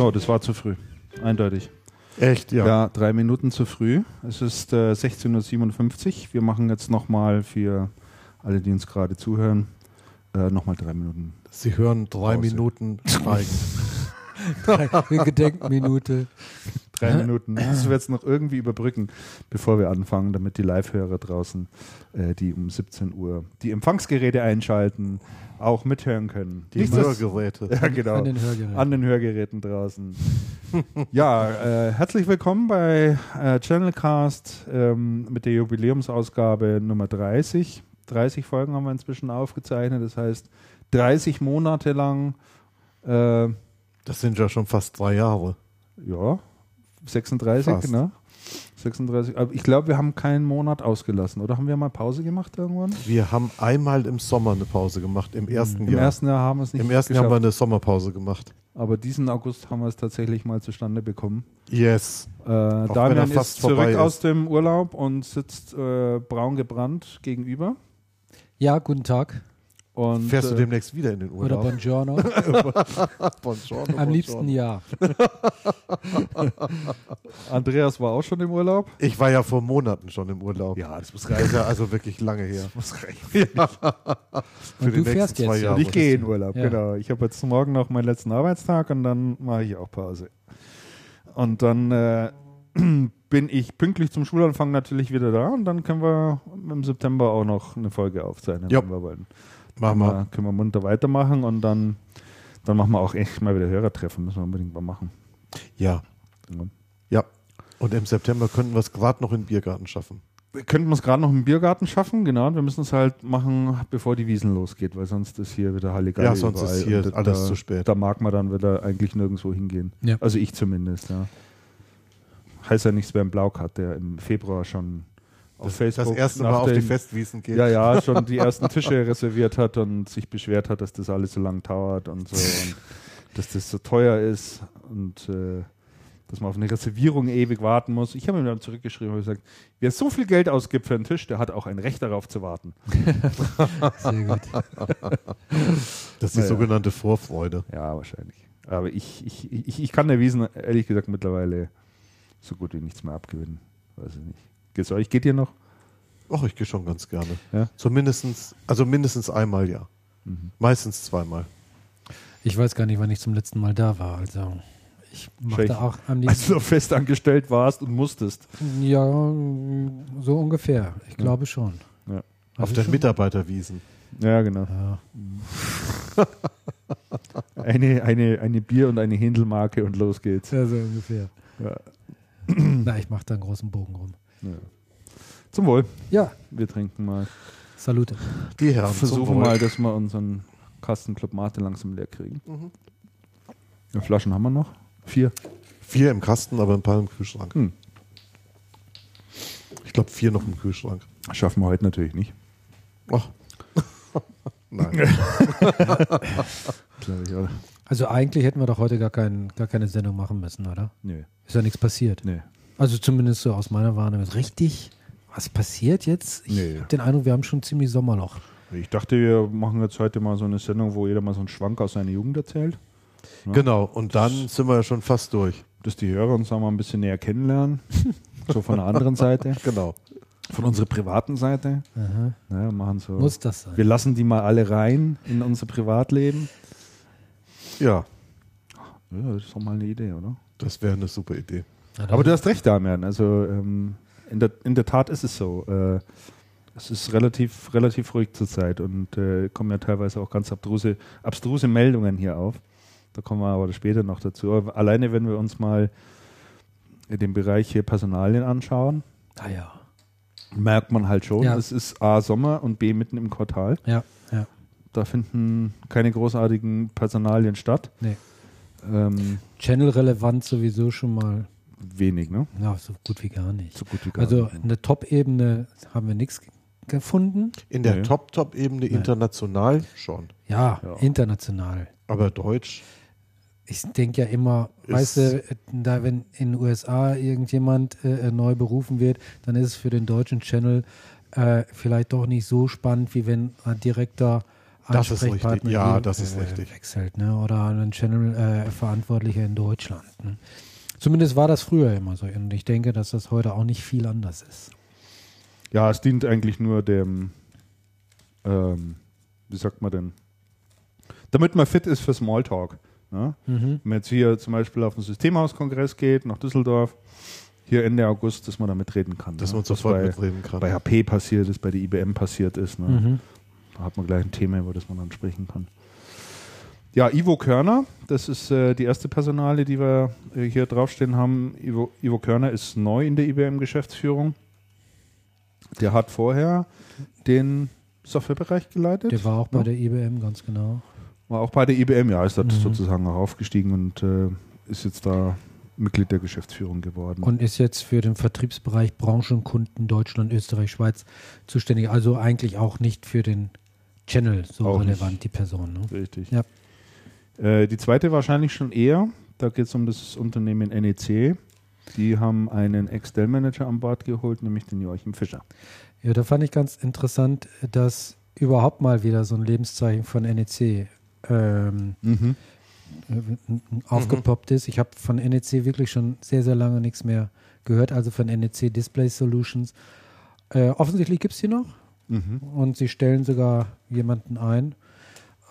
So, das war zu früh. Eindeutig. Echt, ja. Ja, drei Minuten zu früh. Es ist äh, 16.57 Uhr. Wir machen jetzt nochmal für alle, die uns gerade zuhören, äh, nochmal drei Minuten. Sie hören drei Pause. Minuten Schweigen. Eine Gedenkminute. Drei Minuten. Das müssen wir jetzt noch irgendwie überbrücken, bevor wir anfangen, damit die Live-Hörer draußen, äh, die um 17 Uhr die Empfangsgeräte einschalten, auch mithören können. Die Hörgeräte. Ja, genau. An den Hörgeräten. An den Hörgeräten draußen. Ja, äh, herzlich willkommen bei äh, Channelcast ähm, mit der Jubiläumsausgabe Nummer 30. 30 Folgen haben wir inzwischen aufgezeichnet, das heißt 30 Monate lang, äh, Das sind ja schon fast drei Jahre. ja, 36, Fast. ne? 36, aber ich glaube, wir haben keinen Monat ausgelassen, oder haben wir mal Pause gemacht irgendwann? Wir haben einmal im Sommer eine Pause gemacht, im ersten Im Jahr. ersten Jahr haben wir es nicht Im ersten Jahr haben wir geschafft, eine Sommerpause gemacht. aber diesen August haben wir es tatsächlich mal zustande bekommen. Yes. Äh, wenn Damian er fast ist zurück vorbei aus ist. dem Urlaub und sitzt äh, braun gebrannt gegenüber. Ja, guten Tag. Und, Fährst du äh, demnächst wieder in den Oder Urlaub? Buongiorno. Buongiorno, Am liebsten ja. Andreas war auch schon im Urlaub. Ich war ja vor Monaten schon im Urlaub. Ja, das muss Das ist ja also wirklich lange her. muss reichen. Für Und die du fährst nächsten zwei jetzt. Jahre. ich gehe in Urlaub, Ja. genau. Ich habe jetzt morgen noch meinen letzten Arbeitstag und dann mache ich auch Pause. Und dann äh, bin ich pünktlich zum Schulanfang natürlich wieder da und dann können wir im September auch noch eine Folge aufzeichnen, Ja. wenn wir wollen. Mach Können mal. wir, können wir munter weitermachen und dann, dann machen wir auch echt mal wieder Hörertreffen. Müssen wir unbedingt mal machen. Ja. Ja. Und im September könnten wir es gerade noch in den Biergarten schaffen. Wir könnten es gerade noch im Biergarten schaffen, genau. Und wir müssen es halt machen, bevor die Wiesen losgeht, weil sonst ist hier wieder Halligalli Ja, sonst ist überall. hier Und alles da, zu spät. Da mag man dann wieder eigentlich nirgendwo hingehen. Ja. Also ich zumindest, ja. Heißt ja nichts, wer im Blaukat, der im Februar schon auf Das, Facebook das erste nach Mal auf die Festwiesen geht. Ja, ja, schon die ersten Tische reserviert hat und sich beschwert hat, dass das alles so lang dauert und so und dass das so teuer ist und äh, dass man auf eine Reservierung ewig warten muss. Ich habe ihm dann zurückgeschrieben und gesagt, wer so viel Geld ausgibt für einen Tisch, der hat auch ein Recht darauf zu warten. Sehr gut. Das ist die Naja. sogenannte Vorfreude. Ja, wahrscheinlich. Aber ich, ich, ich, ich kann der Wiesen ehrlich gesagt mittlerweile so gut wie nichts mehr abgewinnen. Weiß ich nicht. Geht's euch? Geht ihr noch? Ach, ich gehe schon ganz gerne. Ja? Zumindest, also mindestens einmal ja. Mhm. Meistens zweimal. Ich weiß gar nicht, wann ich zum letzten Mal da war. Also ich da auch am Als liebsten. du fest angestellt warst und musstest. Ja, so ungefähr. Ich glaube schon. Ja. Also auf den schon- Mitarbeiterwiesen. Ja, genau. Ja. Eine, eine, eine Bier- und eine Händelmarke und los geht's. ja, so ungefähr. Ja. Na, ich mache da einen großen Bogen rum. Ja. Zum Wohl. Ja, Wir trinken mal. Salute. Die Herren. Versuchen mal, dass wir unseren Kastenclub Mate langsam leer kriegen. Mhm. Ja, Flaschen haben wir noch? Vier. Vier im Kasten, aber ein paar im Kühlschrank. Hm. Ich glaube, vier noch im Kühlschrank. Schaffen wir heute natürlich nicht. Ach. Nein. Glaube ich, oder? Also eigentlich hätten wir doch heute gar, kein, gar keine Sendung machen müssen, oder? Nee. Ist ja nichts passiert. Nee. Also zumindest so aus meiner Wahrnehmung. Richtig? Was passiert jetzt? Ich Nee. habe den Eindruck, wir haben schon ziemlich Sommerloch. Ich dachte, wir machen jetzt heute mal so eine Sendung, wo jeder mal so einen Schwank aus seiner Jugend erzählt. Ja. Genau, und dann sind wir ja schon fast durch. Dass die Hörer uns auch mal ein bisschen näher kennenlernen. so von der anderen Seite. Genau. Von unserer privaten Seite. Aha. Ja, machen so. Muss das sein? Wir lassen die mal alle rein in unser Privatleben. Ja, Ja, das ist doch mal eine Idee, oder? das wäre eine super Idee. Ja, Aber du hast recht, Damian. Also ähm, in, der, in der Tat ist es so. Äh, es ist relativ, relativ ruhig zurzeit und äh, kommen ja teilweise auch ganz abstruse, abstruse Meldungen hier auf. Da kommen wir aber später noch dazu. Aber alleine, wenn wir uns mal den Bereich hier Personalien anschauen, ah, ja. merkt man halt schon, Ja. es ist A Sommer und B mitten im Quartal. Ja, ja. Da finden keine großartigen Personalien statt. Nee. Ähm, Channel-relevant sowieso schon mal. Wenig, ne? Ja, so gut wie gar nicht. So gut wie gar Also nicht. eine Top-Ebene haben wir nichts gefunden. In der Nee. Top-Top-Ebene international schon. Ja, Ja. international. Aber Deutsch, Ich denke ja immer, Ist- weißt du, da wenn in den USA irgendjemand äh, neu berufen wird, dann ist es für den deutschen Channel äh, vielleicht doch nicht so spannend, wie wenn ein direkter Das ist Ansprechpartner richtig. Ja, das ist äh, richtig. wechselt, ne? Oder ein Channel-Verantwortlicher in Deutschland. Ne? Zumindest war das früher immer so. Und ich denke, dass das heute auch nicht viel anders ist. Ja, es dient eigentlich nur dem, ähm, wie sagt man denn, damit man fit ist für Smalltalk. Ne? Mhm. Wenn man jetzt hier zum Beispiel auf den Systemhauskongress geht, nach Düsseldorf, hier Ende August, dass man da mitreden kann. dass ne? man sofort bei, mitreden kann. bei HP passiert ist, bei der IBM passiert ist. Ne? Mhm. Da hat man gleich ein Thema, über das man dann sprechen kann. Ja, Ivo Körner, das ist äh, die erste Personale, die wir äh, hier draufstehen haben. Ivo, Ivo Körner ist neu in der IBM-Geschäftsführung. Der hat vorher den Softwarebereich geleitet. Der war auch bei Ja. der IBM, ganz genau. War auch bei der IBM, ja, ist dort Mhm. sozusagen auch aufgestiegen und äh, ist jetzt da Mitglied der Geschäftsführung geworden. Und ist jetzt für den Vertriebsbereich Branchenkunden Deutschland, Österreich, Schweiz zuständig. Also eigentlich auch nicht für den Channel so Auch relevant, nicht. die Person. Ne? Richtig. Ja. Äh, die zweite wahrscheinlich schon eher. Da geht es um das Unternehmen NEC. Die haben einen Ex-Dell-Manager an Bord geholt, nämlich den Joachim Fischer. Ja, da fand ich ganz interessant, dass überhaupt mal wieder so ein Lebenszeichen von NEC ähm, Mhm. äh, aufgepoppt ist. Ich habe von NEC wirklich schon sehr, sehr lange nichts mehr gehört, also von NEC Display Solutions. Äh, offensichtlich gibt es die noch Mhm. und sie stellen sogar jemanden ein,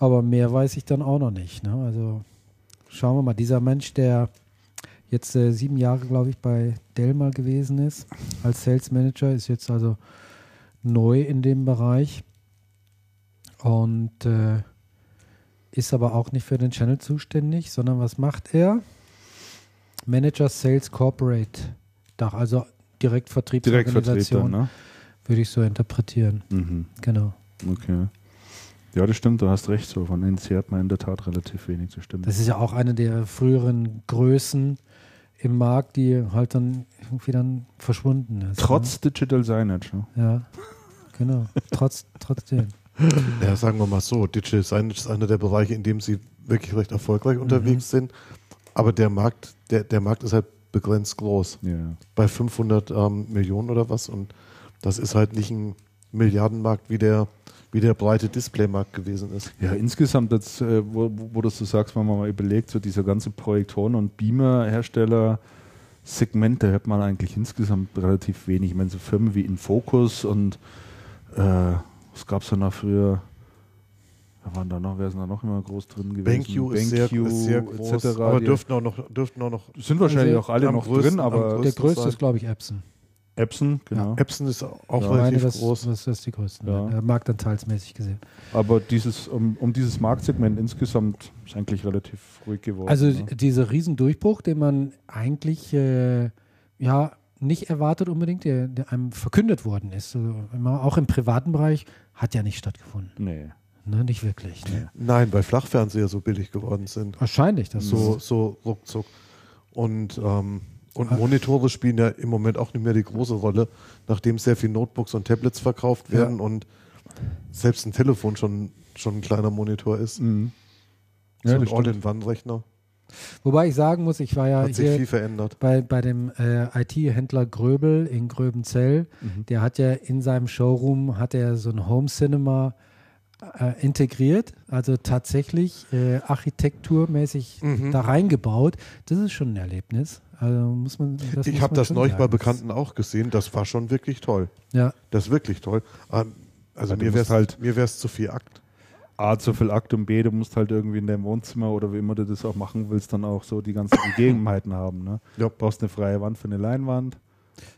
aber mehr weiß ich dann auch noch nicht. Ne? Also schauen wir mal, dieser Mensch, der jetzt äh, sieben Jahre, glaube ich, bei Dell mal gewesen ist, als Sales Manager, ist jetzt also neu in dem Bereich und äh, ist aber auch nicht für den Channel zuständig, sondern was macht er? Manager Sales Corporate Dach, also direkt Direktvertreter, Vertriebsorganisation, ne? würde ich so interpretieren. Mhm. Genau. Okay. Ja, das stimmt, du hast recht. So von NEC hat man in der Tat relativ wenig zu stimmen. Das ist ja auch eine der früheren Größen im Markt, die halt dann irgendwie dann verschwunden ist. Trotz Digital Signage. Ne? Ne? Ja, genau. Trotz, trotzdem. Ja, sagen wir mal so, Digital Signage ist einer der Bereiche, in dem sie wirklich recht erfolgreich Mhm. unterwegs sind. Aber der Markt, der, der Markt ist halt begrenzt groß. Ja. Bei 500 ähm, Millionen oder was. Und das ist halt nicht ein Milliardenmarkt, wie der, wie der breite Displaymarkt gewesen ist. Ja, insgesamt, jetzt, äh, wo, wo das du sagst, wenn man mal überlegt, so dieser ganze Projektoren- und Beamer-Hersteller, Segment, da hört man eigentlich insgesamt relativ wenig. Ich meine, so Firmen wie Infocus und äh, was gab es da noch früher? Da waren da noch, wer ist da noch immer groß drin gewesen? BenQ ist sehr, ist sehr groß, etc. aber dürften auch noch, dürften auch noch sind wahrscheinlich Also, auch alle noch größten- drin, aber Der größte ist, glaube ich, Epson. Epson, genau. Epson ist auch Ja. Meine, relativ das, groß. das ist die größte. Ja. Ja. Marktanteilsmäßig gesehen. Aber dieses, um, um dieses Marktsegment insgesamt ist eigentlich relativ ruhig geworden. Also ne? dieser Riesendurchbruch, den man eigentlich äh, ja nicht erwartet unbedingt, der, der einem verkündet worden ist, also auch im privaten Bereich, hat ja nicht stattgefunden. Nee. Ne, nicht wirklich. Ne? Nein, weil Flachfernseher so billig geworden sind. Wahrscheinlich. Das So, ist, so ruckzuck. Und, ähm, und. Monitore spielen ja im Moment auch nicht mehr die große Rolle, nachdem sehr viel Notebooks und Tablets verkauft Ja. werden und selbst ein Telefon schon, schon ein kleiner Monitor ist. Mhm. so Ja, ein. All-in-One-Rechner. wobei ich sagen muss, ich war ja Hat sich viel verändert. bei, bei dem äh, IT-Händler Gröbel in Gröbenzell. Mhm. Der hat ja in seinem Showroom hat er so ein Home Cinema äh, integriert, also tatsächlich äh, architekturmäßig Mhm. da reingebaut. Das ist schon ein Erlebnis. Also muss man. Das Ich habe das neulich bei Bekannten auch gesehen. Das war schon wirklich toll. Ja, Das ist wirklich toll. Ähm, Also du mir wäre es halt- mir wär's zu viel Akt. A, zu viel Akt und B, du musst halt irgendwie in deinem Wohnzimmer oder wie immer du das auch machen willst, dann auch so die ganzen Gegebenheiten haben. Ne? Ja. Du brauchst eine freie Wand für eine Leinwand.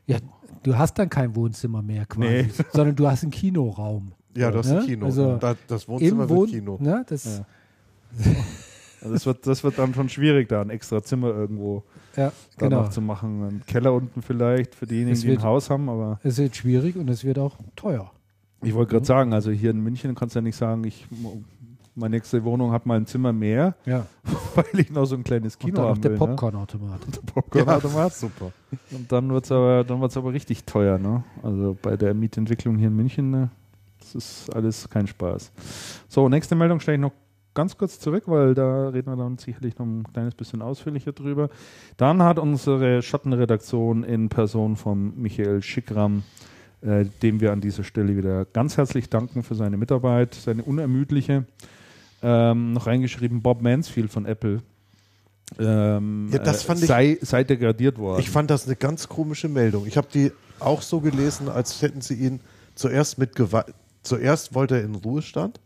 ja, du hast dann kein Wohnzimmer mehr quasi, Nee. sondern du hast einen Kinoraum. Ja, das ist Ne? ein Kino. Also da, das Wohnzimmer Im Wohn wird Kino. Ne, das, Ja. ja. Also das, wird, das wird dann schon schwierig, da ein extra Zimmer irgendwo da genau. noch zu machen. Ein Keller unten vielleicht für diejenigen, Es die ein wird- Haus haben, aber Es wird schwierig und es wird auch teuer. ich wollte gerade sagen, also hier in München kannst du ja nicht sagen, ich Meine nächste Wohnung hat mal ein Zimmer mehr, Ja. weil ich noch so ein kleines Und Kino dann noch haben der will. Ne? Popcorn-Automat. Popcorn-Automat. super. Und dann wird es aber, dann wird's aber richtig teuer. Ne? Also bei der Mietentwicklung hier in München, ne? das ist alles kein Spaß. So, nächste Meldung stelle ich noch ganz kurz zurück, weil da reden wir dann sicherlich noch ein kleines bisschen ausführlicher drüber. Dann hat unsere Schattenredaktion in Person von Michael Schickram, äh, dem wir an dieser Stelle wieder ganz herzlich danken für seine Mitarbeit, seine unermüdliche, ähm, noch reingeschrieben, Bob Mansfield von Apple. Ähm, Ja, das äh, fand ich- sei, sei degradiert worden. Ich fand das eine ganz komische Meldung. Ich habe die auch so gelesen, als hätten sie ihn zuerst mit Gewalt. Zuerst wollte er in Ruhestand,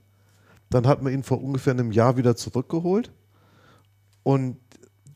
dann hat man ihn vor ungefähr einem Jahr wieder zurückgeholt und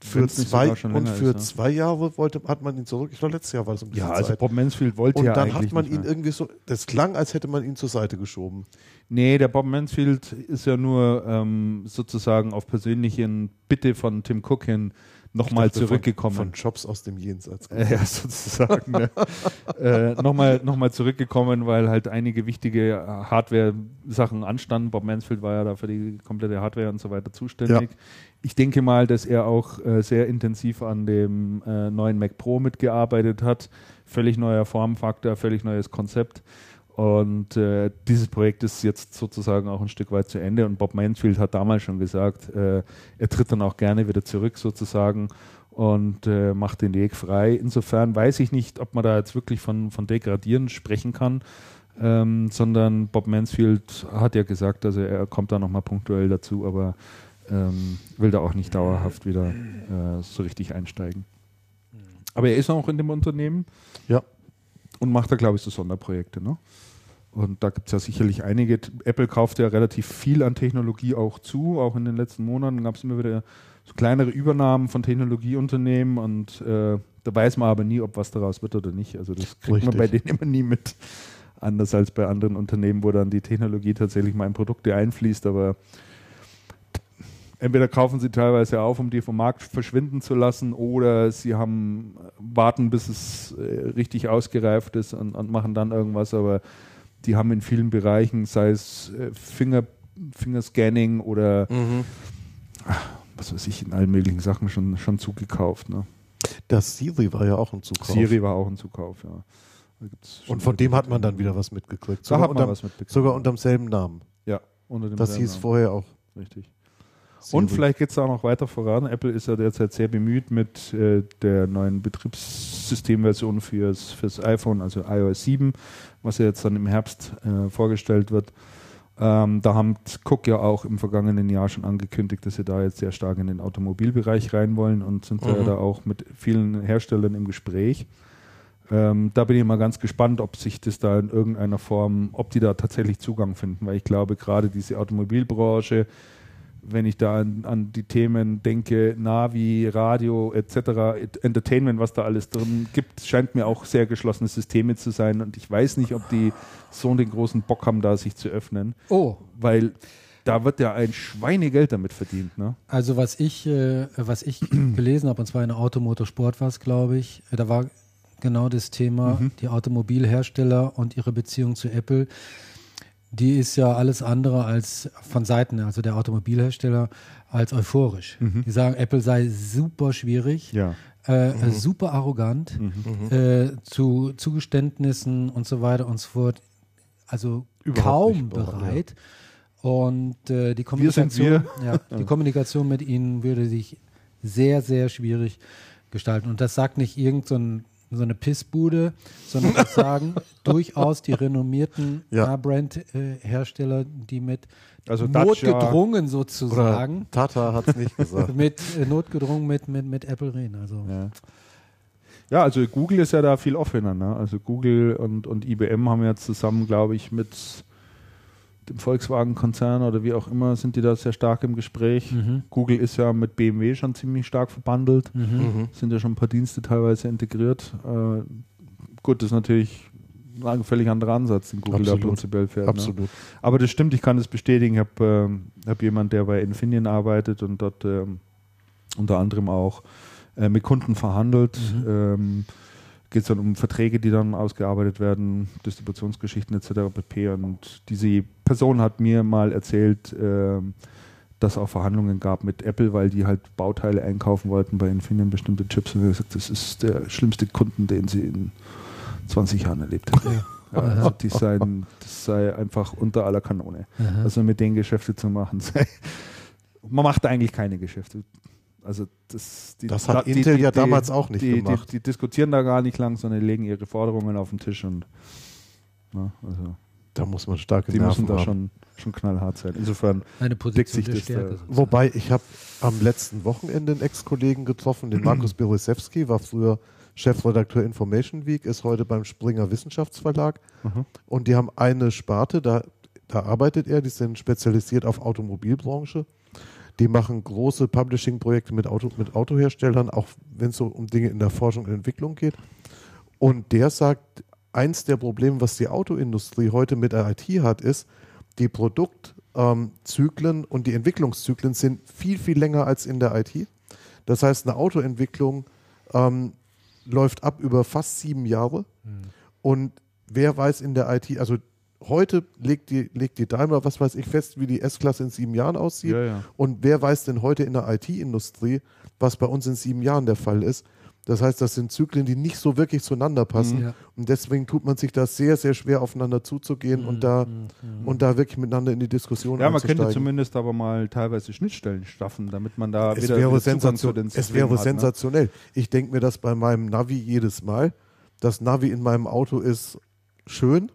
für Wenn's zwei und für ist, ne? zwei Jahre wollte, hat man ihn zurück. Ich glaube letztes Jahr war es um diese Ja, also Zeit. Bob Mansfield wollte und ja dann eigentlich hat man ihn irgendwie so. Das klang, als hätte man ihn zur Seite geschoben. Nee, der Bob Mansfield ist ja nur ähm, sozusagen auf persönlichen Bitte von Tim Cook hin nochmal zurückgekommen. Von, von Jobs aus dem Jenseits. Ja, sozusagen. ne? äh, nochmal noch mal zurückgekommen, weil halt einige wichtige äh, Hardware-Sachen anstanden. Bob Mansfield war ja da für die komplette Hardware und so weiter zuständig. Ich denke mal, dass er auch äh, sehr intensiv an dem äh, neuen Mac Pro mitgearbeitet hat. Völlig neuer Formfaktor, völlig neues Konzept. Und äh, dieses Projekt ist jetzt sozusagen auch ein Stück weit zu Ende. Und Bob Mansfield hat damals schon gesagt, äh, er tritt dann auch gerne wieder zurück sozusagen und äh, macht den Weg frei. Insofern weiß ich nicht, ob man da jetzt wirklich von, von Degradieren sprechen kann, ähm, sondern Bob Mansfield hat ja gesagt, also er kommt da nochmal punktuell dazu, aber ähm, will da auch nicht dauerhaft wieder äh, so richtig einsteigen. Aber er ist auch in dem Unternehmen Ja. und macht da, glaube ich, so Sonderprojekte. Ne? Und da gibt es ja sicherlich einige. Apple kauft ja relativ viel an Technologie auch zu. Auch in den letzten Monaten gab es immer wieder so kleinere Übernahmen von Technologieunternehmen und äh, da weiß man aber nie, ob was daraus wird oder nicht. Also das kriegt man Richtig. bei denen immer nie mit. Anders als bei anderen Unternehmen, wo dann die Technologie tatsächlich mal in Produkte einfließt, aber entweder kaufen sie teilweise auf, um die vom Markt verschwinden zu lassen, oder sie haben warten, bis es äh, richtig ausgereift ist und, und machen dann irgendwas, aber die haben in vielen Bereichen, sei es äh, Finger, Fingerscanning oder was weiß ich, in allen möglichen Sachen schon, schon zugekauft. Ne? Das Siri war ja auch ein Zukauf. Siri war auch ein Zukauf, ja. Da Und von dem hat man dann wieder was mitgekriegt. Da Sogar, hat man unterm, was mitbekommen. sogar unterm selben Namen. ja, unter dem Das selben hieß Namen. vorher auch. Richtig. Siri. Und vielleicht geht es da auch noch weiter voran. Apple ist ja derzeit sehr bemüht mit äh, der neuen Betriebssystemversion fürs, fürs iPhone, also iOS 7, was ja jetzt dann im Herbst äh, vorgestellt wird. Ähm, da haben Cook ja auch im vergangenen Jahr schon angekündigt, dass sie da jetzt sehr stark in den Automobilbereich rein wollen und sind Mhm. da auch mit vielen Herstellern im Gespräch. Ähm, da bin ich mal ganz gespannt, ob sich das da in irgendeiner Form, ob die da tatsächlich Zugang finden, weil ich glaube, gerade diese Automobilbranche, wenn ich da an, an die Themen denke, Navi, Radio etc., Entertainment, was da alles drin gibt, scheint mir auch sehr geschlossene Systeme zu sein und ich weiß nicht, ob die so den großen Bock haben, da sich zu öffnen, Oh, weil da wird ja ein Schweinegeld damit verdient. Ne? also was ich, äh, was ich gelesen habe, und zwar in der Automotorsport war es, glaube ich, äh, da war genau das Thema, die Automobilhersteller und ihre Beziehung zu Apple. Die ist ja alles andere als von Seiten, also der Automobilhersteller, als euphorisch. Die sagen, Apple sei super schwierig, Ja. äh, äh, super arrogant, äh, zu Zugeständnissen und so weiter und so fort. Also Überhaupt kaum bereit, bereit. Und äh, die Wir sind Kommunikation, Ja, die Kommunikation mit ihnen würde sich sehr, sehr schwierig gestalten. Und das sagt nicht irgend so, so eine Pissbude, sondern das sagen durchaus die renommierten Ja. Brand-Hersteller, die mit Also notgedrungen sozusagen, Tata hat es nicht gesagt. mit äh, notgedrungen mit, mit, mit Apple reden. Also Ja. Ja, also Google ist ja da viel offener. Ne? Also Google und, und IBM haben ja zusammen, glaube ich, mit dem Volkswagen-Konzern oder wie auch immer, sind die da sehr stark im Gespräch. Mhm. Google ist ja mit BMW schon ziemlich stark verbandelt. Mhm. Sind ja schon ein paar Dienste teilweise integriert. Äh, gut, das ist natürlich ein völlig anderer Ansatz, den Google Absolut. da prinzipiell fährt. Ne? Absolut. Aber das stimmt, ich kann das bestätigen. Ich habe ähm, hab jemanden, der bei Infineon arbeitet und dort ähm, unter anderem auch äh, mit Kunden verhandelt. Mhm. Ähm, geht es dann um Verträge, die dann ausgearbeitet werden, Distributionsgeschichten etc. pp. Und diese Person hat mir mal erzählt, äh, dass es auch Verhandlungen gab mit Apple, weil die halt Bauteile einkaufen wollten bei Infineon, bestimmte Chips. Und er gesagt, das ist der schlimmste Kunden, den sie in 20 Jahren erlebt hat. Ja. Ja, also die seien, das sei einfach unter aller Kanone. Aha. Also mit denen Geschäfte zu machen. Sei, man macht eigentlich keine Geschäfte. Also das, die, das hat die, Intel die, ja damals auch nicht gemacht. Die, diskutieren da gar nicht lang, sondern legen ihre Forderungen auf den Tisch und na, also da muss man starke Die Nerven müssen da schon, schon knallhart sein. Insofern eine Position sich das da. Wobei ich habe am letzten Wochenende einen Ex-Kollegen getroffen, den Markus Beresewski, war früher Chefredakteur Information Week, ist heute beim Springer Wissenschaftsverlag. Mhm. Und die haben eine Sparte, da, da arbeitet er, die sind spezialisiert auf Automobilbranche. Die machen große Publishing-Projekte mit, Auto, mit Autoherstellern, auch wenn es so um Dinge in der Forschung und Entwicklung geht. Und der sagt, eins der Probleme, was die Autoindustrie heute mit der IT hat, ist, die Produktzyklen ähm, und die Entwicklungszyklen sind viel, viel länger als in der IT. Das heißt, eine Autoentwicklung ähm, läuft ab über fast sieben Jahre. Mhm. Und wer weiß in der IT, also heute legt die, legt die Daimler, was weiß ich, fest, wie die S-Klasse in sieben Jahren aussieht. Ja, ja. Und wer weiß denn heute in der IT-Industrie, was bei uns in sieben Jahren der Fall ist? Das heißt, das sind Zyklen, die nicht so wirklich zueinander passen. Ja. Und deswegen tut man sich da sehr, sehr schwer, aufeinander zuzugehen mhm. und, da, mhm. und da wirklich miteinander in die Diskussion Ja, man könnte zumindest aber mal teilweise Schnittstellen schaffen, damit man da es wieder, wäre wieder Sensation, zu den Es wäre hat, ne? sensationell. Ne? Ich denke mir das bei meinem Navi jedes Mal. Das Navi in meinem Auto ist schön,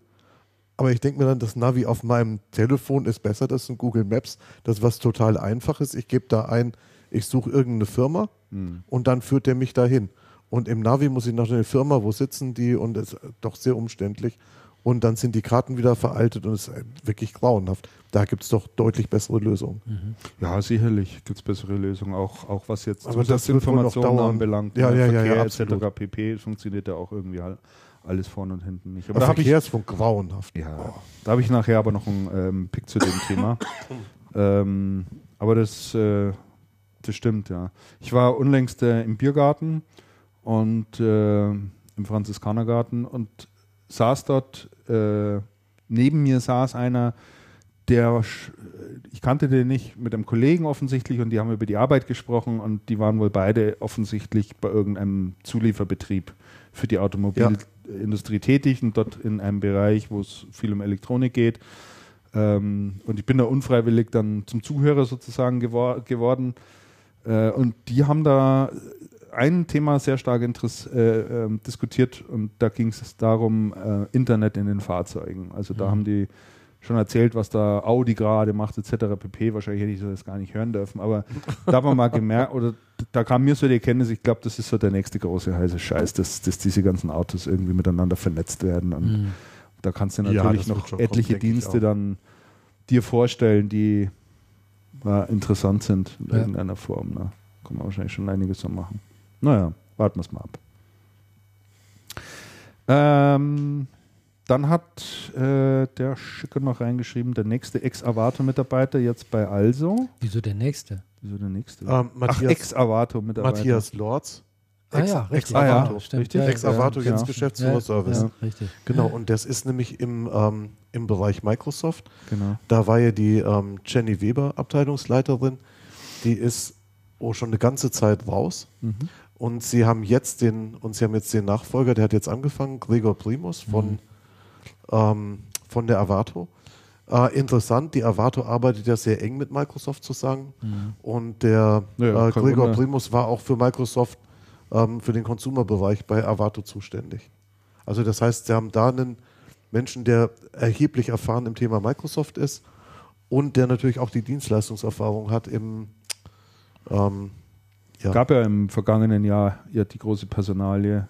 aber ich denke mir dann, das Navi auf meinem Telefon ist besser, das sind Google Maps. Das ist was total Einfaches. Ich gebe da ein, ich suche irgendeine Firma mhm. und dann führt der mich dahin. Und im Navi muss ich nach der Firma, wo sitzen die und es ist doch sehr umständlich. Und dann sind die Karten wieder veraltet und es ist wirklich grauenhaft. Da gibt es doch deutlich bessere Lösungen. Mhm. Ja, sicherlich gibt es bessere Lösungen, auch, auch was jetzt Aber das Informationen anbelangt. Ja, ja, Verkehr ja, ja, etc. pp. funktioniert ja auch irgendwie halt alles vorne und hinten nicht. Aber, Aber da Verkehrsfunk ich, grauenhaft. Ja, oh. da habe ich nachher aber noch einen ähm, Pick zu dem Thema. ähm, aber das, äh, das stimmt, ja. Ich war unlängst äh, im Biergarten und äh, im Franziskanergarten und saß dort, äh, neben mir saß einer, der, ich kannte den nicht, mit einem Kollegen offensichtlich und die haben über die Arbeit gesprochen und die waren wohl beide offensichtlich bei irgendeinem Zulieferbetrieb für die Automobilindustrie ja. Tätig und dort in einem Bereich, wo es viel um Elektronik geht. Ähm, und ich bin da unfreiwillig dann zum Zuhörer sozusagen gewor geworden. Äh, und die haben da ein Thema sehr stark äh, äh, diskutiert und da ging es darum, äh, Internet in den Fahrzeugen. Also da mhm. haben die schon erzählt, was da Audi gerade macht, etc. pp. Wahrscheinlich hätte ich das gar nicht hören dürfen, aber da haben wir mal gemerkt, oder da kam mir so die Erkenntnis, ich glaube, das ist so der nächste große heiße Scheiß, dass, dass diese ganzen Autos irgendwie miteinander vernetzt werden. Und mhm. da kannst du natürlich ja, noch etliche kommt, Dienste dann dir vorstellen, die ja, interessant sind in ja. irgendeiner Form. Ne? Kann man wahrscheinlich schon einiges so machen. Naja, warten wir es mal ab. Ähm, dann hat äh, der Schicke noch reingeschrieben, der nächste Ex-Avato-Mitarbeiter jetzt bei Also. Wieso der nächste? Wieso der nächste? Ähm, Matthias, Ex-Avato-Mitarbeiter. Matthias Lorz. Ah, ja, richtig. Ah, ja, richtig. Ja, Ex-Avato, ja, jetzt Geschäftsführer-Service. Ja, richtig. Genau, und das ist nämlich im, ähm, im Bereich Microsoft. Genau. Da war ja die ähm, Jenny Weber Abteilungsleiterin. Die ist oh, schon eine ganze Zeit raus. Mhm. Und sie haben jetzt den, und sie haben jetzt den Nachfolger, der hat jetzt angefangen, Gregor Primus von, mhm. ähm, von der Avato. Äh, interessant, die Avato arbeitet ja sehr eng mit Microsoft zusammen. Mhm. Und der ja, äh, Gregor. Primus war auch für Microsoft, ähm, für den Consumer-Bereich bei Avato zuständig. Also das heißt, sie haben da einen Menschen, der erheblich erfahren im Thema Microsoft ist und der natürlich auch die Dienstleistungserfahrung hat im ähm, ja. gab ja im vergangenen Jahr ja die große Personalie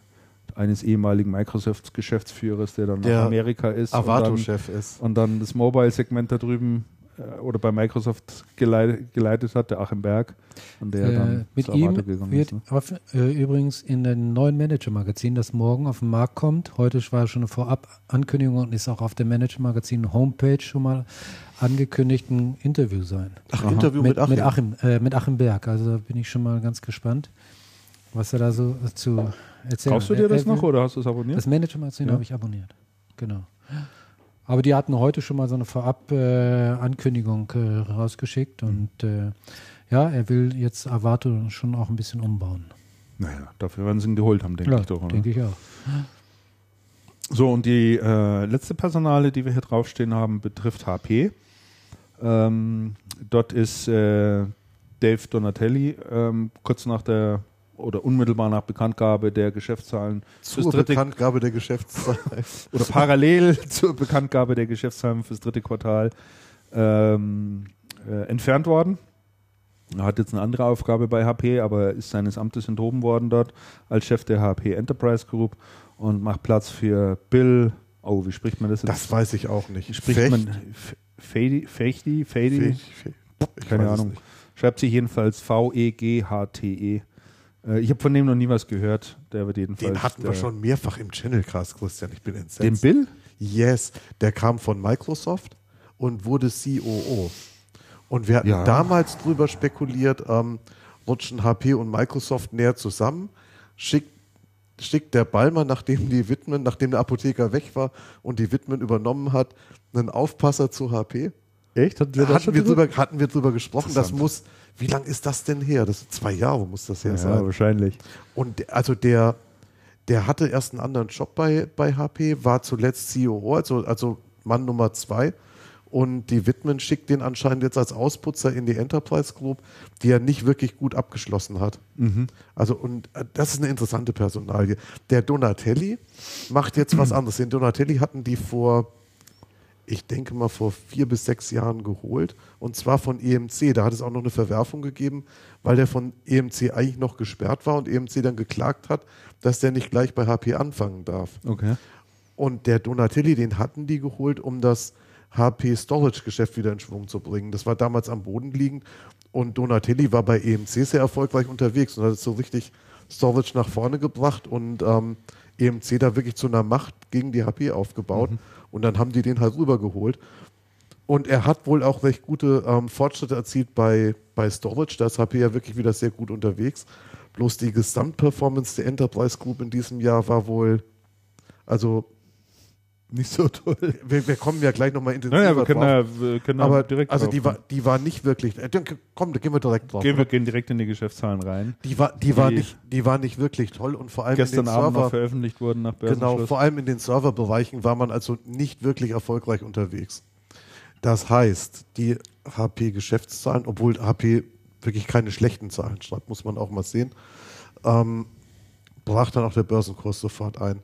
eines ehemaligen Microsoft-Geschäftsführers, der dann der nach Amerika ist. Avato-Chef ist. Und dann das Mobile-Segment da drüben äh, oder bei Microsoft geleitet, geleitet, hat, der Achim Berg, an der äh, dann mit ihm gegangen wird ist. Ne? Auf, äh, übrigens in den neuen Manager-Magazin, das morgen auf den Markt kommt, heute war schon eine Vorab-Ankündigung und ist auch auf dem Manager-Magazin Homepage schon mal angekündigt ein Interview sein. Ach, Aha. Interview mit, mit Achim? Mit Achim, äh, mit Achim Berg. Also da bin ich schon mal ganz gespannt. Was er da so zu erzählen Kaufst du hat. dir das noch oder hast du es abonniert? Das Manager-Magazin Ja. habe ich abonniert. Genau. Aber die hatten heute schon mal so eine Vorab-Ankündigung äh, rausgeschickt und äh, ja, er will jetzt Avato schon auch ein bisschen umbauen. Naja, dafür werden sie ihn geholt haben, denke ja, ich doch. Denke ich auch. So, und die äh, letzte Personale, die wir hier draufstehen haben, betrifft HP. Ähm, dort ist äh, Dave Donatelli ähm, kurz nach der oder unmittelbar nach Bekanntgabe der Geschäftszahlen Zur Bekanntgabe der Geschäftszahlen. oder parallel zur Bekanntgabe der Geschäftszahlen fürs dritte Quartal ähm, äh, entfernt worden. Er hat jetzt eine andere Aufgabe bei HP, aber ist seines Amtes enthoben worden dort als Chef der HP Enterprise Group und macht Platz für Bill. Oh, wie spricht man das jetzt? Das weiß ich auch nicht. spricht Fecht? man Fedi, Fechti, Fedi, Fech- Fe- ich keine Ahnung. Schreibt sich jedenfalls V-E-G-H-T-E. Äh, ich habe von dem noch nie was gehört. Der wird jedenfalls. Den hatten wir schon mehrfach im Channelcast, Christian. Ich bin Den entsetzt. Bill? Yes, der kam von Microsoft und wurde COO. Und wir hatten Ja. damals drüber spekuliert, ähm, rutschen HP und Microsoft näher zusammen, schickt, schickt der Ballmer, nachdem die Widmen, nachdem der Apotheker weg war und die Widmen übernommen hat, einen Aufpasser zu HP. Echt? Hatten wir hatten, wir drüber, hatten wir drüber gesprochen. Das muss, wie lang ist das denn her? Das sind zwei Jahre muss das her Ja, sein. wahrscheinlich. Und also der, der hatte erst einen anderen Job bei, bei HP, war zuletzt COO, also, also Mann Nummer zwei. Und die Widmen schickt den anscheinend jetzt als Ausputzer in die Enterprise Group, die er nicht wirklich gut abgeschlossen hat. Also, und äh, das ist eine interessante Personalie. Der Donatelli macht jetzt was anderes. Den Donatelli hatten die vor, ich denke mal, vor vier bis sechs Jahren geholt. Und zwar von EMC. Da hat es auch noch eine Verwerfung gegeben, weil der von EMC eigentlich noch gesperrt war und EMC dann geklagt hat, dass der nicht gleich bei HP anfangen darf. Okay. Und der Donatelli, den hatten die geholt, um das HP Storage Geschäft wieder in Schwung zu bringen. Das war damals am Boden liegend und Donatelli war bei EMC sehr erfolgreich unterwegs und hat so richtig Storage nach vorne gebracht und ähm, EMC da wirklich zu einer Macht gegen die HP aufgebaut und dann haben die den halt rübergeholt. Und er hat wohl auch recht gute ähm, Fortschritte erzielt bei, bei Storage. Da ist HP ja wirklich wieder sehr gut unterwegs. Bloß die Gesamtperformance der Enterprise Group in diesem Jahr war wohl, also Nicht so toll. wir, wir kommen ja gleich nochmal intensiver Naja, wir können, drauf. da, wir können Aber direkt also drauf die war, die war nicht wirklich. Äh, komm, da gehen wir direkt drauf. Gehen wir gehen direkt in die Geschäftszahlen rein. die war, die war die- nicht, die war nicht wirklich toll und vor allem Gestern in den Abend Server, veröffentlicht wurden nach Börsenschluss. genau, vor allem in den Serverbereichen war man also nicht wirklich erfolgreich unterwegs. Das heißt, die HP-Geschäftszahlen, obwohl HP wirklich keine schlechten Zahlen schreibt, muss man auch mal sehen, ähm, brach dann auch der Börsenkurs sofort ein.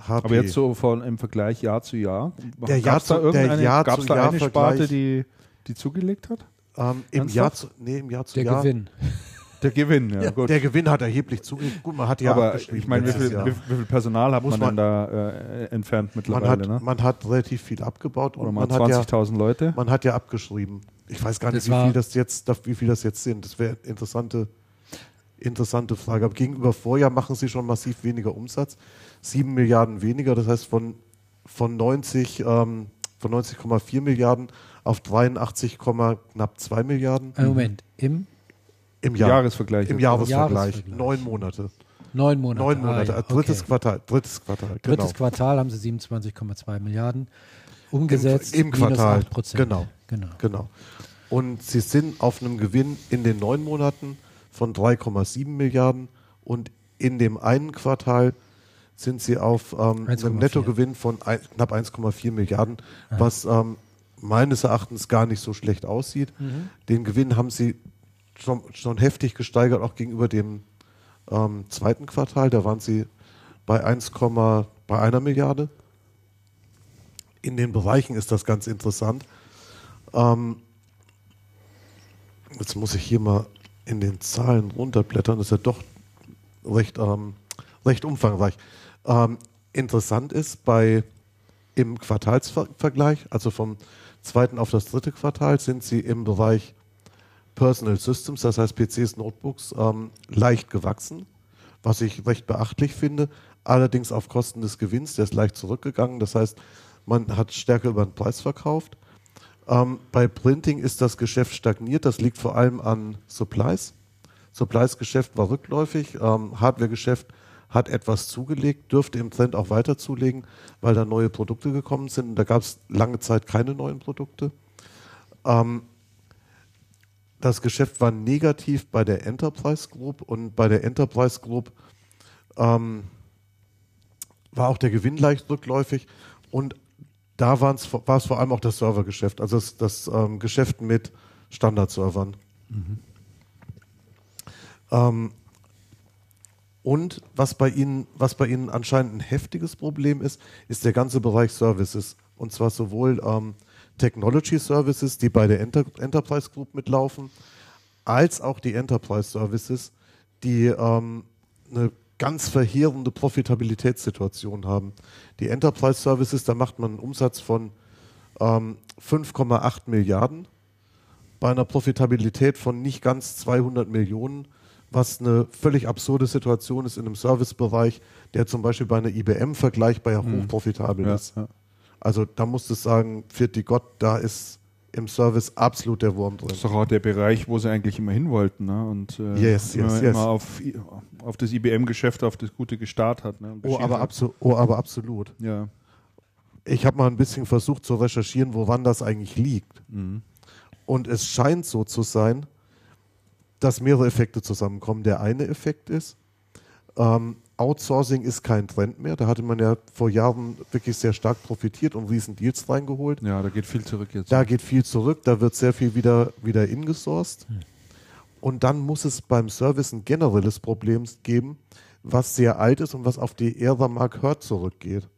HP, Aber jetzt so von, im Vergleich Jahr zu Jahr. Der Jahr Gab's da zu- der irgendeine, Jahr gab's da Jahr eine Vergleich- Sparte, die, die zugelegt hat? ähm, im? Jahr zu, nee, im Jahr zu Der Jahr. Gewinn. Der Gewinn, ja, gut. Der Gewinn hat erheblich zugelegt. Gut, man hat ja Aber abgeschrieben ich meine, wie wie, wie viel Personal hat Muss man, denn man- da äh, entfernt man mittlerweile? hat, ne? man hat relativ viel abgebaut Oder und mal man hat, ja, 20.000 Leute? man hat ja abgeschrieben. Ich weiß gar Das nicht, wie viel das jetzt, wie viel das jetzt sind. Das wäre eine interessante, interessante Frage. Aber gegenüber Vorjahr machen sie schon massiv weniger Umsatz. Sieben Milliarden weniger, das heißt von, von 90, ähm, von 90,4 Milliarden auf 83, knapp 2 Milliarden Ein Moment, im im Jahr. Jahresvergleich. Im. Jahresvergleich. Jahresvergleich. Neun Monate. neun Monate. Neun Monate. Ah, ja, Drittes okay. Quartal. Drittes Quartal. Genau. Drittes Quartal haben sie 27,2 Milliarden umgesetzt. Im, im Quartal. Minus 8%. Genau. genau. Genau. Und sie sind auf einem Gewinn in den neun Monaten von 3,7 Milliarden und in dem einen Quartal sind sie auf ähm, 1,4. einem Nettogewinn von ein, knapp 1,4 Milliarden, was ähm, meines Erachtens gar nicht so schlecht aussieht. Mhm. Den Gewinn haben sie schon, schon heftig gesteigert, auch gegenüber dem ähm, zweiten Quartal. Da waren sie bei 1, bei einer Milliarde. In den Bereichen ist das ganz interessant. Ähm, jetzt muss ich hier mal in den Zahlen runterblättern. Das ist ja doch recht, ähm, recht umfangreich. Ähm, interessant ist, bei im Quartalsvergleich, also vom zweiten auf das dritte Quartal, sind sie im Bereich Personal Systems, das heißt PCs, Notebooks, ähm, leicht gewachsen, was ich recht beachtlich finde. Allerdings auf Kosten des Gewinns, der ist leicht zurückgegangen. Das heißt, man hat stärker über den Preis verkauft. Ähm, bei Printing ist das Geschäft stagniert. Das liegt vor allem an Supplies. Supplies-Geschäft war rückläufig, ähm, Hardware-Geschäft hat etwas zugelegt, dürfte im Trend auch weiter zulegen, weil da neue Produkte gekommen sind. Und da gab es lange Zeit keine neuen Produkte. Ähm, das Geschäft war negativ bei der Enterprise Group und bei der Enterprise Group ähm, war auch der Gewinn leicht rückläufig und da war es vor allem auch das Servergeschäft, also das, das ähm, Geschäft mit Standardservern. Mhm. Ähm, und was bei Ihnen, was bei Ihnen anscheinend ein heftiges Problem ist, ist der ganze Bereich Services. Und zwar sowohl ähm, Technology Services, die bei der Enter Enterprise Group mitlaufen, als auch die Enterprise Services, die ähm, eine ganz verheerende Profitabilitätssituation haben. Die Enterprise Services, da macht man einen Umsatz von ähm, 5,8 Milliarden bei einer Profitabilität von nicht ganz 200 Millionen, was eine völlig absurde Situation ist in einem Servicebereich, der zum Beispiel bei einer IBM vergleichbar ja mhm. hochprofitabel ja, ist. Ja. Also da musst du sagen, Vierti Gott, da ist im Service absolut der Wurm drin. Das ist doch auch der Bereich, wo sie eigentlich immer hin wollten. Ne? Und äh, yes, yes, immer, yes. immer auf, auf das IBM-Geschäft, auf das gute gestartet hat. Ne? Oh aber, abso oh, aber absolut. Ja. Ich habe mal ein bisschen versucht zu recherchieren, woran das eigentlich liegt. Mhm. Und es scheint so zu sein, dass mehrere Effekte zusammenkommen. Der eine Effekt ist, ähm, Outsourcing ist kein Trend mehr. Da hatte man ja vor Jahren wirklich sehr stark profitiert und riesen Deals reingeholt. Ja, da geht viel zurück jetzt. Da geht viel zurück, da wird sehr viel wieder, wieder ingesourced. Hm. Und dann muss es beim Service ein generelles Problem geben, was sehr alt ist und was auf die Ära Mark Hurt zurückgeht.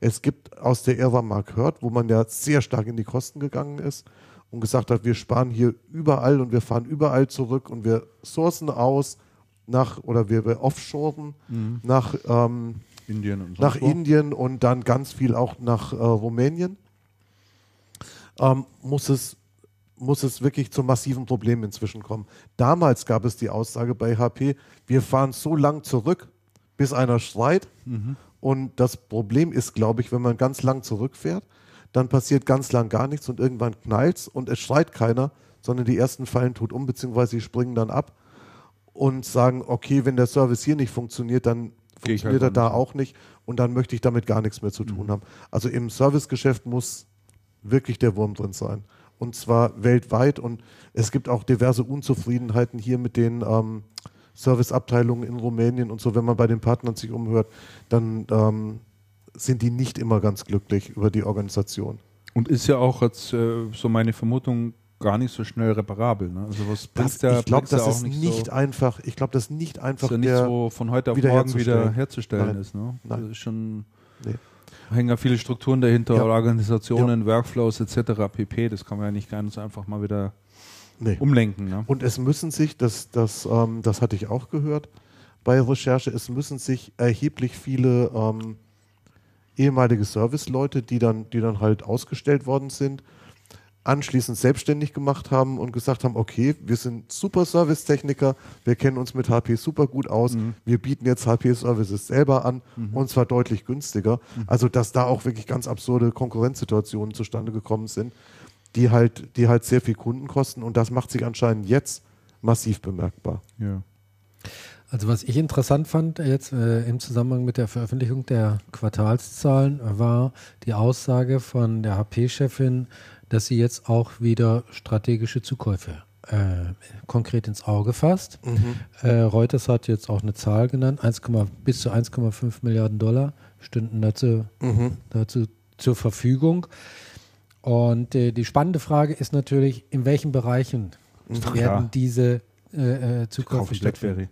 Es gibt aus der Ära Mark Hurt, wo man ja sehr stark in die Kosten gegangen ist und gesagt hat, wir sparen hier überall und wir fahren überall zurück und wir sourcen aus, nach oder wir, wir offshoren mhm. nach ähm, Indien und nach Indien und dann ganz viel auch nach äh, Rumänien, ähm, muss es muss es wirklich zu massiven Problemen inzwischen kommen. Damals gab es die Aussage bei HP, wir fahren so lang zurück, bis einer schreit. Mhm. Und das Problem ist, glaube ich, wenn man ganz lang zurückfährt, dann passiert ganz lang gar nichts und irgendwann knallt und es schreit keiner, sondern die ersten fallen tot um, beziehungsweise sie springen dann ab und sagen, okay, wenn der Service hier nicht funktioniert, dann funktioniert halt er da auch nicht und dann möchte ich damit gar nichts mehr zu tun mhm. haben. Also im Servicegeschäft muss wirklich der Wurm drin sein. Und zwar weltweit und es gibt auch diverse Unzufriedenheiten hier mit den ähm, Serviceabteilungen in Rumänien und so. Wenn man bei den Partnern sich umhört, dann ähm, sind die nicht immer ganz glücklich über die Organisation. Und ist ja auch jetzt äh, so meine Vermutung, gar nicht so schnell reparabel. Ne? Also was das, der, ich glaube, das ist nicht, nicht so, einfach. Ich glaube, das ist nicht einfach. Ist ja nicht so von heute auf wieder morgen wieder herzustellen Nein. ist. Ne? Nein. Das ist schon. Nee. Hängen ja viele Strukturen dahinter, ja. Organisationen, ja. Workflows etc. pp. Das kann man ja nicht ganz einfach mal wieder nee. umlenken. Ne? Und es müssen sich, das, das, ähm, das hatte ich auch gehört bei Recherche, es müssen sich erheblich viele ähm, ehemalige Serviceleute, die dann, die dann halt ausgestellt worden sind, anschließend selbstständig gemacht haben und gesagt haben, okay, wir sind super Servicetechniker, wir kennen uns mit HP super gut aus, mhm. wir bieten jetzt HP Services selber an mhm. und zwar deutlich günstiger. Mhm. Also dass da auch wirklich ganz absurde Konkurrenzsituationen zustande gekommen sind, die halt, die halt sehr viel Kunden kosten und das macht sich anscheinend jetzt massiv bemerkbar. Ja. Also was ich interessant fand jetzt äh, im Zusammenhang mit der Veröffentlichung der Quartalszahlen war die Aussage von der HP-Chefin, dass sie jetzt auch wieder strategische Zukäufe äh, konkret ins Auge fasst. Mhm. Äh, Reuters hat jetzt auch eine Zahl genannt, 1, bis zu 1,5 Milliarden Dollar stünden dazu, mhm. dazu zur Verfügung. Und äh, die spannende Frage ist natürlich, in welchen Bereichen Ach, werden ja. diese äh, äh Zukäufe stattfinden?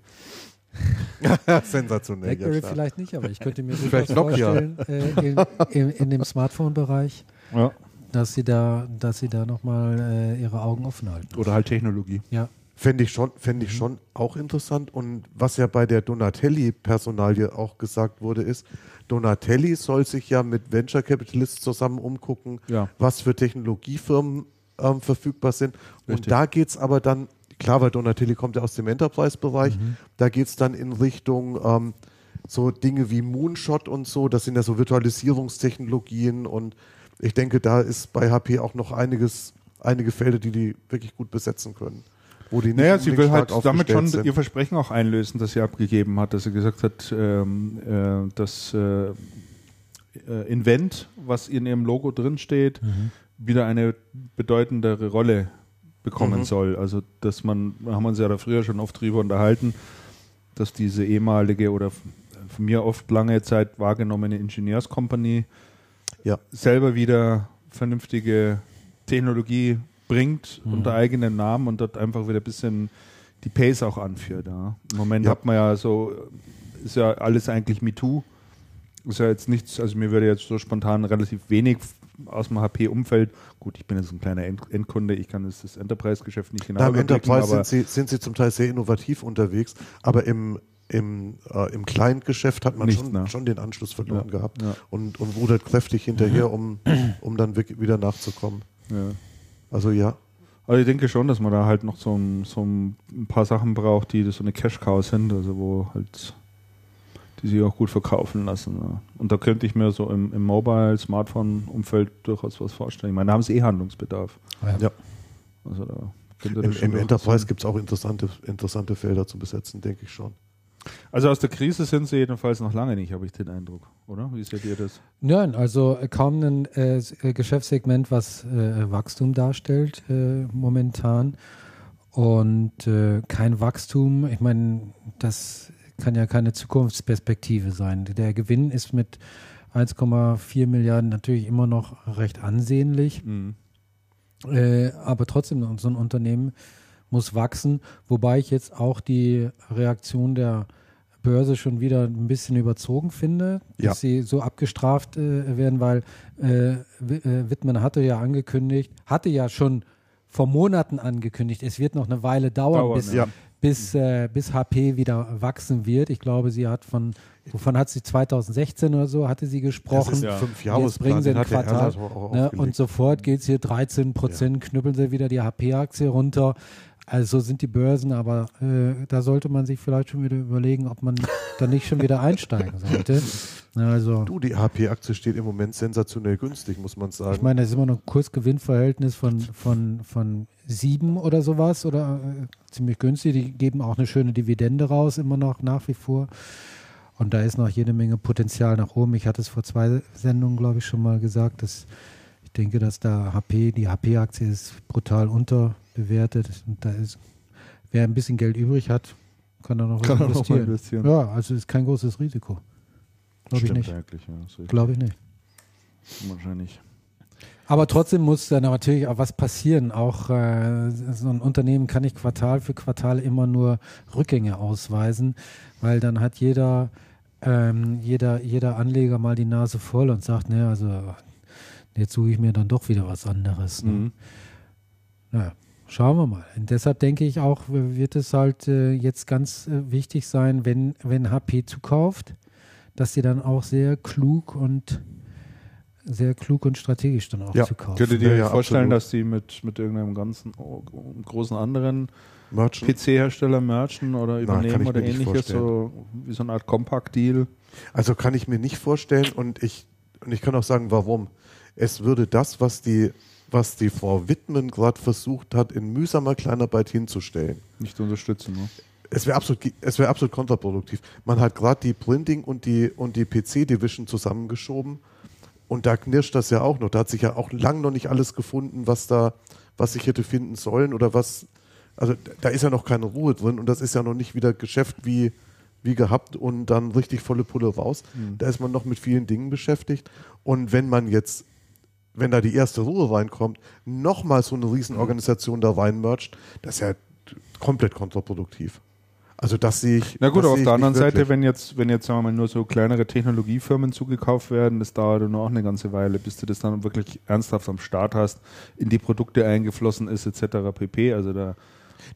Sensationell. BlackBerry ja, vielleicht nicht, aber ich könnte mir durchaus vorstellen, äh, in, in, in, dem Smartphone-Bereich. Ja dass sie da, dass sie da nochmal äh, ihre Augen offen halten. Oder halt Technologie. Ja. Fände ich, schon, fänd ich mhm. schon auch interessant. Und was ja bei der Donatelli-Personalie auch gesagt wurde, ist, Donatelli soll sich ja mit Venture Capitalists zusammen umgucken, ja. was für Technologiefirmen ähm, verfügbar sind. Richtig. Und da geht es aber dann, klar, weil Donatelli kommt ja aus dem Enterprise-Bereich, mhm. da geht es dann in Richtung ähm, so Dinge wie Moonshot und so, das sind ja so Virtualisierungstechnologien und ich denke, da ist bei HP auch noch einiges, einige Felder, die die wirklich gut besetzen können. wo die nicht Naja, sie will halt damit schon aufgestellt ihr sind. Versprechen auch einlösen, das sie abgegeben hat, dass sie gesagt hat, ähm, äh, dass äh, äh, Invent, was in ihrem Logo drin steht, Mhm. wieder eine bedeutendere Rolle bekommen Mhm. soll. Also, dass man, da haben wir uns ja da früher schon oft drüber unterhalten, dass diese ehemalige oder f- von mir oft lange Zeit wahrgenommene Ingenieurskompanie Ja. selber wieder vernünftige Technologie bringt Mhm. unter eigenem Namen und dort einfach wieder ein bisschen die Pace auch anführt. Ja. Im Moment Ja. hat man ja so, ist ja alles eigentlich MeToo. Ist ja jetzt nichts, also mir würde jetzt so spontan relativ wenig aus dem HP-Umfeld, gut, ich bin jetzt ein kleiner End Endkunde, ich kann jetzt das Enterprise-Geschäft nicht genau Na, Im Enterprise sind sie, sind sie zum Teil sehr innovativ unterwegs, aber im, im, äh, im Client-Geschäft hat man Nicht, schon, ne? schon den Anschluss verloren Ja, gehabt ja. Und, und rudert kräftig hinterher, um, um dann wirklich wieder nachzukommen. ja. Also ja. Also ich denke schon, dass man da halt noch so ein, so ein paar Sachen braucht, die so eine Cash-Cow sind, also wo halt die sich auch gut verkaufen lassen. Ja. Und da könnte ich mir so im, im Mobile-Smartphone-Umfeld durchaus was vorstellen. Ich meine, da haben sie eh Handlungsbedarf. Ja. Also da könnte Im, das schon im Enterprise gibt es auch interessante, interessante Felder zu besetzen, denke ich schon. Also aus der Krise sind sie jedenfalls noch lange nicht, habe ich den Eindruck, oder? Wie seht ihr das? Nein, also äh, kaum ein äh, äh, Geschäftssegment, was äh, Wachstum darstellt äh, momentan. Und äh, kein Wachstum, ich meine, das kann ja keine Zukunftsperspektive sein. Der Gewinn ist mit 1,4 Milliarden natürlich immer noch recht ansehnlich. Mhm. Äh, aber trotzdem, so ein Unternehmen muss wachsen, wobei ich jetzt auch die Reaktion der Börse schon wieder ein bisschen überzogen finde, Ja. dass sie so abgestraft äh, werden, weil äh, äh, Wittmann hatte ja angekündigt, hatte ja schon vor Monaten angekündigt, es wird noch eine Weile dauern, Dauern, bis, ja. Bis, äh, bis HP wieder wachsen wird. Ich glaube, sie hat von, wovon hat sie 2016 oder so, hatte sie Das gesprochen. ist ein Ja. fünf Jetzt bringen sie ein Quartal, Erhard auch- auch Ne? Und sofort geht es hier 13 Prozent, knüppeln sie wieder die HP-Aktie runter. Also so sind die Börsen, aber äh, da sollte man sich vielleicht schon wieder überlegen, ob man da nicht schon wieder einsteigen sollte. Also, Du, die HP-Aktie steht im Moment sensationell günstig, muss man sagen. ich meine, das ist immer noch ein Kursgewinnverhältnis von, von, von sieben oder sowas oder äh, ziemlich günstig. Die geben auch eine schöne Dividende raus, immer noch nach wie vor. Und da ist noch jede Menge Potenzial nach oben. Ich hatte es vor zwei Sendungen, glaube ich, schon mal gesagt, dass ich denke, dass da HP, die HP-Aktie ist brutal unterbewertet. Und da ist, wer ein bisschen Geld übrig hat, kann da noch Kann er noch mal investieren. investieren. Ja, also ist kein großes Risiko. Glaube ich nicht. eigentlich, ja. Glaube ich nicht. wahrscheinlich. Aber trotzdem muss dann natürlich auch was passieren. Auch äh, so ein Unternehmen kann nicht Quartal für Quartal immer nur Rückgänge ausweisen, weil dann hat jeder, ähm, jeder, jeder Anleger mal die Nase voll und sagt, ne, also jetzt suche ich mir dann doch wieder was anderes. Ne? Mhm. Naja, schauen wir mal. Und deshalb denke ich auch, wird es halt äh, jetzt ganz äh, wichtig sein, wenn, wenn HP zukauft, dass sie dann auch sehr klug und sehr klug und strategisch dann auch Ja, zukaufen. Könntet ihr Ja, euch ja, vorstellen, absolut. dass die mit, mit irgendeinem ganzen oh, großen anderen. PC-Hersteller merchen oder übernehmen ich oder ähnliches, so wie so eine Art Compact-Deal? Also kann ich mir nicht vorstellen und ich, und ich kann auch sagen, warum. Es würde das, was die, was die Frau Wittmann gerade versucht hat, in mühsamer Kleinarbeit hinzustellen. Nicht unterstützen. Ne? Es wäre absolut, es wäre absolut kontraproduktiv. Man hat gerade die Printing und die, und die PC-Division zusammengeschoben und da knirscht das ja auch noch. Da hat sich ja auch lang noch nicht alles gefunden, was da, was sich hätte finden sollen oder was, also da ist ja noch keine Ruhe drin und das ist ja noch nicht wieder Geschäft wie, wie gehabt und dann richtig volle Pulle raus. Da ist man noch mit vielen Dingen beschäftigt. Und wenn man jetzt, wenn da die erste Ruhe reinkommt, nochmal so eine Riesenorganisation da reinmercht, das ist ja komplett kontraproduktiv. Also das sehe ich. Na gut, das aber auf der anderen Seite, wenn jetzt, wenn jetzt sagen wir mal nur so kleinere Technologiefirmen zugekauft werden, das dauert dann auch eine ganze Weile, bis du das dann wirklich ernsthaft am Start hast, in die Produkte eingeflossen ist, etc. pp. Also da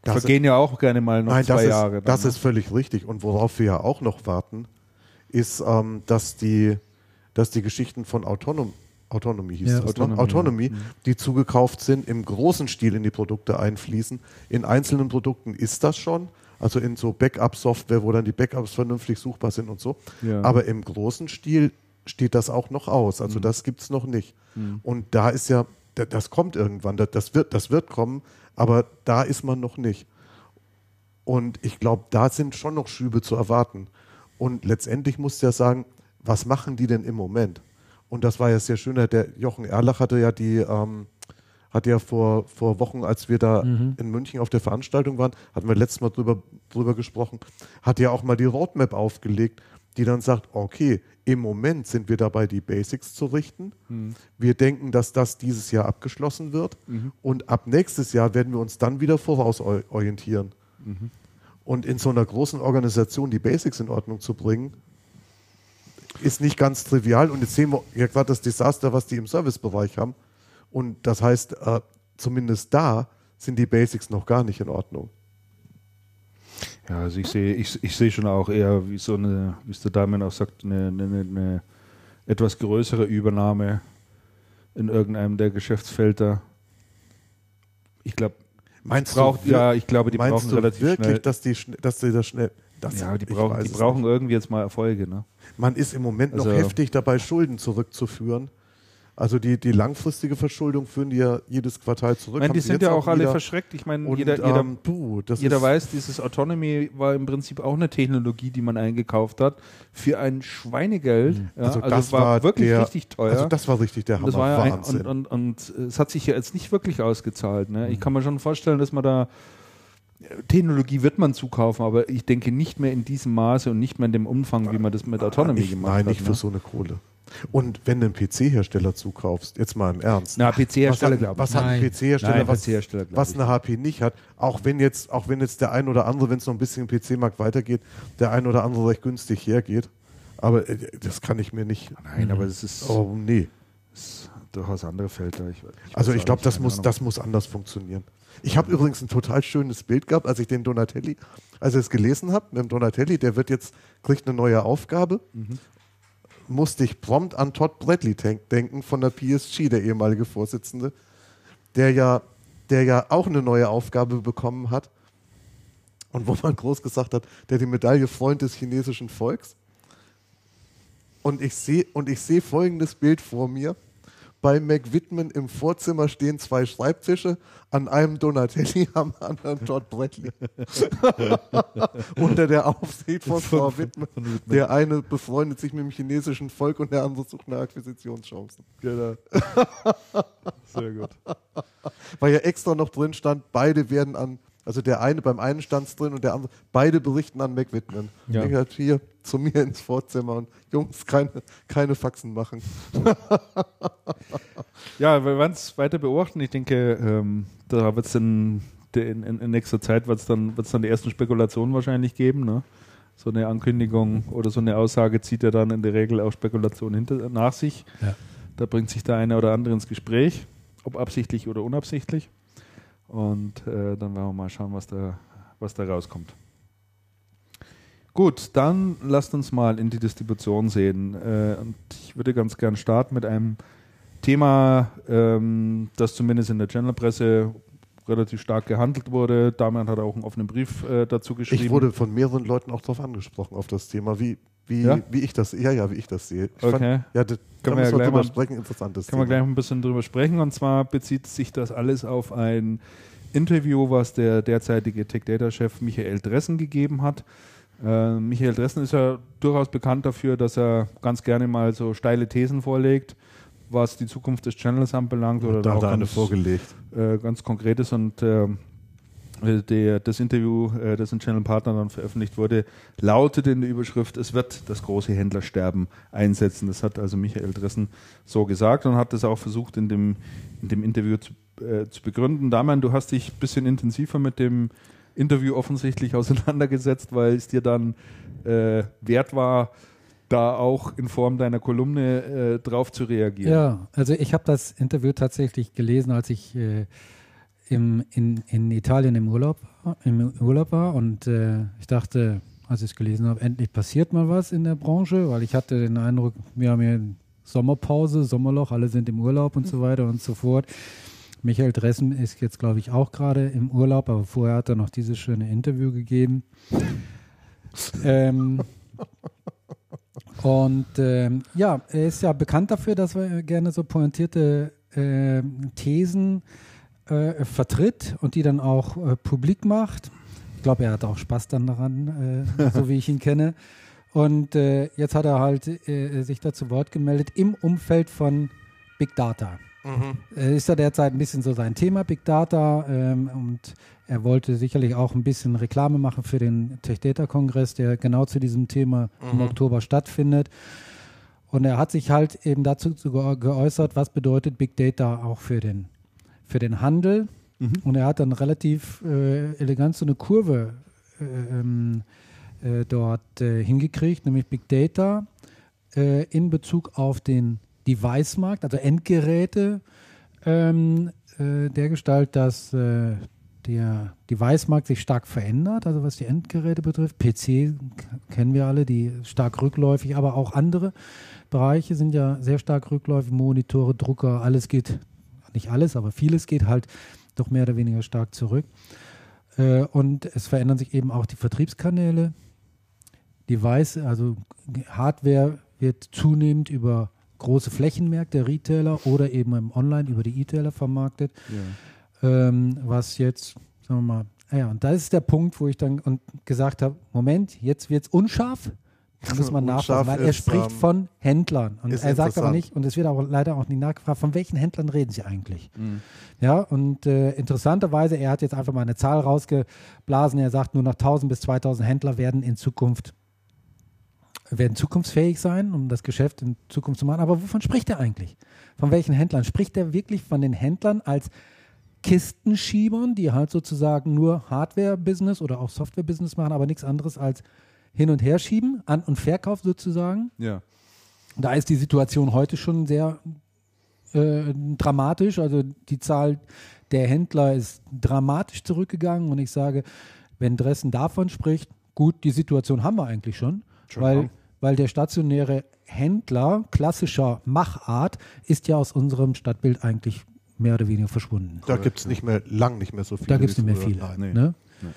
Das vergehen ja auch gerne mal noch Nein, zwei das, ist, Jahre. dann, das ne? ist völlig richtig. Und worauf wir ja auch noch warten, ist, ähm, dass, die, dass die Geschichten von Autonom, Autonomy hieß Ja. das, Autonomy, ne? Autonomy, ja. Mhm. die zugekauft sind, im großen Stil in die Produkte einfließen. In einzelnen Produkten ist das schon, also in so Backup-Software, wo dann die Backups vernünftig suchbar sind und so. Ja. Aber im großen Stil steht das auch noch aus. Also Mhm. das gibt es noch nicht. Und da ist ja, da- das kommt irgendwann, das- wird, das wird kommen, aber da ist man noch nicht. Und ich glaube, da sind schon noch Schübe zu erwarten. Und letztendlich musst du ja sagen, was machen die denn im Moment? Und das war ja sehr schön, der Jochen Erlach hatte ja die, ähm, hat ja vor, vor Wochen, als wir da Mhm. in München auf der Veranstaltung waren, hatten wir letztes Mal drüber, drüber gesprochen, hat ja auch mal die Roadmap aufgelegt, die dann sagt, okay, im Moment sind wir dabei, die Basics zu richten. Wir denken, dass das dieses Jahr abgeschlossen wird. Und ab nächstes Jahr werden wir uns dann wieder vorausorientieren. Und in so einer großen Organisation die Basics in Ordnung zu bringen, ist nicht ganz trivial. Und jetzt sehen wir ja gerade das Desaster, was die im Servicebereich haben. Und das heißt, äh, zumindest da sind die Basics noch gar nicht in Ordnung. Ja, also ich sehe ich, ich sehe schon auch eher, wie so eine, wie es der Damian auch sagt, eine, eine, eine etwas größere Übernahme in irgendeinem der Geschäftsfelder. Ich glaube, Meinst braucht, du, ja, ich glaube, die brauchen relativ wirklich, schnell. dass die, dass die das schnell. Das, ja, die brauchen, die brauchen irgendwie jetzt mal Erfolge, ne? Man ist im Moment noch Also- heftig dabei, Schulden zurückzuführen. Also die, die langfristige Verschuldung führen die ja jedes Quartal zurück. Ich meine, die sind ja auch alle wieder. verschreckt. Ich meine, Und, jeder, jeder, ähm, puh, jeder weiß, dieses Autonomy war im Prinzip auch eine Technologie, die man eingekauft hat für ein Schweinegeld. Ja, Also also, das war, wirklich der- richtig teuer. Also das war richtig der Hammer. das war ja ein, Wahnsinn. und, und, und es hat sich ja jetzt nicht wirklich ausgezahlt. Ne? Ich kann mir schon vorstellen, dass man da Technologie wird man zukaufen, aber ich denke nicht mehr in diesem Maße und nicht mehr in dem Umfang, wie man das mit Autonomy ich, gemacht nein, hat. nicht ne? für so eine Kohle. Und wenn du einen PC-Hersteller zukaufst, jetzt mal im Ernst. Na, was PC-Hersteller, hat, glaube ich. was hat ein. PC-Hersteller, was, PC-Hersteller, glaub was eine HP nicht hat? Auch wenn jetzt, auch wenn jetzt der ein oder andere, wenn es noch ein bisschen im PC-Markt weitergeht, der ein oder andere recht günstig hergeht. Aber äh, das kann ich mir nicht. Nein, aber es ist, Oh nee. ist durchaus andere Felder. Ich, ich Also ich glaube, das muss, Ahnung. das muss anders funktionieren. Ich habe übrigens ein total schönes Bild gehabt, als ich den Donatelli, als ich es gelesen habe, mit dem Donatelli, der wird jetzt, kriegt eine neue Aufgabe, Mhm. Musste ich prompt an Todd Bradley denk- denken von der PSG, der ehemalige Vorsitzende, der ja, der ja auch eine neue Aufgabe bekommen hat und wo man groß gesagt hat, der die Medaille Freund des chinesischen Volks. Und ich sehe und ich sehe folgendes Bild vor mir. Bei McWhitman im Vorzimmer stehen zwei Schreibtische, an einem Donatelli, am anderen Todd Bradley. Unter der Aufsicht von Frau Whitman. Der eine befreundet sich mit dem chinesischen Volk und der andere sucht nach Akquisitionschancen. Genau. Sehr gut. Weil ja extra noch drin stand, beide werden an, also der eine beim einen stand drin und der andere, beide berichten an McWhitman. Ja. Ich halt hier zu mir ins Vorzimmer und Jungs, keine, keine Faxen machen. Ja, wir werden es weiter beobachten. Ich denke, ähm, da wird es in, in, in nächster Zeit wird's dann, wird's dann die ersten Spekulationen wahrscheinlich geben. Ne? So eine Ankündigung oder so eine Aussage zieht ja dann in der Regel auch Spekulationen hinter, nach sich. Ja. Da bringt sich der eine oder andere ins Gespräch, ob absichtlich oder unabsichtlich. Und äh, dann werden wir mal schauen, was da, was da rauskommt. Gut, dann lasst uns mal in die Distribution sehen. Äh, und ich würde ganz gern starten mit einem Thema, ähm, das zumindest in der Channelpresse relativ stark gehandelt wurde. Damian hat auch einen offenen Brief äh, dazu geschrieben. Ich wurde von mehreren Leuten auch darauf angesprochen, auf das Thema, wie, wie, Ja? wie ich das, ja, ja, wie ich das sehe. Ich Okay. ja, das, Können wir ja gleich mal- sprechen, interessantes Können wir gleich ein bisschen drüber sprechen. Und zwar bezieht sich das alles auf ein Interview, was der derzeitige Tech Data Chef Michael Dressen gegeben hat. Äh, Michael Dressen ist ja durchaus bekannt dafür, dass er ganz gerne mal so steile Thesen vorlegt, was die Zukunft des Channels anbelangt. Oder da auch hat er eine ganz, vorgelegt. äh, ganz konkretes und äh, der, das Interview, äh, das in Channel Partner dann veröffentlicht wurde, lautet in der Überschrift, es wird das große Händlersterben einsetzen. Das hat also Michael Dressen so gesagt und hat das auch versucht in dem, in dem Interview zu, äh, zu begründen. Damian, du hast dich ein bisschen intensiver mit dem Interview offensichtlich auseinandergesetzt, weil es dir dann äh, wert war, da auch in Form deiner Kolumne äh, drauf zu reagieren. Ja, also ich habe das Interview tatsächlich gelesen, als ich äh, im, in, in Italien im Urlaub, war- im Urlaub war und äh, ich dachte, als ich es gelesen habe, endlich passiert mal was in der Branche, weil ich hatte den Eindruck, wir haben hier Sommerpause, Sommerloch, alle sind im Urlaub und so weiter und so fort. Michael Dressen ist jetzt, glaube ich, auch gerade im Urlaub, aber vorher hat er noch dieses schöne Interview gegeben. ähm, und ähm, ja, er ist ja bekannt dafür, dass er gerne so pointierte ähm, Thesen äh, vertritt und die dann auch äh, publik macht. Ich glaube, er hat auch Spaß dann daran, äh, so wie ich ihn kenne. Und äh, jetzt hat er halt äh, sich dazu Wort gemeldet im Umfeld von Big Data. Äh, Ist ja derzeit ein bisschen so sein Thema, Big Data. Ähm, und er wollte sicherlich auch ein bisschen Reklame machen für den Tech Data Kongress, der genau zu diesem Thema im Oktober stattfindet. Und er hat sich halt eben dazu zu ge- geäußert, was bedeutet Big Data auch für den, für den Handel. Und er hat dann relativ äh, elegant so eine Kurve äh, ähm, äh, dort äh, hingekriegt, nämlich Big Data äh, in Bezug auf den Device-Markt, also Endgeräte, ähm, äh, der Gestalt, dass der Device-Markt sich stark verändert, also was die Endgeräte betrifft. PC kennen wir alle, die stark rückläufig, aber auch andere Bereiche sind ja sehr stark rückläufig. Monitore, Drucker, alles geht, nicht alles, aber vieles geht halt doch mehr oder weniger stark zurück. Äh, und es verändern sich eben auch die Vertriebskanäle. Device, also Hardware wird zunehmend über große Flächenmärkte, Retailer oder eben im Online über die E-Tailer vermarktet ähm, was jetzt, sagen wir mal, ja, und da ist der Punkt, wo ich dann und gesagt habe, Moment, jetzt wird es unscharf. Da muss man nachfragen, weil er spricht ähm, von Händlern. Und er sagt aber nicht, und es wird auch leider auch nicht nachgefragt, von welchen Händlern reden Sie eigentlich? Ja, und äh, interessanterweise, er hat jetzt einfach mal eine Zahl rausgeblasen. Er sagt, nur noch 1000 bis 2000 Händler werden in Zukunft werden zukunftsfähig sein, um das Geschäft in Zukunft zu machen. Aber wovon spricht er eigentlich? Von welchen Händlern? Spricht er wirklich von den Händlern als Kistenschiebern, die halt sozusagen nur Hardware-Business oder auch Software-Business machen, aber nichts anderes als hin und her schieben, An- und Verkauf sozusagen? Ja. Da ist die Situation heute schon sehr äh, dramatisch. Also die Zahl der Händler ist dramatisch zurückgegangen. Und ich sage, wenn Dressen davon spricht, gut, die Situation haben wir eigentlich schon, Schon weil, haben. weil der stationäre Händler klassischer Machart ist ja aus unserem Stadtbild eigentlich mehr oder weniger verschwunden. Da gibt es nicht mehr, lang nicht mehr so viele. Da gibt es nicht mehr viele. Nein. Nee.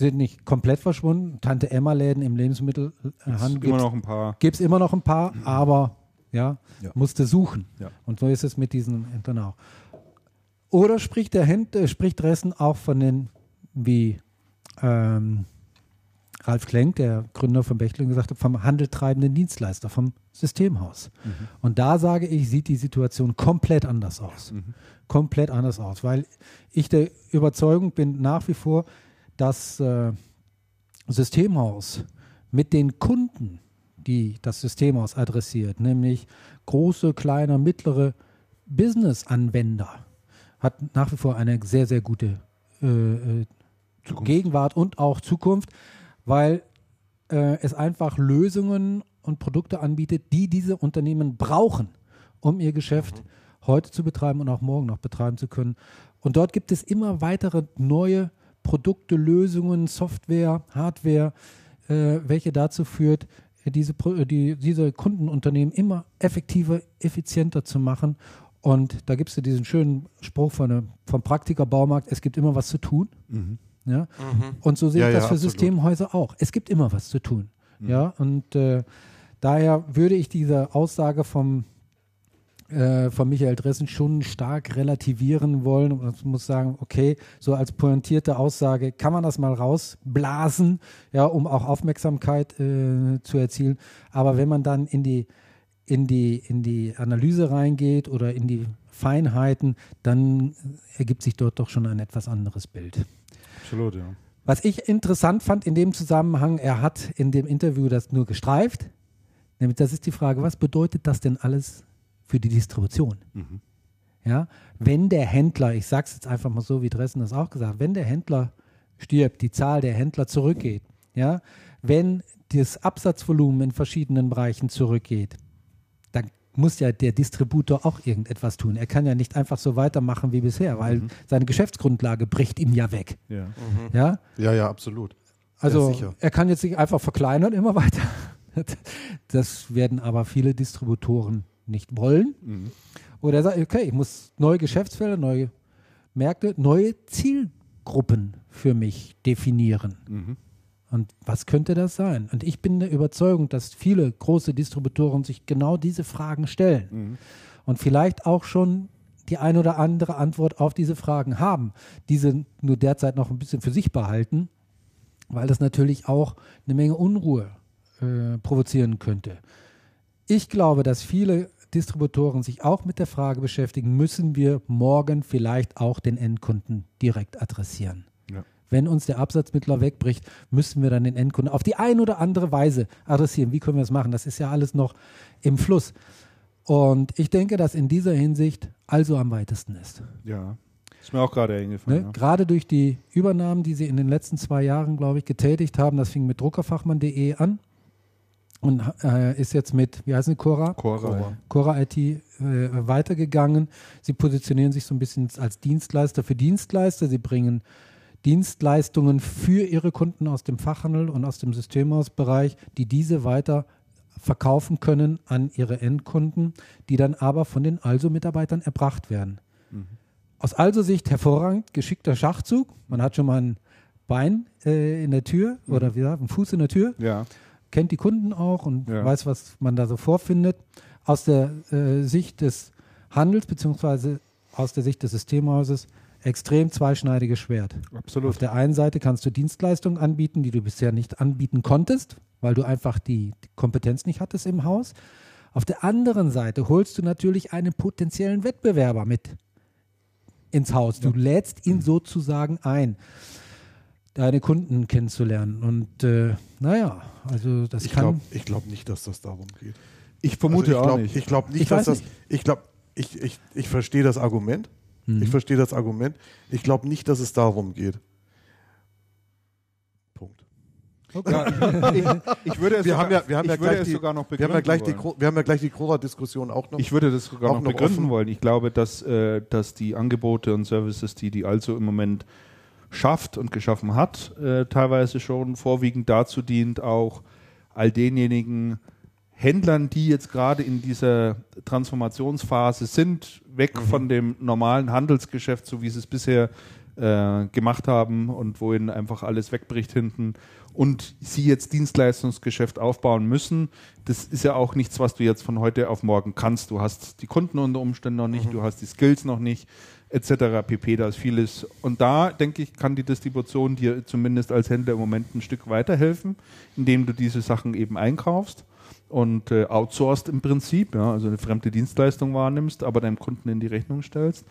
Sind nicht komplett verschwunden. Tante Emma-Läden im Lebensmittelhandel immer noch ein paar. gibt es immer noch ein paar, aber ja, Ja. musste suchen. Ja. Und so ist es mit diesen Händlern auch. Oder spricht der Händ, äh, spricht Dressen auch von den, wie ähm, Ralf Klenk, der Gründer von Bechtle, gesagt hat, vom handeltreibenden Dienstleister, vom Systemhaus. Und da sage ich, sieht die Situation komplett anders aus. Komplett anders aus, weil ich der Überzeugung bin nach wie vor, dass äh, Systemhaus mit den Kunden, die das Systemhaus adressiert, nämlich große, kleine, mittlere Business-Anwender, hat nach wie vor eine sehr, sehr gute äh, äh, Gegenwart und auch Zukunft, weil äh, es einfach Lösungen und Produkte anbietet, die diese Unternehmen brauchen, um ihr Geschäft heute zu betreiben und auch morgen noch betreiben zu können. Und dort gibt es immer weitere neue Produkte, Lösungen, Software, Hardware, äh, welche dazu führt, äh, diese, äh, die, diese Kundenunternehmen immer effektiver, effizienter zu machen. Und da gibt es ja diesen schönen Spruch von, der- vom Praktiker Baumarkt, es gibt immer was zu tun. Ja? Und so sehe Ja, ich das ja, für absolut. Systemhäuser auch. Es gibt immer was zu tun. Ja, und äh, daher würde ich diese Aussage vom, äh, von Michael Dressen schon stark relativieren wollen und muss sagen, okay, so als pointierte Aussage kann man das mal rausblasen, ja, um auch Aufmerksamkeit äh, zu erzielen. Aber wenn man dann in die in die, in die Analyse reingeht oder in die Feinheiten, dann ergibt sich dort doch schon ein etwas anderes Bild. Absolut, ja. Was ich interessant fand in dem Zusammenhang, er hat in dem Interview das nur gestreift. Nämlich, das ist die Frage, was bedeutet das denn alles für die Distribution? Ja, wenn der Händler, ich sage es jetzt einfach mal so, wie Dressen das auch gesagt, wenn der Händler stirbt, die Zahl der Händler zurückgeht, ja, wenn das Absatzvolumen in verschiedenen Bereichen zurückgeht, dann muss ja der Distributor auch irgendetwas tun. Er kann ja nicht einfach so weitermachen wie bisher, weil seine Geschäftsgrundlage bricht ihm ja weg. ja. Ja, Ja, ja, absolut. also Ja, er kann jetzt sich einfach verkleinern immer weiter. Das werden aber viele Distributoren nicht wollen. Oder er sagt, okay, ich muss neue Geschäftsfelder, neue Märkte, neue Zielgruppen für mich definieren. Und was könnte das sein? Und ich bin der Überzeugung, dass viele große Distributoren sich genau diese Fragen stellen und vielleicht auch schon die ein oder andere Antwort auf diese Fragen haben, diese nur derzeit noch ein bisschen für sich behalten, weil das natürlich auch eine Menge Unruhe äh, provozieren könnte. Ich glaube, dass viele Distributoren sich auch mit der Frage beschäftigen, müssen wir morgen vielleicht auch den Endkunden direkt adressieren. Ja. Wenn uns der Absatzmittler wegbricht, müssen wir dann den Endkunden auf die eine oder andere Weise adressieren. Wie können wir das machen? Das ist ja alles noch im Fluss. Und ich denke, dass in dieser Hinsicht also am weitesten ist. Ja. Ist mir auch gerade eingefallen. Ne? Ja. Gerade durch die Übernahmen, die sie in den letzten zwei Jahren, glaube ich, getätigt haben, das fing mit druckerfachmann.de an und äh, ist jetzt mit, wie heißt es, Cora? Cora. Cora IT äh, weitergegangen. Sie positionieren sich so ein bisschen als Dienstleister für Dienstleister. Sie bringen Dienstleistungen für ihre Kunden aus dem Fachhandel und aus dem Systemhausbereich, die diese weiter verkaufen können an ihre Endkunden, die dann aber von den Also-Mitarbeitern erbracht werden. Aus Also-Sicht hervorragend, geschickter Schachzug. Man hat schon mal ein Bein äh, in der Tür oder wie gesagt, einen Fuß in der Tür Ja. Kennt die Kunden auch und Ja. weiß, was man da so vorfindet. Aus der äh, Sicht des Handels beziehungsweise aus der Sicht des Systemhauses extrem zweischneidiges Schwert. Auf Absolut. der einen Seite kannst du Dienstleistungen anbieten, die du bisher nicht anbieten konntest, weil du einfach die, die Kompetenz nicht hattest im Haus. Auf der anderen Seite holst du natürlich einen potenziellen Wettbewerber mit ins Haus. Du lädst ihn sozusagen ein, deine Kunden kennenzulernen. Und äh, naja, also das Ich kann. glaube ich glaub nicht, dass das darum geht. Ich vermute also ich auch glaub, nicht. Ich glaube nicht, Ich dass das. Ich glaube, ich, ich, ich verstehe das Argument. Mhm. Ich verstehe das Argument. Ich glaube nicht, dass es darum geht. Punkt. ja, ich, ich würde es Wir sogar, haben ja, wir haben ich ja würde gleich die, sogar noch wir haben ja gleich die, wollen. Gro- wir haben ja gleich die Cora-Diskussion auch noch. Ich würde das sogar Auch noch noch begründen offen. wollen. Ich glaube, dass, äh, dass die Angebote und Services, die die also im Moment schafft und geschaffen hat, äh, teilweise schon vorwiegend dazu dient, auch all denjenigen Händlern, die jetzt gerade in dieser Transformationsphase sind, weg Mhm. von dem normalen Handelsgeschäft, so wie sie es bisher äh, gemacht haben und wo ihnen einfach alles wegbricht hinten und sie jetzt Dienstleistungsgeschäft aufbauen müssen. Das ist ja auch nichts, was du jetzt von heute auf morgen kannst. Du hast die Kunden unter Umständen noch nicht, du hast die Skills noch nicht, etc. pp. Da ist vieles. Und da, denke ich, kann die Distribution dir zumindest als Händler im Moment ein Stück weiterhelfen, indem du diese Sachen eben einkaufst und äh, outsourced im Prinzip, ja, also eine fremde Dienstleistung wahrnimmst, aber deinem Kunden in die Rechnung stellst.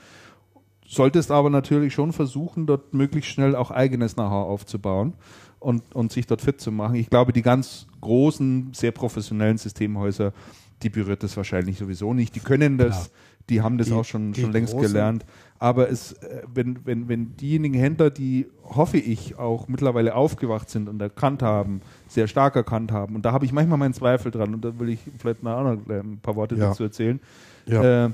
Solltest aber natürlich schon versuchen, dort möglichst schnell auch eigenes Know-how aufzubauen und, und sich dort fit zu machen. Ich glaube, die ganz großen, sehr professionellen Systemhäuser, die berührt das wahrscheinlich sowieso nicht. Die können das, Klar. die haben das Die- auch schon, schon längst großen- gelernt. Aber es, äh, wenn, wenn, wenn diejenigen Händler, die, hoffe ich, auch mittlerweile aufgewacht sind und erkannt haben, sehr stark erkannt haben, und da habe ich manchmal meinen Zweifel dran, und da will ich vielleicht noch ein paar Worte Ja. dazu erzählen, ja. äh,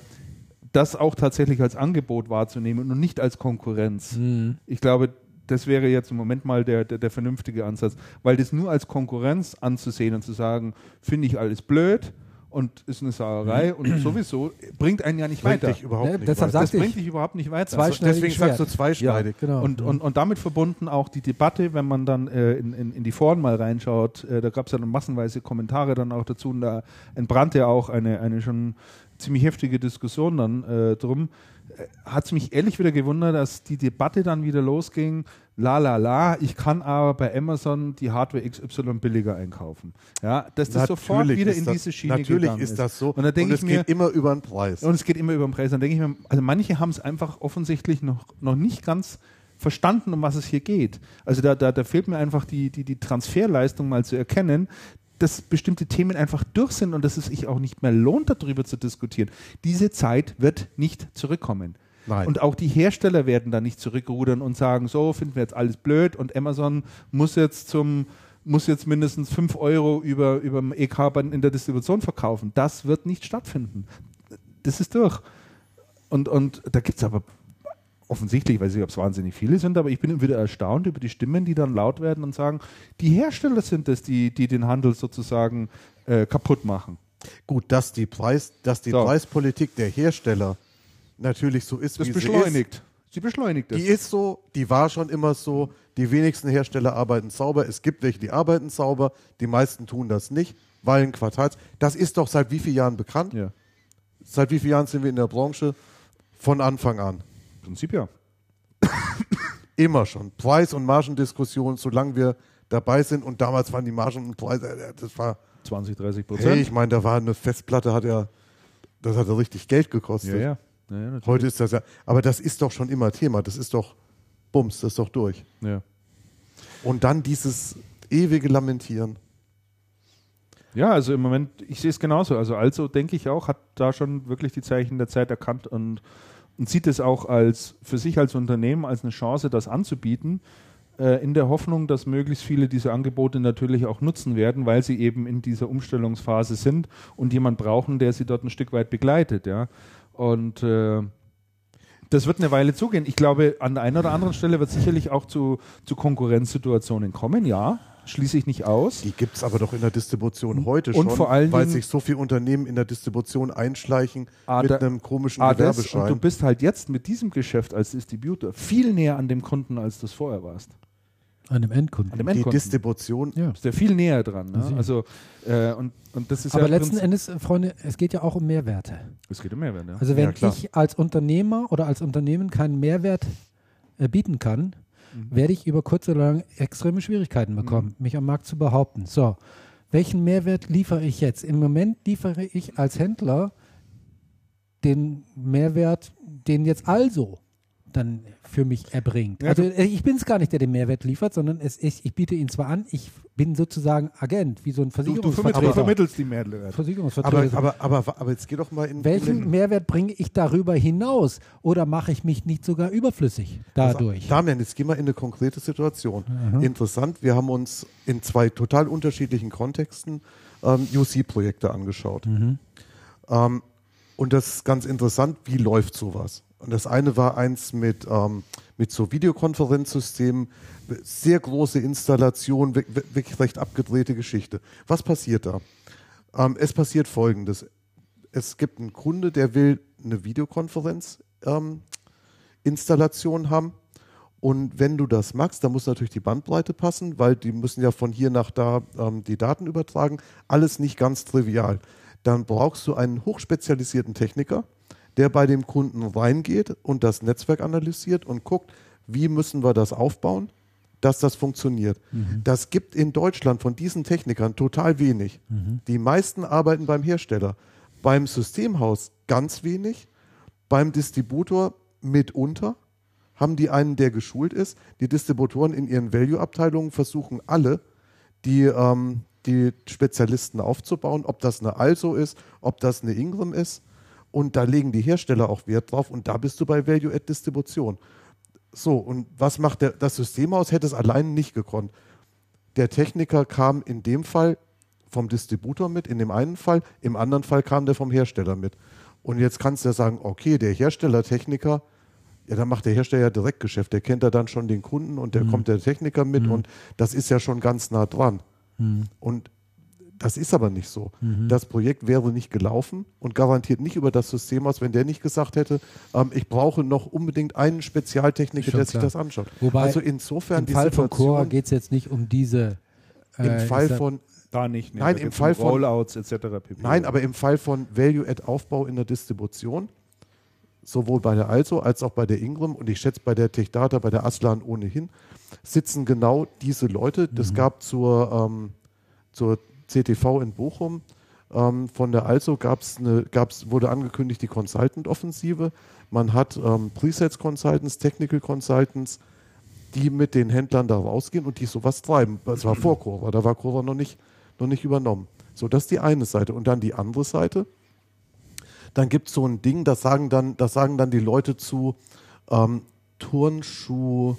das auch tatsächlich als Angebot wahrzunehmen und nicht als Konkurrenz. Mhm. Ich glaube, das wäre jetzt im Moment mal der, der, der vernünftige Ansatz, weil das nur als Konkurrenz anzusehen und zu sagen, finde ich alles blöd und ist eine Sauerei und sowieso bringt einen ja nicht Bringt weiter. dich überhaupt Ne, nicht deshalb weiter. Das sagte ich, bringt dich überhaupt nicht weiter. Zwei- deswegen Schwert. sagst du zweischneidig. genau. Und, und, und damit verbunden auch die Debatte, wenn man dann äh, in, in, in die Foren mal reinschaut, äh, da gab es ja dann massenweise Kommentare dann auch dazu und da entbrannte auch eine, eine schon ziemlich heftige Diskussion dann äh, drum. Hat es mich ehrlich wieder gewundert, dass die Debatte dann wieder losging, la la la, ich kann aber bei Amazon die Hardware XY billiger einkaufen. Ja, dass das sofort Natürlich wieder ist in das, diese Schiene Natürlich gegangen ist das so. Und da denke es ich mir, geht immer über den Preis. und es geht immer über den Preis. Dann denke ich mir, also manche haben es einfach offensichtlich noch, noch nicht ganz verstanden, um was es hier geht. Also da, da, da fehlt mir einfach die, die, die Transferleistung mal zu erkennen, dass bestimmte Themen einfach durch sind und dass es sich auch nicht mehr lohnt, darüber zu diskutieren. Diese Zeit wird nicht zurückkommen. Nein. Und auch die Hersteller werden da nicht zurückrudern und sagen, so finden wir jetzt alles blöd und Amazon muss jetzt zum muss jetzt mindestens 5 Euro über, über dem EK in der Distribution verkaufen. Das wird nicht stattfinden. Das ist durch. Und, und da gibt es aber offensichtlich, weiß ich, ob es wahnsinnig viele sind, aber ich bin wieder erstaunt über die Stimmen, die dann laut werden und sagen, die Hersteller sind es, die, die den Handel sozusagen äh, kaputt machen. Gut, dass die, Preis, dass die So. Preispolitik der Hersteller natürlich so ist, Das wie sie ist. beschleunigt. Sie beschleunigt es. Die ist so, die war schon immer so. Die wenigsten Hersteller arbeiten sauber. Es gibt welche, die arbeiten sauber. Die meisten tun das nicht, weil ein Quartals. Das ist doch seit wie vielen Jahren bekannt? ja, Seit wie vielen Jahren sind wir in der Branche? Von Anfang an. Im Prinzip ja. Immer schon. Preis- und Margendiskussion, solange wir dabei sind und damals waren die Margen und Preise, äh, das war, 20, 30 Prozent. hey, ich meine, da war eine Festplatte, hat ja, das hat ja richtig Geld gekostet. ja, ja. ja. Heute ist das ja, aber das ist doch schon immer Thema, das ist doch, bums, das ist doch durch. Ja. Und dann dieses ewige Lamentieren. Ja, also im Moment, ich sehe es genauso. Also also denke ich auch, hat da schon wirklich die Zeichen der Zeit erkannt und, und sieht es auch als für sich als Unternehmen als eine Chance, das anzubieten, äh, in der Hoffnung, dass möglichst viele diese Angebote natürlich auch nutzen werden, weil sie eben in dieser Umstellungsphase sind und jemand brauchen, der sie dort ein Stück weit begleitet, ja. Und äh, das wird eine Weile zugehen. Ich glaube, an der einen oder anderen Stelle wird sicherlich auch zu, zu Konkurrenzsituationen kommen, ja. Schließe ich nicht aus. Die gibt es aber doch in der Distribution heute Und schon, vor allen weil Dingen- sich so viele Unternehmen in der Distribution einschleichen Ah, mit da- einem komischen Ah, das, und du Gewerbeschein. bist halt jetzt mit diesem Geschäft als Distributor viel näher an dem Kunden, als du es vorher warst. An dem Endkunden. An dem Die Endkunden. Distribution, ja. bist du viel näher dran. Ne? Also, äh, und, und das ist Aber ja letzten Endes, äh, Freunde, es geht ja auch um Mehrwerte. Es geht um Mehrwert, ja. Also wenn Ja, ich als Unternehmer oder als Unternehmen keinen Mehrwert äh, bieten kann, Mhm. werde ich über kurz oder lang extreme Schwierigkeiten bekommen, mich am Markt zu behaupten. So, welchen Mehrwert liefere ich jetzt? Im Moment liefere ich als Händler den Mehrwert, den jetzt also dann für mich erbringt. Also äh, ich bin es gar nicht, der den Mehrwert liefert, sondern es ist, ich biete ihn zwar an, ich bin sozusagen Agent, wie so ein du, du, vermittelst, du Versicherungsvertreter. vermittelst die Mehrwert. Versicherungsvertreter. aber, aber, aber, aber jetzt geh doch mal in. Welchen in Mehrwert bringe ich darüber hinaus? Oder mache ich mich nicht sogar überflüssig dadurch? Damian, jetzt geh mal in eine konkrete Situation. Aha. Interessant, wir haben uns in zwei total unterschiedlichen Kontexten ähm, UC-Projekte angeschaut. Mhm. Ähm, und das ist ganz interessant, wie läuft sowas? Und das eine war eins mit, ähm, mit so Videokonferenzsystemen, sehr große Installation, wir- wir- wirklich recht abgedrehte Geschichte. Was passiert da? Ähm, es passiert folgendes. Es gibt einen Kunde, der will eine Videokonferenz ähm, haben. Und wenn du das machst, dann muss natürlich die Bandbreite passen, weil die müssen ja von hier nach da ähm, die Daten übertragen. Alles nicht ganz trivial. Dann brauchst du einen hochspezialisierten Techniker, der bei dem Kunden reingeht und das Netzwerk analysiert und guckt, wie müssen wir das aufbauen, dass das funktioniert. Das gibt in Deutschland von diesen Technikern total wenig. Die meisten arbeiten beim Hersteller, beim Systemhaus ganz wenig, beim Distributor mitunter haben die einen, der geschult ist. Die Distributoren in ihren Value-Abteilungen versuchen alle, die, ähm, die Spezialisten aufzubauen, ob das eine Also ist, ob das eine Ingram ist. Und da legen die Hersteller auch Wert drauf und da bist du bei Value-Add-Distribution. So, und was macht der, das Systemhaus? Hätte es allein nicht gekonnt. Der Techniker kam in dem Fall vom Distributor mit, in dem einen Fall, im anderen Fall kam der vom Hersteller mit. Und jetzt kannst du ja sagen, okay, der Herstellertechniker, ja, dann macht der Hersteller ja Direktgeschäft, der kennt ja dann schon den Kunden und der kommt der Techniker mit und das ist ja schon ganz nah dran. Und das ist aber nicht so. Das Projekt wäre nicht gelaufen und garantiert nicht über das System aus, wenn der nicht gesagt hätte, ähm, ich brauche noch unbedingt einen Spezialtechniker, Schon der sich klar. das anschaut. Wobei also insofern Im die Fall von Cora geht es jetzt nicht um diese. im äh, Fall ich sag- von Da nicht. Nee, Nein, da im Fall um von- Rollouts etc. pp. Nein, aber im Fall von Value-Add-Aufbau in der Distribution, sowohl bei der Also als auch bei der Ingram und ich schätze bei der Techdata, bei der Aslan ohnehin, sitzen genau diese Leute. Das gab zur, ähm, zur CTV in Bochum ähm, von der Also gab's eine, gab's, wurde angekündigt die Consultant-Offensive. Man hat ähm, Presets-Consultants, Technical Consultants, die mit den Händlern da rausgehen und die sowas treiben. Das war vor Cora, da war Cora noch nicht, noch nicht übernommen. So, das ist die eine Seite. Und dann die andere Seite. Dann gibt es so ein Ding, das sagen dann, das sagen dann die Leute zu ähm, Turnschuh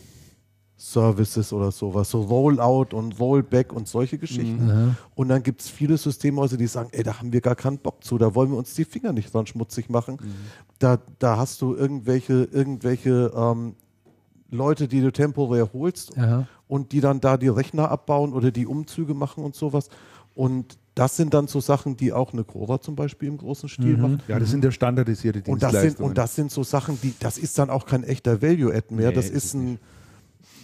Services oder sowas, so Rollout und Rollback und solche Geschichten. Und dann gibt es viele Systemhäuser, die sagen, ey, da haben wir gar keinen Bock zu, da wollen wir uns die Finger nicht dran schmutzig machen. Da, da hast du irgendwelche, irgendwelche ähm, Leute, die du temporär holst Aha. und die dann da die Rechner abbauen oder die Umzüge machen und sowas. Und das sind dann so Sachen, die auch eine Cora zum Beispiel im großen Stil macht. ja, das sind ja standardisierte Und das, sind, Dienstleistungen. und das sind so Sachen, die, das ist dann auch kein echter Value-Add mehr. Nee, das ist ein,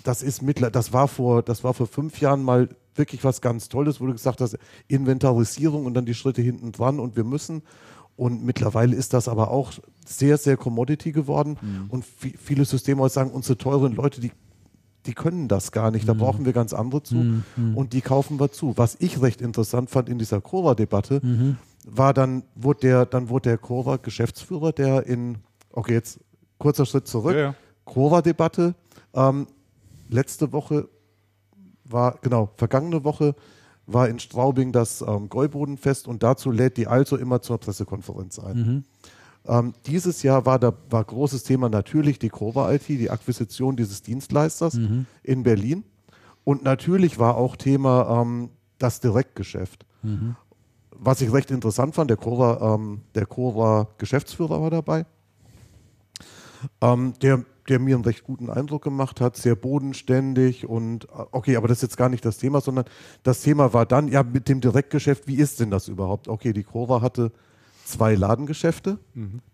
das ist mittler, das war vor, das war vor fünf Jahren mal wirklich was ganz Tolles, wo du gesagt hast, Inventarisierung und dann die Schritte hinten dran und wir müssen. Und mittlerweile ist das aber auch sehr, sehr Commodity geworden. Mhm. Und vi- viele Systeme sagen, unsere teuren Leute, die die können das gar nicht. Da Mhm. brauchen wir ganz andere zu Mhm. Mhm. und die kaufen wir zu. Was ich recht interessant fand in dieser Cora-Debatte, Mhm. war dann, wurde der, dann wurde der Cora-Geschäftsführer, der in, okay, jetzt kurzer Schritt zurück, Ja, ja. Cora-Debatte, ähm, letzte Woche war, genau, vergangene Woche war in Straubing das ähm, Gäubodenfest und dazu lädt die Also immer zur Pressekonferenz ein. Mhm. Ähm, dieses Jahr war da war großes Thema natürlich die Cora IT, die Akquisition dieses Dienstleisters Mhm. in Berlin. Und natürlich war auch Thema ähm, das Direktgeschäft. Mhm. Was ich recht interessant fand, der Cora, ähm, der Cora Geschäftsführer war dabei, ähm, der, der mir einen recht guten Eindruck gemacht hat, sehr bodenständig und äh, okay, aber das ist jetzt gar nicht das Thema, sondern das Thema war dann, ja, mit dem Direktgeschäft, wie ist denn das überhaupt? Okay, die Cora hatte zwei Ladengeschäfte,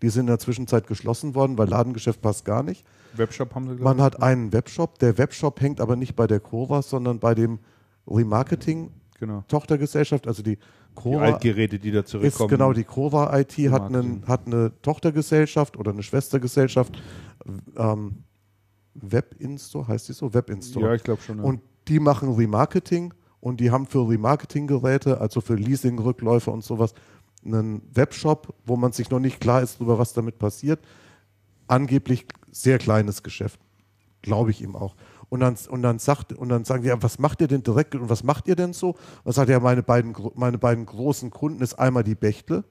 die sind in der Zwischenzeit geschlossen worden, weil Ladengeschäft passt gar nicht. Webshop haben sie glaub Man hat einen Webshop, der Webshop hängt aber nicht bei der Cora, sondern bei dem Remarketing genau. Tochtergesellschaft, also die Die Cora Altgeräte, die da ist zurückkommen. genau die Cora IT hat, einen, hat eine Tochtergesellschaft oder eine Schwestergesellschaft, ähm, Webinstore heißt die so, Webinstore. Ja, ich glaube schon. Ja. Und die machen Remarketing und die haben für Remarketing-Geräte, also für Leasing-Rückläufe und sowas, einen Webshop, wo man sich noch nicht klar ist darüber, was damit passiert. Angeblich sehr kleines Geschäft. Glaube ich ihm auch. Und dann, und dann sagt, und dann sagen die, ja, was macht ihr denn direkt und was macht ihr denn so? Und dann sagt er, meine beiden, meine beiden großen Kunden ist einmal die Bechtle,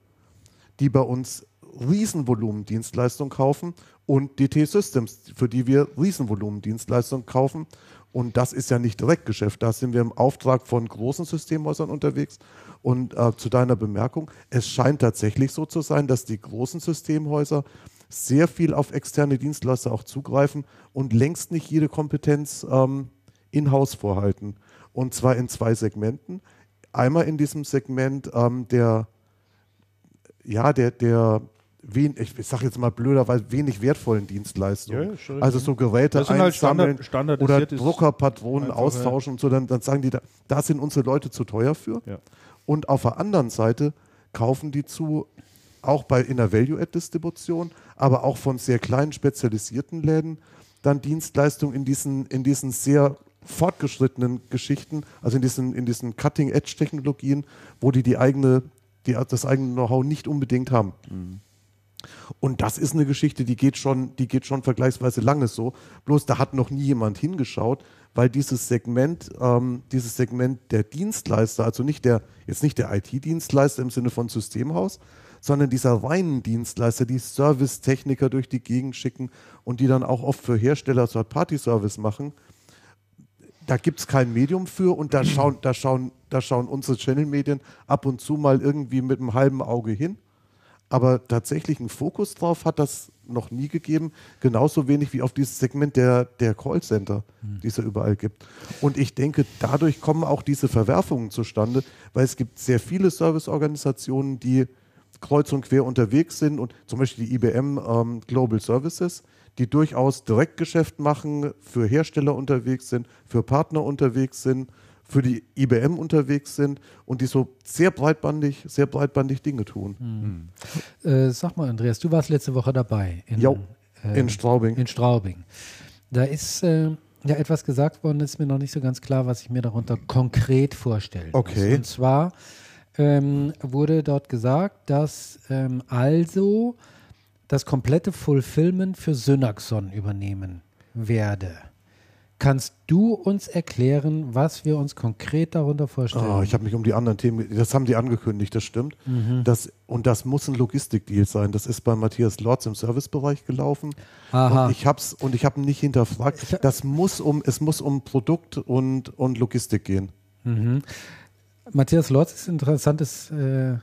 die bei uns Riesenvolumendienstleistungen kaufen und die T-Systems, für die wir Riesenvolumendienstleistungen kaufen. Und das ist ja nicht Direktgeschäft. Da sind wir im Auftrag von großen Systemhäusern unterwegs. Und äh, zu deiner Bemerkung, es scheint tatsächlich so zu sein, dass die großen Systemhäuser sehr viel auf externe Dienstleister auch zugreifen und längst nicht jede Kompetenz ähm, in-house vorhalten. Und zwar in zwei Segmenten. Einmal in diesem Segment ähm, der, ja, der, der, wen, ich sage jetzt mal blöderweise, wenig wertvollen Dienstleistungen. Ja, also so Geräte halt einsammeln Standard- oder Druckerpatronen austauschen und so, dann, dann sagen die, da, da sind unsere Leute zu teuer für. Ja. Und auf der anderen Seite kaufen die zu, auch bei in der Value-Add-Distribution, aber auch von sehr kleinen spezialisierten Läden, dann Dienstleistungen in diesen, in diesen sehr fortgeschrittenen Geschichten, also in diesen, in diesen Cutting-Edge-Technologien, wo die, die eigene, die das eigene Know-how nicht unbedingt haben. Und das ist eine Geschichte, die geht schon, die geht schon vergleichsweise lange so. Bloß da hat noch nie jemand hingeschaut, weil dieses Segment, ähm, dieses Segment der Dienstleister, also nicht der, jetzt nicht der IT-Dienstleister im Sinne von Systemhaus, sondern dieser reinen Dienstleister, die Servicetechniker durch die Gegend schicken und die dann auch oft für Hersteller Third-Party-Service machen, da gibt es kein Medium für und da schauen, da schauen, da schauen unsere Channel-Medien ab und zu mal irgendwie mit einem halben Auge hin. Aber tatsächlich einen Fokus drauf hat das noch nie gegeben. Genauso wenig wie auf dieses Segment der, der Callcenter, die es ja überall gibt. Und ich denke, dadurch kommen auch diese Verwerfungen zustande, weil es gibt sehr viele Serviceorganisationen, die kreuz und quer unterwegs sind und zum Beispiel die IBM ähm, Global Services, die durchaus Direktgeschäft machen, für Hersteller unterwegs sind, für Partner unterwegs sind, für die IBM unterwegs sind und die so sehr breitbandig, sehr breitbandig Dinge tun. Äh, sag mal, Andreas, du warst letzte Woche dabei in, Jo, äh, in Straubing. in Straubing. Da ist äh, ja etwas gesagt worden, ist mir noch nicht so ganz klar, was ich mir darunter konkret vorstellen Okay. muss. Und zwar ähm, wurde dort gesagt, dass ähm, also das komplette Fulfillment für Synaxon übernehmen werde. Kannst du uns erklären, was wir uns konkret darunter vorstellen? Ah, ich habe mich um die anderen Themen, das haben die angekündigt, das stimmt. Mhm. Das, und das muss ein Logistikdeal sein. Das ist bei Matthias Lorz im Servicebereich gelaufen. Aha. Und ich hab's und ich habe nicht hinterfragt. Das muss um, es muss um Produkt und, und Logistik gehen. Matthias Lorz ist ein interessantes, äh,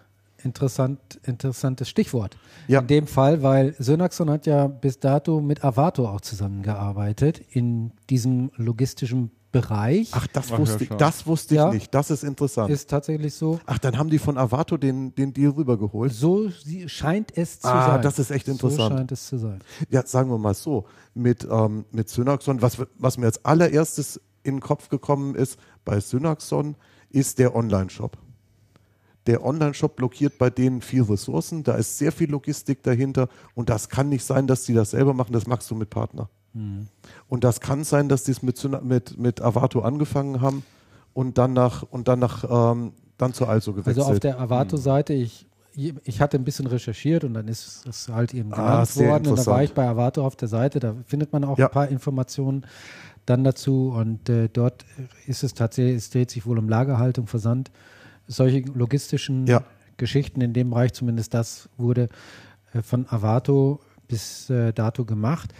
interessant, interessantes Stichwort. Ja. In dem Fall, weil Synaxon hat ja bis dato mit Avato auch zusammengearbeitet in diesem logistischen Bereich. Ach, das Ach, wusste ja, ich, das wusste ich Ja. nicht. Das ist interessant. ist tatsächlich so. Ach, dann haben die von Avato den, den Deal rübergeholt. So scheint es zu Ah, sein. das ist echt So interessant. scheint es zu sein. Ja, sagen wir mal so, mit, ähm, mit Synaxon, was, was mir als allererstes in den Kopf gekommen ist bei Synaxon, ist der Online-Shop. Der Online-Shop blockiert bei denen viel Ressourcen, da ist sehr viel Logistik dahinter und das kann nicht sein, dass die das selber machen, das machst du mit Partner. Und das kann sein, dass die es mit, mit, mit Avato angefangen haben und dann nach und dann nach ähm, dann zu Also gewechselt. Also auf der Avato-Seite, ich, ich hatte ein bisschen recherchiert und dann ist es halt eben Ah, genannt sehr worden. Und da war ich bei Avato auf der Seite, da findet man auch Ja. ein paar Informationen dann dazu. Und äh, dort ist es tatsächlich, es dreht sich wohl um Lagerhaltung, Versand, solche logistischen Ja. Geschichten in dem Bereich, zumindest das wurde äh, von Avato bis äh, dato gemacht.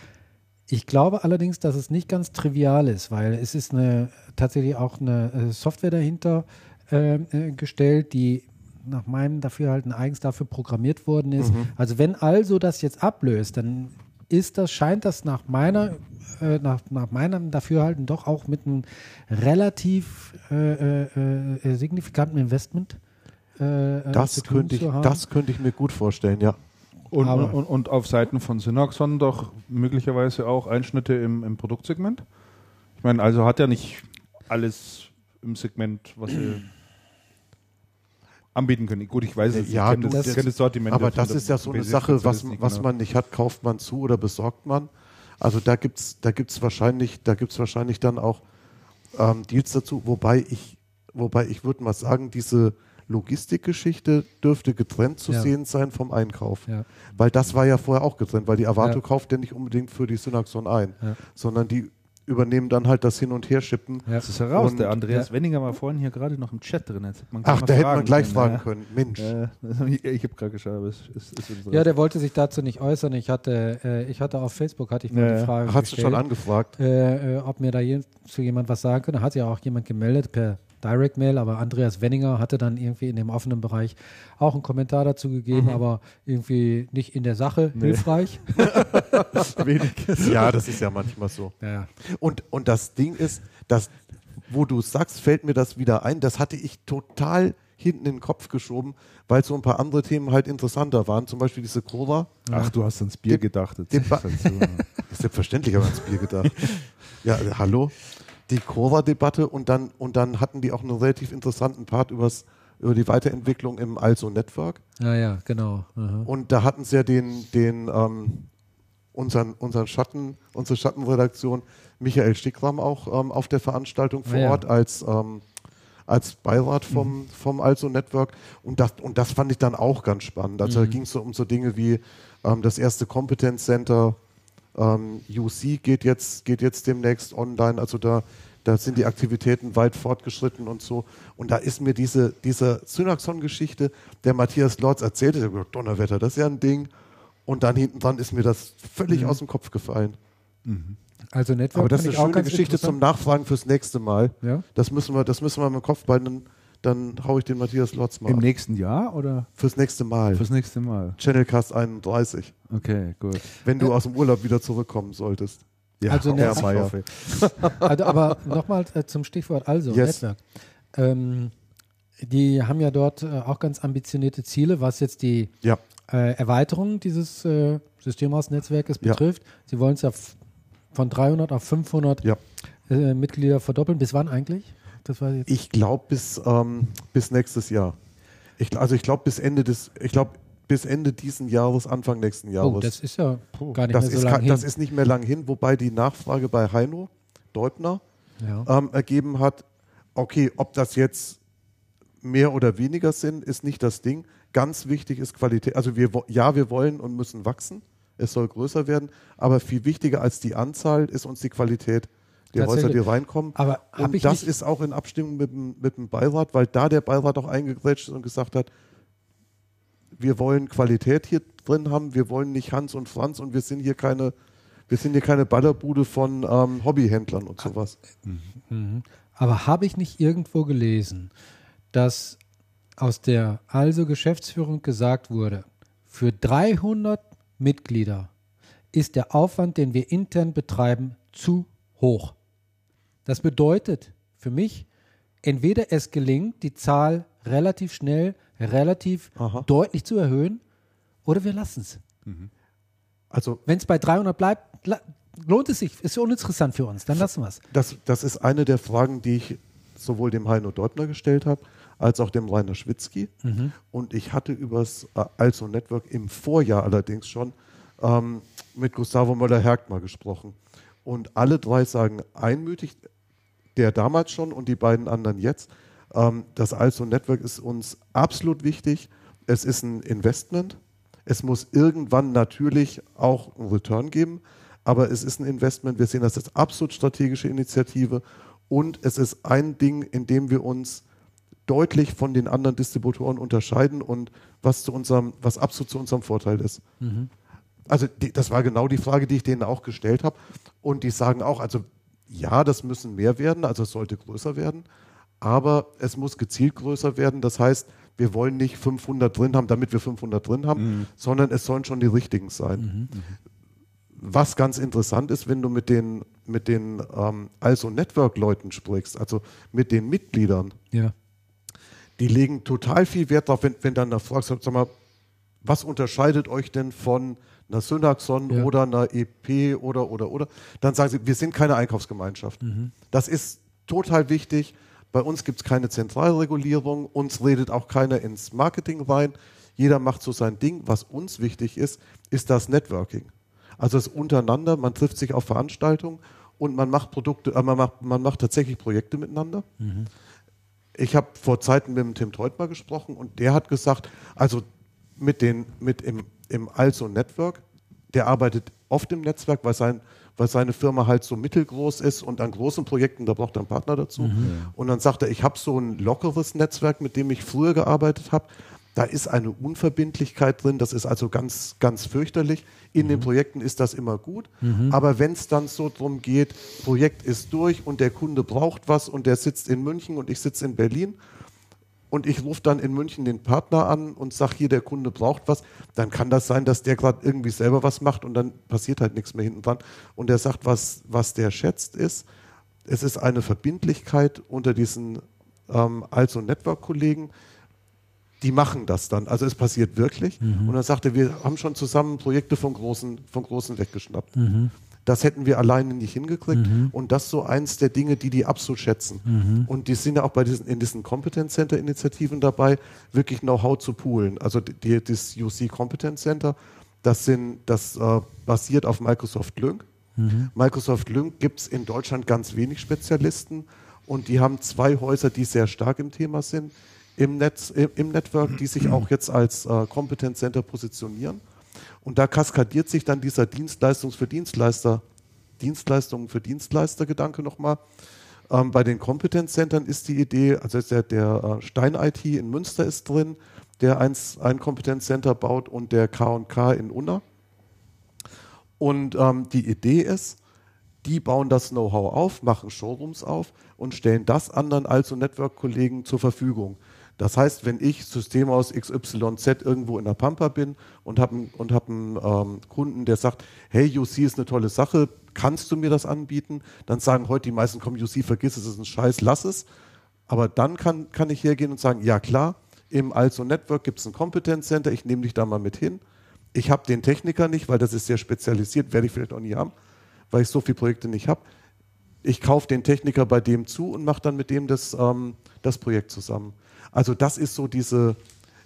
Ich glaube allerdings, dass es nicht ganz trivial ist, weil es ist eine, tatsächlich auch eine äh, Software dahinter äh, äh, gestellt, die nach meinem Dafürhalten eigens dafür programmiert worden ist. Also wenn also das jetzt ablöst, dann ist das, scheint das nach meiner, äh, nach, nach meinem Dafürhalten doch auch mit einem relativ äh, äh, äh, signifikanten Investment äh, äh, das zu tun könnte ich zu haben. das könnte ich mir gut vorstellen, ja. Und, und, und auf Seiten von Synaxon doch möglicherweise auch Einschnitte im, im Produktsegment? Ich meine, also hat ja nicht alles im Segment, was sie anbieten können. Gut, ich weiß es, Ja, ich kenne das, das- kenn das Sortiment. Aber das ist ja so eine Sache, was, was man nicht hat, kauft man zu oder besorgt man. Also da gibt's da gibt's wahrscheinlich, da gibt's wahrscheinlich dann auch ähm, Deals dazu, wobei ich, wobei ich würde mal sagen, diese Logistikgeschichte dürfte getrennt zu Ja. sehen sein vom Einkauf. Ja. Weil das war ja vorher auch getrennt, weil die Avato Ja. kauft ja nicht unbedingt für die Synaxon ein, sondern die übernehmen dann halt das Hin- und Herschippen. Ja. Das ist heraus. Und- der Andreas Ja. Wenninger war vorhin hier gerade noch im Chat drin. Jetzt man Ach, da hätte man gleich können, fragen ja. können. Mensch. Ja, ich ich habe gerade geschaut, aber es ist, ist. Ja, der wollte sich dazu nicht äußern. Ich hatte, äh, ich hatte auf Facebook hatte ich mal Ja, die. Frage Hast du schon gestellt, angefragt? äh, äh, ob mir da je, zu jemand was sagen könnte. Hat ja auch jemand gemeldet per Direct Mail, aber Andreas Wenninger hatte dann irgendwie in dem offenen Bereich auch einen Kommentar dazu gegeben, aber irgendwie nicht in der Sache Nee. hilfreich. wenig. Ja, das ist ja manchmal so. Ja. Und, und das Ding ist, dass, wo du sagst, fällt mir das wieder ein, das hatte ich total hinten in den Kopf geschoben, weil so ein paar andere Themen halt interessanter waren. Zum Beispiel diese Cora. Ach, du hast ans Bier Die- gedacht. Halt. Ist selbstverständlich, aber ans Bier gedacht. ja, hallo? Die Cora-Debatte und dann, und dann hatten die auch einen relativ interessanten Part übers, über die Weiterentwicklung im Also Network. ja, ja, genau. Aha. Und da hatten sie ja den, den ähm, unseren, unseren Schatten, unsere Schattenredaktion Michael Stickram auch ähm, auf der Veranstaltung vor Ah, ja. Ort als, ähm, als Beirat vom, vom Also Network. Und das, und das fand ich dann auch ganz spannend. Also da ging es so um so Dinge wie ähm, das erste Competence Center ähm, UC geht jetzt, geht jetzt demnächst online. Also da, da sind die Aktivitäten weit fortgeschritten und so. Und da ist mir diese, diese Synaxon-Geschichte, der Matthias Lorz erzählte, hab gedacht, Donnerwetter, das ist ja ein Ding. Und dann hinten dran ist mir das völlig aus dem Kopf gefallen. Also Network Aber das ist eine schöne Geschichte zum. Nachfragen fürs nächste Mal. Ja. Das müssen wir, das müssen wir im Kopf behalten. Dann, dann hau ich den Matthias Lotz mal Im ab. nächsten Jahr oder fürs nächste Mal. fürs nächste Mal? Channelcast 31. Okay, gut. Wenn du aus dem Urlaub wieder zurückkommen solltest. Ja, Also auch ne- Meier. Also, aber nochmal äh, zum Stichwort also Yes. Netzwerk. Ähm, die haben ja dort äh, auch ganz ambitionierte Ziele, was jetzt die Ja. äh, Erweiterung dieses äh, Systemhausnetzwerkes Ja. betrifft. Sie wollen es ja von 300 auf 500 Ja. äh, Mitglieder verdoppeln. Bis wann eigentlich? Das war jetzt. Ich glaube bis, ähm, bis nächstes Jahr. Ich, also ich glaube bis Ende des, ich glaube bis Ende diesen Jahres, Anfang nächsten Jahres. oh, das ist ja gar nicht das, mehr so ist, lange ka- hin. das ist nicht mehr lang hin, wobei die Nachfrage bei Heino Deutner ja. ähm, ergeben hat, okay, ob das jetzt mehr oder weniger sind, ist nicht das Ding. Ganz wichtig ist Qualität. Also wir, ja, wir wollen und müssen wachsen. Es soll größer werden. Aber viel wichtiger als die Anzahl ist uns die Qualität der Häuser, die reinkommen. Aber und das ist auch in Abstimmung mit dem, mit dem Beirat, weil da der Beirat auch eingegrätscht ist und gesagt hat, wir wollen Qualität hier drin haben, wir wollen nicht Hans und Franz und wir sind hier keine, wir sind hier keine Ballerbude von ähm, Hobbyhändlern und sowas. Mhm. Aber habe ich nicht irgendwo gelesen, dass aus der also Geschäftsführung gesagt wurde, für 300 Mitglieder ist der Aufwand, den wir intern betreiben, zu hoch. Das bedeutet für mich, entweder es gelingt, die Zahl relativ schnell, relativ Aha. deutlich zu erhöhen, oder wir lassen es. Also Wenn es bei 300 bleibt, lohnt es sich, ist uninteressant für uns, dann lassen wir es. das, das ist eine der Fragen, die ich sowohl dem Heino Deutner gestellt habe, als auch dem Rainer Schwitzky. Und ich hatte übers äh, Also Network im Vorjahr allerdings schon ähm, mit Gustavo Möller-Hergt mal gesprochen. Und alle drei sagen einmütig, der damals schon und die beiden anderen jetzt, ähm, das Also Network ist uns absolut wichtig. Es ist ein Investment. Es muss irgendwann natürlich auch einen Return geben, aber es ist ein Investment. Wir sehen das als absolut strategische Initiative und es ist ein Ding, in dem wir uns deutlich von den anderen Distributoren unterscheiden und was zu unserem, was absolut zu unserem Vorteil ist. Mhm. Also die, das war genau die Frage, die ich denen auch gestellt habe. Und die sagen auch, also ja, das müssen mehr werden, also es sollte größer werden, aber es muss gezielt größer werden. Das heißt, wir wollen nicht 500 drin haben, damit wir 500 drin haben, mhm. sondern es sollen schon die richtigen sein. Mhm. Was ganz interessant ist, wenn du mit den, mit den ähm, also Network-Leuten sprichst, also mit den Mitgliedern, ja. die legen total viel Wert darauf, wenn, wenn dann da fragst, sag mal, was unterscheidet euch denn von einer Synaxon ja. oder einer EP oder, oder, oder, dann sagen sie, wir sind keine Einkaufsgemeinschaft. Mhm. Das ist total wichtig. Bei uns gibt es keine Zentralregulierung, uns redet auch keiner ins Marketing rein. Jeder macht so sein Ding. Was uns wichtig ist, ist das Networking. Also es untereinander, man trifft sich auf Veranstaltungen und man macht Produkte, äh, man, macht, man macht tatsächlich Projekte miteinander. Mhm. Ich habe vor Zeiten mit dem Tim Teutmer gesprochen und der hat gesagt, also mit, den, mit im, im Also Network, der arbeitet oft im Netzwerk, weil, sein, weil seine Firma halt so mittelgroß ist und an großen Projekten, da braucht er einen Partner dazu. Mhm. Und dann sagt er, ich habe so ein lockeres Netzwerk, mit dem ich früher gearbeitet habe. Da ist eine Unverbindlichkeit drin, das ist also ganz, ganz fürchterlich. In mhm. den Projekten ist das immer gut, mhm. aber wenn es dann so darum geht, Projekt ist durch und der Kunde braucht was und der sitzt in München und ich sitze in Berlin und ich rufe dann in München den Partner an und sage hier, der Kunde braucht was, dann kann das sein, dass der gerade irgendwie selber was macht und dann passiert halt nichts mehr hinten dran. Und er sagt, was, was der schätzt ist, es ist eine Verbindlichkeit unter diesen ähm, Also Network-Kollegen, die machen das dann. Also es passiert wirklich. Mhm. Und dann sagt er, wir haben schon zusammen Projekte von Großen, von Großen weggeschnappt. Mhm. Das hätten wir alleine nicht hingekriegt. Mhm. Und das ist so eins der Dinge, die die absolut schätzen. Mhm. Und die sind ja auch bei diesen, in diesen Competence Center Initiativen dabei, wirklich Know-how zu poolen. Also die, das UC Competence Center, das, sind, das äh, basiert auf Microsoft Lync. Mhm. Microsoft Lync gibt es in Deutschland ganz wenig Spezialisten. Und die haben zwei Häuser, die sehr stark im Thema sind, im, Netz, im, im Network, die sich auch jetzt als äh, Competence Center positionieren. Und da kaskadiert sich dann dieser Dienstleistungs für Dienstleister, Dienstleistungen für Dienstleister-Gedanke nochmal. Ähm, bei den Kompetenzzentren ist die Idee, also der, der äh, Stein-IT in Münster ist drin, der eins, ein Kompetenzcenter baut und der K&K in Unna. Und ähm, die Idee ist, die bauen das Know-how auf, machen Showrooms auf und stellen das anderen also Network-Kollegen zur Verfügung. Das heißt, wenn ich System aus XYZ irgendwo in der Pampa bin und habe und hab einen ähm, Kunden, der sagt, hey, UC ist eine tolle Sache, kannst du mir das anbieten? Dann sagen heute die meisten, komm, UC, vergiss es, es ist ein Scheiß, lass es. Aber dann kann, kann ich hergehen und sagen, ja klar, im Also Network gibt es ein Competence Center, ich nehme dich da mal mit hin. Ich habe den Techniker nicht, weil das ist sehr spezialisiert, werde ich vielleicht auch nie haben, weil ich so viele Projekte nicht habe. Ich kaufe den Techniker bei dem zu und mache dann mit dem das, ähm, das Projekt zusammen. Also das ist so diese,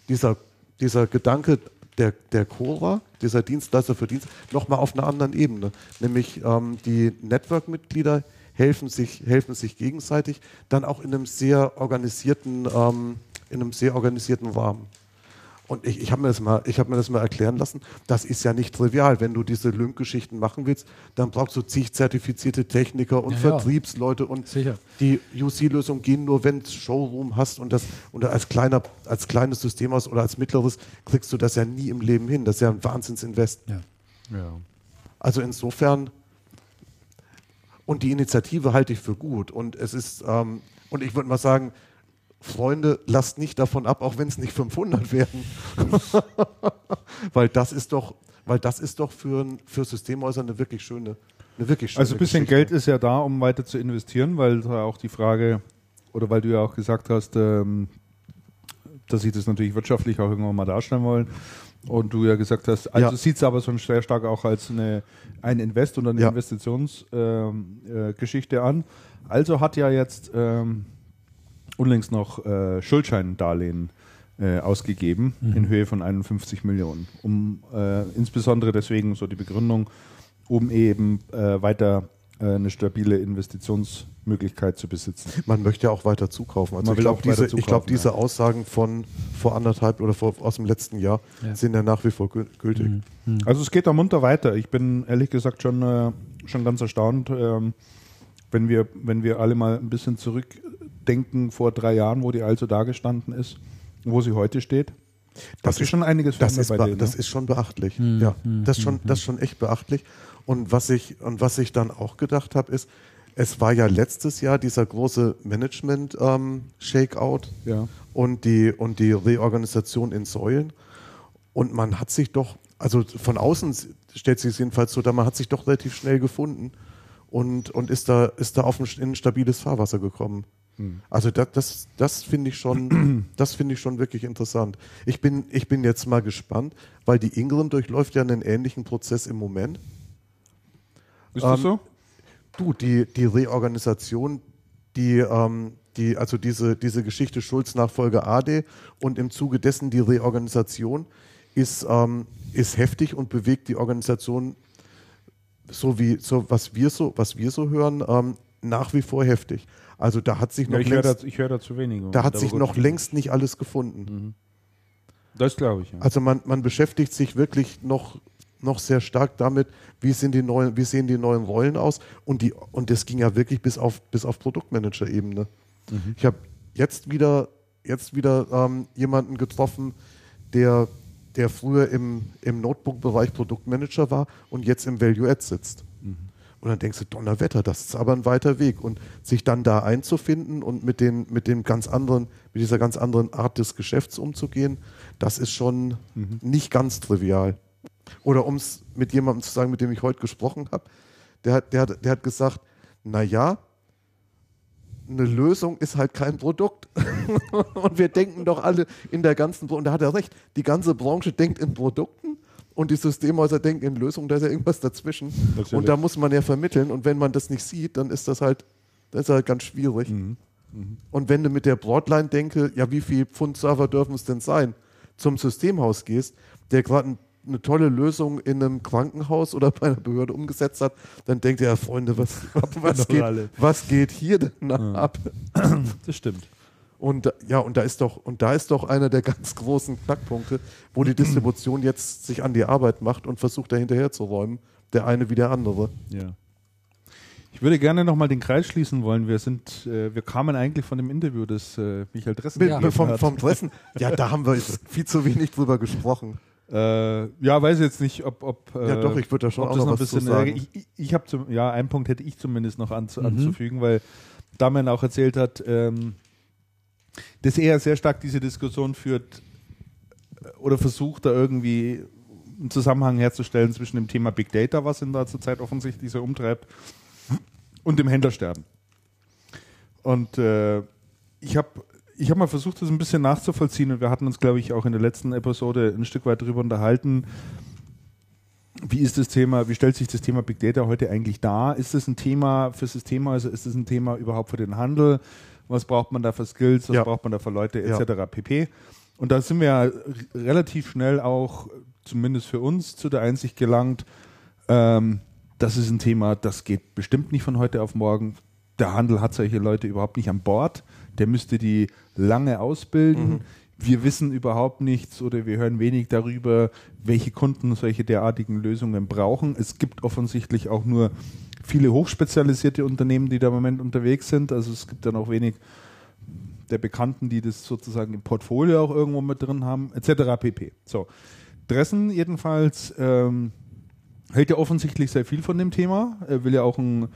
dieser, dieser Gedanke der, der Cora, dieser Dienstleister für Dienst, nochmal auf einer anderen Ebene. Nämlich ähm, die Network-Mitglieder helfen sich, helfen sich gegenseitig, dann auch in einem sehr organisierten, ähm, in einem sehr organisierten Rahmen. Und ich, ich habe mir, hab mir das mal erklären lassen, das ist ja nicht trivial. Wenn du diese Lync-Geschichten machen willst, dann brauchst du zig zertifizierte Techniker und ja, Vertriebsleute und Sicher. die UC-Lösung gehen nur, wenn du Showroom hast und das und als kleiner, als kleines System aus oder als mittleres kriegst du das ja nie im Leben hin. Das ist ja ein Wahnsinnsinvest. Ja. ja. Also insofern und die Initiative halte ich für gut. Und es ist, ähm, und ich würde mal sagen, Freunde, lasst nicht davon ab, auch wenn es nicht 500 werden. weil das ist doch, weil das ist doch für, für Systemhäuser eine wirklich schöne, eine wirklich schöne Also ein bisschen Geschichte. Geld ist ja da, um weiter zu investieren, weil da auch die Frage, oder weil du ja auch gesagt hast, ähm, dass sie das natürlich wirtschaftlich auch irgendwann mal darstellen wollen. Und du ja gesagt hast, also ja. sieht es aber schon sehr stark auch als eine, ein Invest und eine ja. Investitionsgeschichte ähm, äh, an. Also hat ja jetzt ähm, unlängst noch äh, Schuldscheindarlehen äh, ausgegeben Mhm. in Höhe von 51 Millionen. Um äh, insbesondere deswegen so die Begründung, um eben äh, weiter äh, eine stabile Investitionsmöglichkeit zu besitzen. Man möchte ja auch weiter zukaufen. Also Man ich will glaube, auch weiter diese, ich glaub, diese ja. Aussagen von vor anderthalb oder vor, aus dem letzten Jahr Ja. sind ja nach wie vor gül- gültig. Mhm. Also es geht da munter weiter. Ich bin ehrlich gesagt schon, äh, schon ganz erstaunt, ähm, wenn, wir, wenn wir alle mal ein bisschen zurückdenken vor drei Jahren, wo die also da gestanden ist, wo sie heute steht. Das, ist schon einiges Das ist, bei be- denen, das ne? ist schon beachtlich. Hm, ja, hm, das ist schon, hm, das ist schon echt beachtlich. Und was ich, und was ich dann auch gedacht habe, ist, es war ja letztes Jahr dieser große Management-Shakeout ja. und, die, und die Reorganisation in Säulen. Und man hat sich doch, also von außen stellt sich es jedenfalls so, da man hat sich doch relativ schnell gefunden und, und ist da, ist da auf ein, in ein stabiles Fahrwasser gekommen. Also das, das, das finde ich schon, das finde ich schon wirklich interessant. Ich bin, ich bin jetzt mal gespannt, weil die Ingram durchläuft ja einen ähnlichen Prozess im Moment. Ist das Ähm, so? Du, die, die Reorganisation, die, ähm, die, also diese, diese Geschichte Schulz-Nachfolger AD und im Zuge dessen die Reorganisation ist, ähm, ist heftig und bewegt die Organisation, so wie, so was wir so, was wir so hören, ähm, nach wie vor heftig. Also da hat sich Ja, noch ich höre längst, da, ich hör da zu wenig. da hat sich noch längst nicht alles gefunden. Mhm. Das glaube ich, ja. Also man, man beschäftigt sich wirklich noch, noch sehr stark damit, wie, sind die neuen, wie sehen die neuen Rollen aus. Und, die, und das ging ja wirklich bis auf, bis auf Produktmanager-Ebene. Mhm. Ich habe jetzt wieder, jetzt wieder ähm, jemanden getroffen, der, der früher im, im Notebook-Bereich Produktmanager war und jetzt im Value-Add sitzt. Mhm. Und dann denkst du, Donnerwetter, das ist aber ein weiter Weg. Und sich dann da einzufinden und mit, den, mit, dem ganz anderen, mit dieser ganz anderen Art des Geschäfts umzugehen, das ist schon nicht ganz trivial. Oder um es mit jemandem zu sagen, mit dem ich heute gesprochen habe, der hat, der, hat, der hat gesagt, naja, eine Lösung ist halt kein Produkt. und wir denken doch alle in der ganzen Branche, und da hat er recht, die ganze Branche denkt in Produkten und die Systemhäuser denken in Lösungen, da ist ja irgendwas dazwischen. Natürlich. Und da muss man ja vermitteln und wenn man das nicht sieht, dann ist das halt, das ist halt ganz schwierig. Mhm. Und wenn du mit der Broadline denke, ja, wie viel Pfund Server dürfen es denn sein, zum Systemhaus gehst, der gerade ein, eine tolle Lösung in einem Krankenhaus oder bei einer Behörde umgesetzt hat, dann denkt er, ja, Freunde, was, was, Doch geht, was geht hier denn ab? Das stimmt. Und da- ja, und da ist doch, und da ist doch einer der ganz großen Knackpunkte, wo die Distribution jetzt sich an die Arbeit macht und versucht, da hinterher zu räumen, der eine wie der andere. Ja. Ich würde gerne nochmal den Kreis schließen wollen. Wir sind, äh, wir kamen eigentlich von dem Interview, das äh, Michael Dressen Mit, gegeben vom, vom Dressen, ja, da haben wir jetzt viel zu wenig drüber gesprochen. Äh, ja, weiß jetzt nicht, ob. ob äh, Ja, doch, ich würde da schon auch noch noch ein bisschen. sagen. Ich, ich, ich habe zum, ja, einen Punkt hätte ich zumindest noch anzu, Mhm. anzufügen, weil Damian auch erzählt hat, ähm, dass er sehr stark diese Diskussion führt äh, oder versucht, da irgendwie einen Zusammenhang herzustellen zwischen dem Thema Big Data, was ihn da zurzeit offensichtlich so umtreibt, und dem Händlersterben. Und äh, ich habe ich hab mal versucht, das ein bisschen nachzuvollziehen und wir hatten uns, glaube ich, auch in der letzten Episode ein Stück weit darüber unterhalten. Wie ist das Thema, wie stellt sich das Thema Big Data heute eigentlich dar? Ist das ein Thema für Systemhäuser? Ist das ein Thema überhaupt für den Handel? Was braucht man da für Skills? Was Ja. braucht man da für Leute Ja. etc. pp. Und da sind wir ja relativ schnell auch, zumindest für uns, zu der Einsicht gelangt, ähm, das ist ein Thema, das geht bestimmt nicht von heute auf morgen. Der Handel hat solche Leute überhaupt nicht an Bord. Der müsste die lange ausbilden. Wir wissen überhaupt nichts oder wir hören wenig darüber, welche Kunden solche derartigen Lösungen brauchen. Es gibt offensichtlich auch nur viele hochspezialisierte Unternehmen, die da im Moment unterwegs sind. Also es gibt dann auch wenig der Bekannten, die das sozusagen im Portfolio auch irgendwo mit drin haben, etc. pp. So. Dressen jedenfalls ähm, hält ja offensichtlich sehr viel von dem Thema. Er will ja auch einen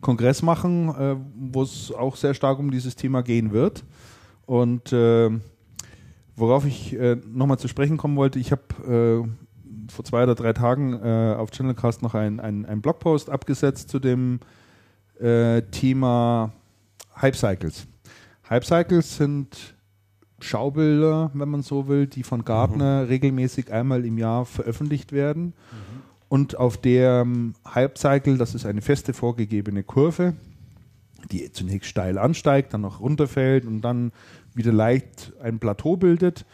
Kongress machen, äh, wo es auch sehr stark um dieses Thema gehen wird. Und äh, worauf ich äh, nochmal zu sprechen kommen wollte, ich habe äh, vor zwei oder drei Tagen äh, auf Channelcast noch einen ein Blogpost abgesetzt zu dem äh, Thema Hype Cycles. Hype Cycles sind Schaubilder, wenn man so will, die von Gartner regelmäßig einmal im Jahr veröffentlicht werden. Und auf der Hype Cycle, das ist eine feste vorgegebene Kurve, die zunächst steil ansteigt, dann noch runterfällt und dann wieder leicht ein Plateau bildet.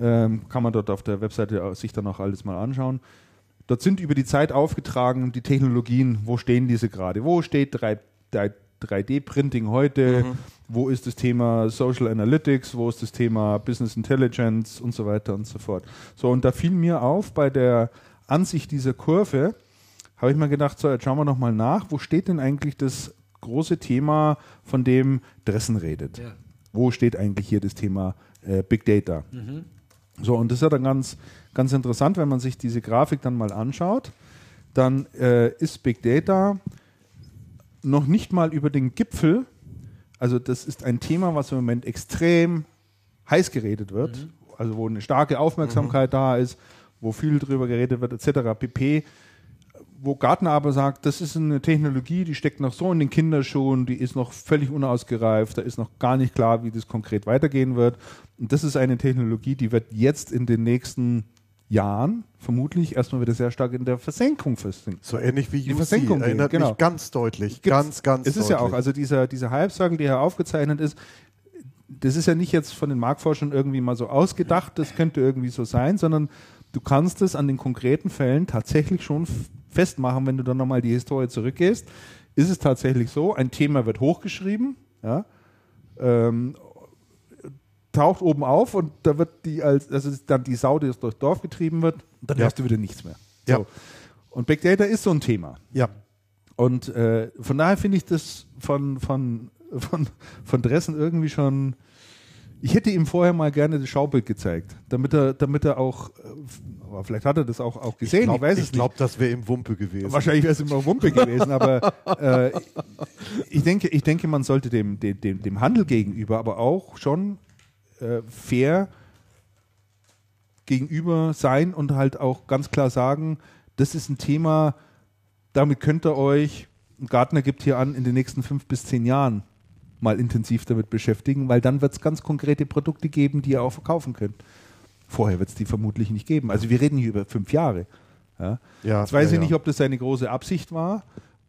Ähm, kann man dort auf der Webseite sich dann auch alles mal anschauen. Dort sind über die Zeit aufgetragen die Technologien, wo stehen diese gerade? Wo steht 3, 3D-Printing heute? Mhm. Wo ist das Thema Social Analytics? Wo ist das Thema Business Intelligence und so weiter und so fort? So, und da fiel mir auf bei der Ansicht dieser Kurve, habe ich mir gedacht, so, jetzt schauen wir nochmal nach, wo steht denn eigentlich das große Thema, von dem Dressen redet? Ja. Wo steht eigentlich hier das Thema äh, Big Data? Mhm. So, und das ist ja dann ganz, ganz interessant, wenn man sich diese Grafik dann mal anschaut, dann äh, ist Big Data noch nicht mal über den Gipfel, also das ist ein Thema, was im Moment extrem heiß geredet wird, mhm. also wo eine starke Aufmerksamkeit mhm. da ist, wo viel drüber geredet wird, etc. pp. Wo Gartner aber sagt, das ist eine Technologie, die steckt noch so in den Kinderschuhen, die ist noch völlig unausgereift, da ist noch gar nicht klar, wie das konkret weitergehen wird. Und das ist eine Technologie, die wird jetzt in den nächsten Jahren vermutlich erstmal wieder sehr stark in der Versenkung versinken. So ähnlich wie die Versenkung erinnert genau. mich ganz deutlich, Gibt's, ganz, ganz Es ist deutlich. ja auch, also dieser, dieser Halbcircle, der hier aufgezeichnet ist, das ist ja nicht jetzt von den Marktforschern irgendwie mal so ausgedacht, das könnte irgendwie so sein, sondern du kannst es an den konkreten Fällen tatsächlich schon festmachen, wenn du dann nochmal die Historie zurückgehst. Ist es tatsächlich so, ein Thema wird hochgeschrieben, ja, ähm, taucht oben auf und da wird die als, ist dann die Sau, die durchs Dorf getrieben wird, dann ja. hörst du wieder nichts mehr. So. Ja. Und Big Data ist so ein Thema. Ja. Und äh, von daher finde ich das von, von, von, von Dressen irgendwie schon. Ich hätte ihm vorher mal gerne das Schaubild gezeigt, damit er, damit er auch, äh, aber vielleicht hat er das auch, auch gesehen. Ich, glaub, ich weiß es Ich glaube, das wäre im Wumpe gewesen. Wahrscheinlich wäre es immer Wumpe gewesen, aber äh, ich, denke, ich denke, man sollte dem, dem, dem Handel gegenüber aber auch schon äh, fair gegenüber sein und halt auch ganz klar sagen, das ist ein Thema, damit könnt ihr euch, Gartner gibt hier an, in den nächsten fünf bis zehn Jahren mal intensiv damit beschäftigen, weil dann wird es ganz konkrete Produkte geben, die ihr auch verkaufen könnt. Vorher wird es die vermutlich nicht geben. Also wir reden hier über fünf Jahre. Ja. Ja, Jetzt weiß ja, ich nicht, ob das seine große Absicht war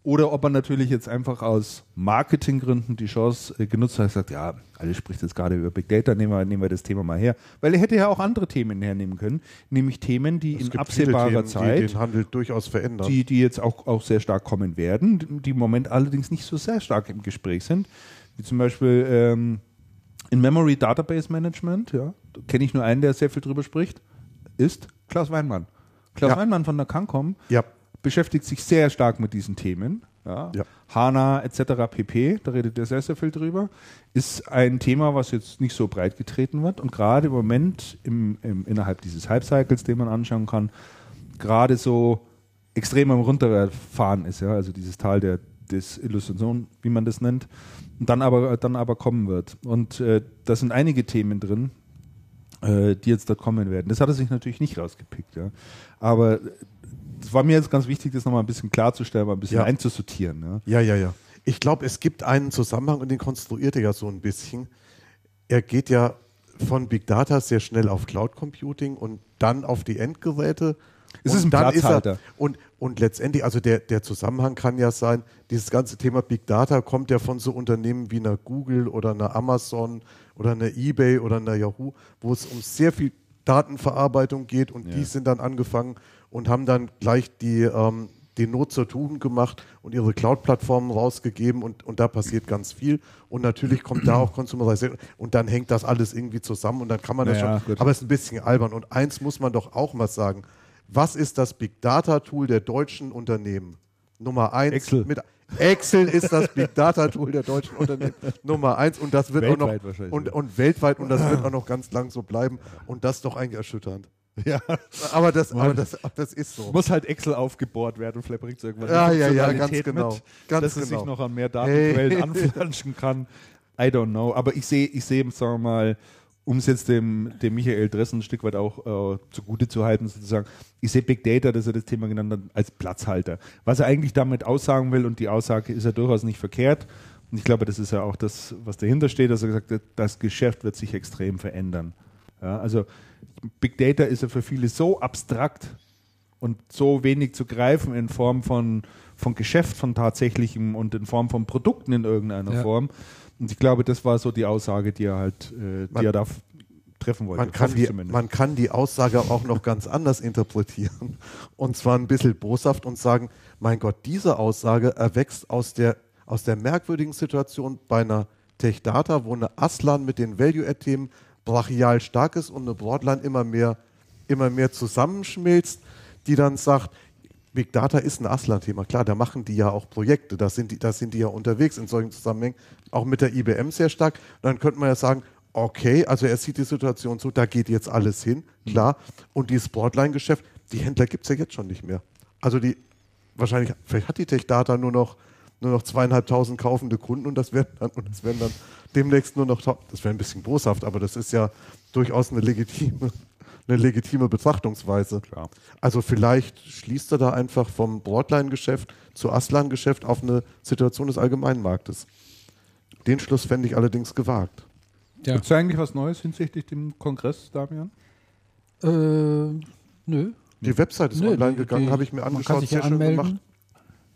oder ob er natürlich jetzt einfach aus Marketinggründen die Chance äh, genutzt hat und gesagt, ja, alles spricht jetzt gerade über Big Data, nehmen wir, nehmen wir das Thema mal her. Weil er hätte ja auch andere Themen hernehmen können, nämlich Themen, die es in absehbarer Themen, Zeit die den Handel durchaus verändern. Die, die jetzt auch, auch sehr stark kommen werden, die im Moment allerdings nicht so sehr stark im Gespräch sind. Wie zum Beispiel ähm, in Memory Database Management, ja, kenne ich nur einen, der sehr viel drüber spricht, ist Klaus Weinmann. Klaus ja. Weinmann von der Cancom ja beschäftigt sich sehr stark mit diesen Themen. Ja. ja. HANA etc. pp, da redet er sehr, sehr viel drüber, ist ein Thema, was jetzt nicht so breit getreten wird und gerade im Moment im, im, innerhalb dieses Hype-Cycles, den man anschauen kann, gerade so extrem am Runterfahren ist, ja, also dieses Tal der Desillusion, wie man das nennt, dann aber, dann aber kommen wird. Und äh, da sind einige Themen drin, äh, die jetzt da kommen werden. Das hat er sich natürlich nicht rausgepickt, ja. Aber es war mir jetzt ganz wichtig, das nochmal ein bisschen klarzustellen, mal ein bisschen ja. einzusortieren. Ja, ja, ja. ja. Ich glaube, es gibt einen Zusammenhang und den konstruiert er ja so ein bisschen. Er geht ja von Big Data sehr schnell auf Cloud Computing und dann auf die Endgeräte. Es ist ein Platzhalter. Ist er, und, und letztendlich, also der, der Zusammenhang kann ja sein, dieses ganze Thema Big Data kommt ja von so Unternehmen wie einer Google oder einer Amazon oder einer eBay oder einer Yahoo, wo es um sehr viel Datenverarbeitung geht und ja. die sind dann angefangen und haben dann gleich die, ähm, die Not zur Tugend gemacht und ihre Cloud-Plattformen rausgegeben und, und da passiert ganz viel. Und natürlich kommt da auch Consumerization und dann hängt das alles irgendwie zusammen und dann kann man naja, das schon. Gut. Aber es ist ein bisschen albern. Und eins muss man doch auch mal sagen. Was ist das Big Data Tool der deutschen Unternehmen? Nummer eins. Excel. Mit, Excel ist das Big Data Tool der deutschen Unternehmen Nummer eins und das wird weltweit auch noch und, und weltweit und das wird auch noch ganz lang so bleiben und das ist doch eigentlich erschütternd. Ja, aber das, aber das, das ist so. Muss halt Excel aufgebohrt werden und vielleicht bringt es irgendwann ja, ja, ja, ganz genau. Mit, ganz dass genau. es sich noch an mehr Datenquellen hey. anflanschen kann. I don't know. Aber ich sehe, ich sehe, sagen wir mal, um es jetzt dem, dem Michael Dressen ein Stück weit auch äh, zugute zu halten, sozusagen, ich sehe Big Data, dass er das Thema genannt hat, als Platzhalter. Was er eigentlich damit aussagen will, und die Aussage ist ja durchaus nicht verkehrt, und ich glaube, das ist ja auch das, was dahinter steht, dass er gesagt hat, das Geschäft wird sich extrem verändern. Ja, also Big Data ist ja für viele so abstrakt und so wenig zu greifen in Form von, von Geschäft, von tatsächlichem und in Form von Produkten in irgendeiner Ja. Form. Und ich glaube, das war so die Aussage, die er halt, äh, Man- die er da treffen wollte. Man kann, die, man kann die Aussage auch noch ganz anders interpretieren. Und zwar ein bisschen boshaft und sagen, mein Gott, diese Aussage erwächst aus der, aus der merkwürdigen Situation bei einer Tech Data, wo eine Aslan mit den Value-Add-Themen brachial stark ist und eine Broadline immer mehr, immer mehr zusammenschmilzt, die dann sagt, Big Data ist ein Aslan-Thema. Klar, da machen die ja auch Projekte, da sind, die, da sind die ja unterwegs in solchen Zusammenhängen, auch mit der IBM sehr stark. Dann könnte man ja sagen, okay, also er sieht die Situation so, da geht jetzt alles hin, klar. Und dieses Broadline-Geschäft, die Händler gibt es ja jetzt schon nicht mehr. Also die, wahrscheinlich, vielleicht hat die Tech Data nur noch, nur noch zweieinhalbtausend kaufende Kunden und das werden dann, und das werden dann demnächst nur noch, das wäre ein bisschen boshaft, aber das ist ja durchaus eine legitime, eine legitime Betrachtungsweise. Klar. Also vielleicht schließt er da einfach vom Broadline-Geschäft zu Aslan-Geschäft auf eine Situation des Allgemeinmarktes. Den Schluss fände ich allerdings gewagt. Ja. Gibt es eigentlich was Neues hinsichtlich dem Kongress, Damian? Äh, nö. Die Website ist Nö, online die- gegangen, habe ich mir Man kann angeschaut. sich ja sehr schön anmelden. gemacht.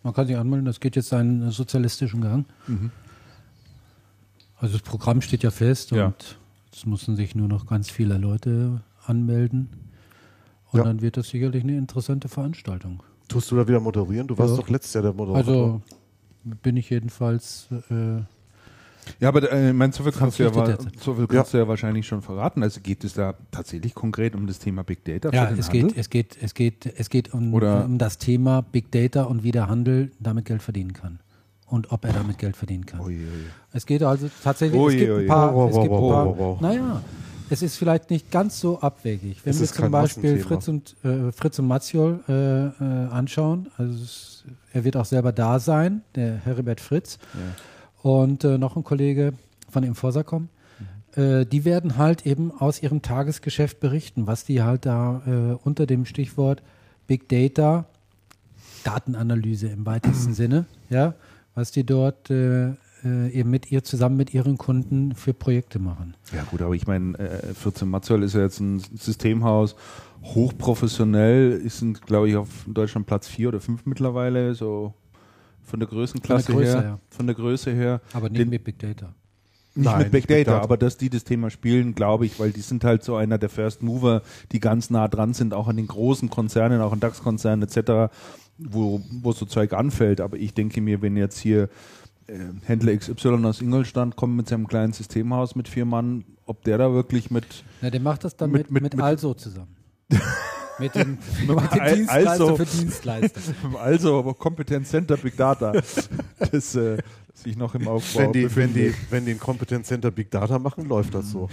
Man kann sich anmelden, das geht jetzt seinen sozialistischen Gang. Also das Programm steht ja fest Ja. und es müssen sich nur noch ganz viele Leute anmelden. Und Ja. dann wird das sicherlich eine interessante Veranstaltung. Tust du da wieder moderieren? Du warst Ja. doch letztes Jahr der Moderator. Also bin ich jedenfalls äh, Ja, aber äh, ich meine, so viel kannst, du ja, so viel kannst du ja wahrscheinlich schon verraten. Also geht es da tatsächlich konkret um das Thema Big Data? Ja, es Handel? geht, es geht, es geht, es geht um, um das Thema Big Data und wie der Handel damit Geld verdienen kann. Und ob er damit Geld verdienen kann. Ui, ui. Es geht also tatsächlich, Ui, es gibt ui. ein paar, es gibt ein paar naja, es ist vielleicht nicht ganz so abwegig. Wenn Es wir zum Beispiel. Fritz und, äh, Fritz und Matziol äh, äh, anschauen, also es, er wird auch selber da sein, der Heribert Fritz und äh, noch ein Kollege von Inforsacom. Äh, die werden halt eben aus ihrem Tagesgeschäft berichten, was die halt da äh, unter dem Stichwort Big Data, Datenanalyse im weitesten Sinne, ja, was die dort äh, eben mit ihr zusammen mit ihren Kunden für Projekte machen. Ja gut, aber ich meine, äh, 14 Matzoll ist ja jetzt ein Systemhaus, hochprofessionell, ist, glaube ich, auf Deutschland Platz 4 oder 5 mittlerweile, so von der Größenklasse Von der Größe her. her. Von der Größe her. Aber nicht Den- mit Big Data. Nicht Nein, mit Big Data, Data. aber dass die das Thema spielen, glaube ich, weil die sind halt so einer der First Mover, die ganz nah dran sind, auch an den großen Konzernen, auch an DAX-Konzernen etc., wo, wo so Zeug anfällt. Aber ich denke mir, wenn jetzt hier äh, Händler XY aus Ingolstadt kommt mit seinem kleinen Systemhaus mit vier Mann, ob der da wirklich mit Na, der macht das dann Mit- mit, mit- mit, Also zusammen. mit dem, mit dem Dienstleister Also. für Dienstleister. also aber Competence Center Big Data, das äh, sich noch im Aufbau wenn, die, wenn, die, wenn die ein Competence Center Big Data machen, läuft das so.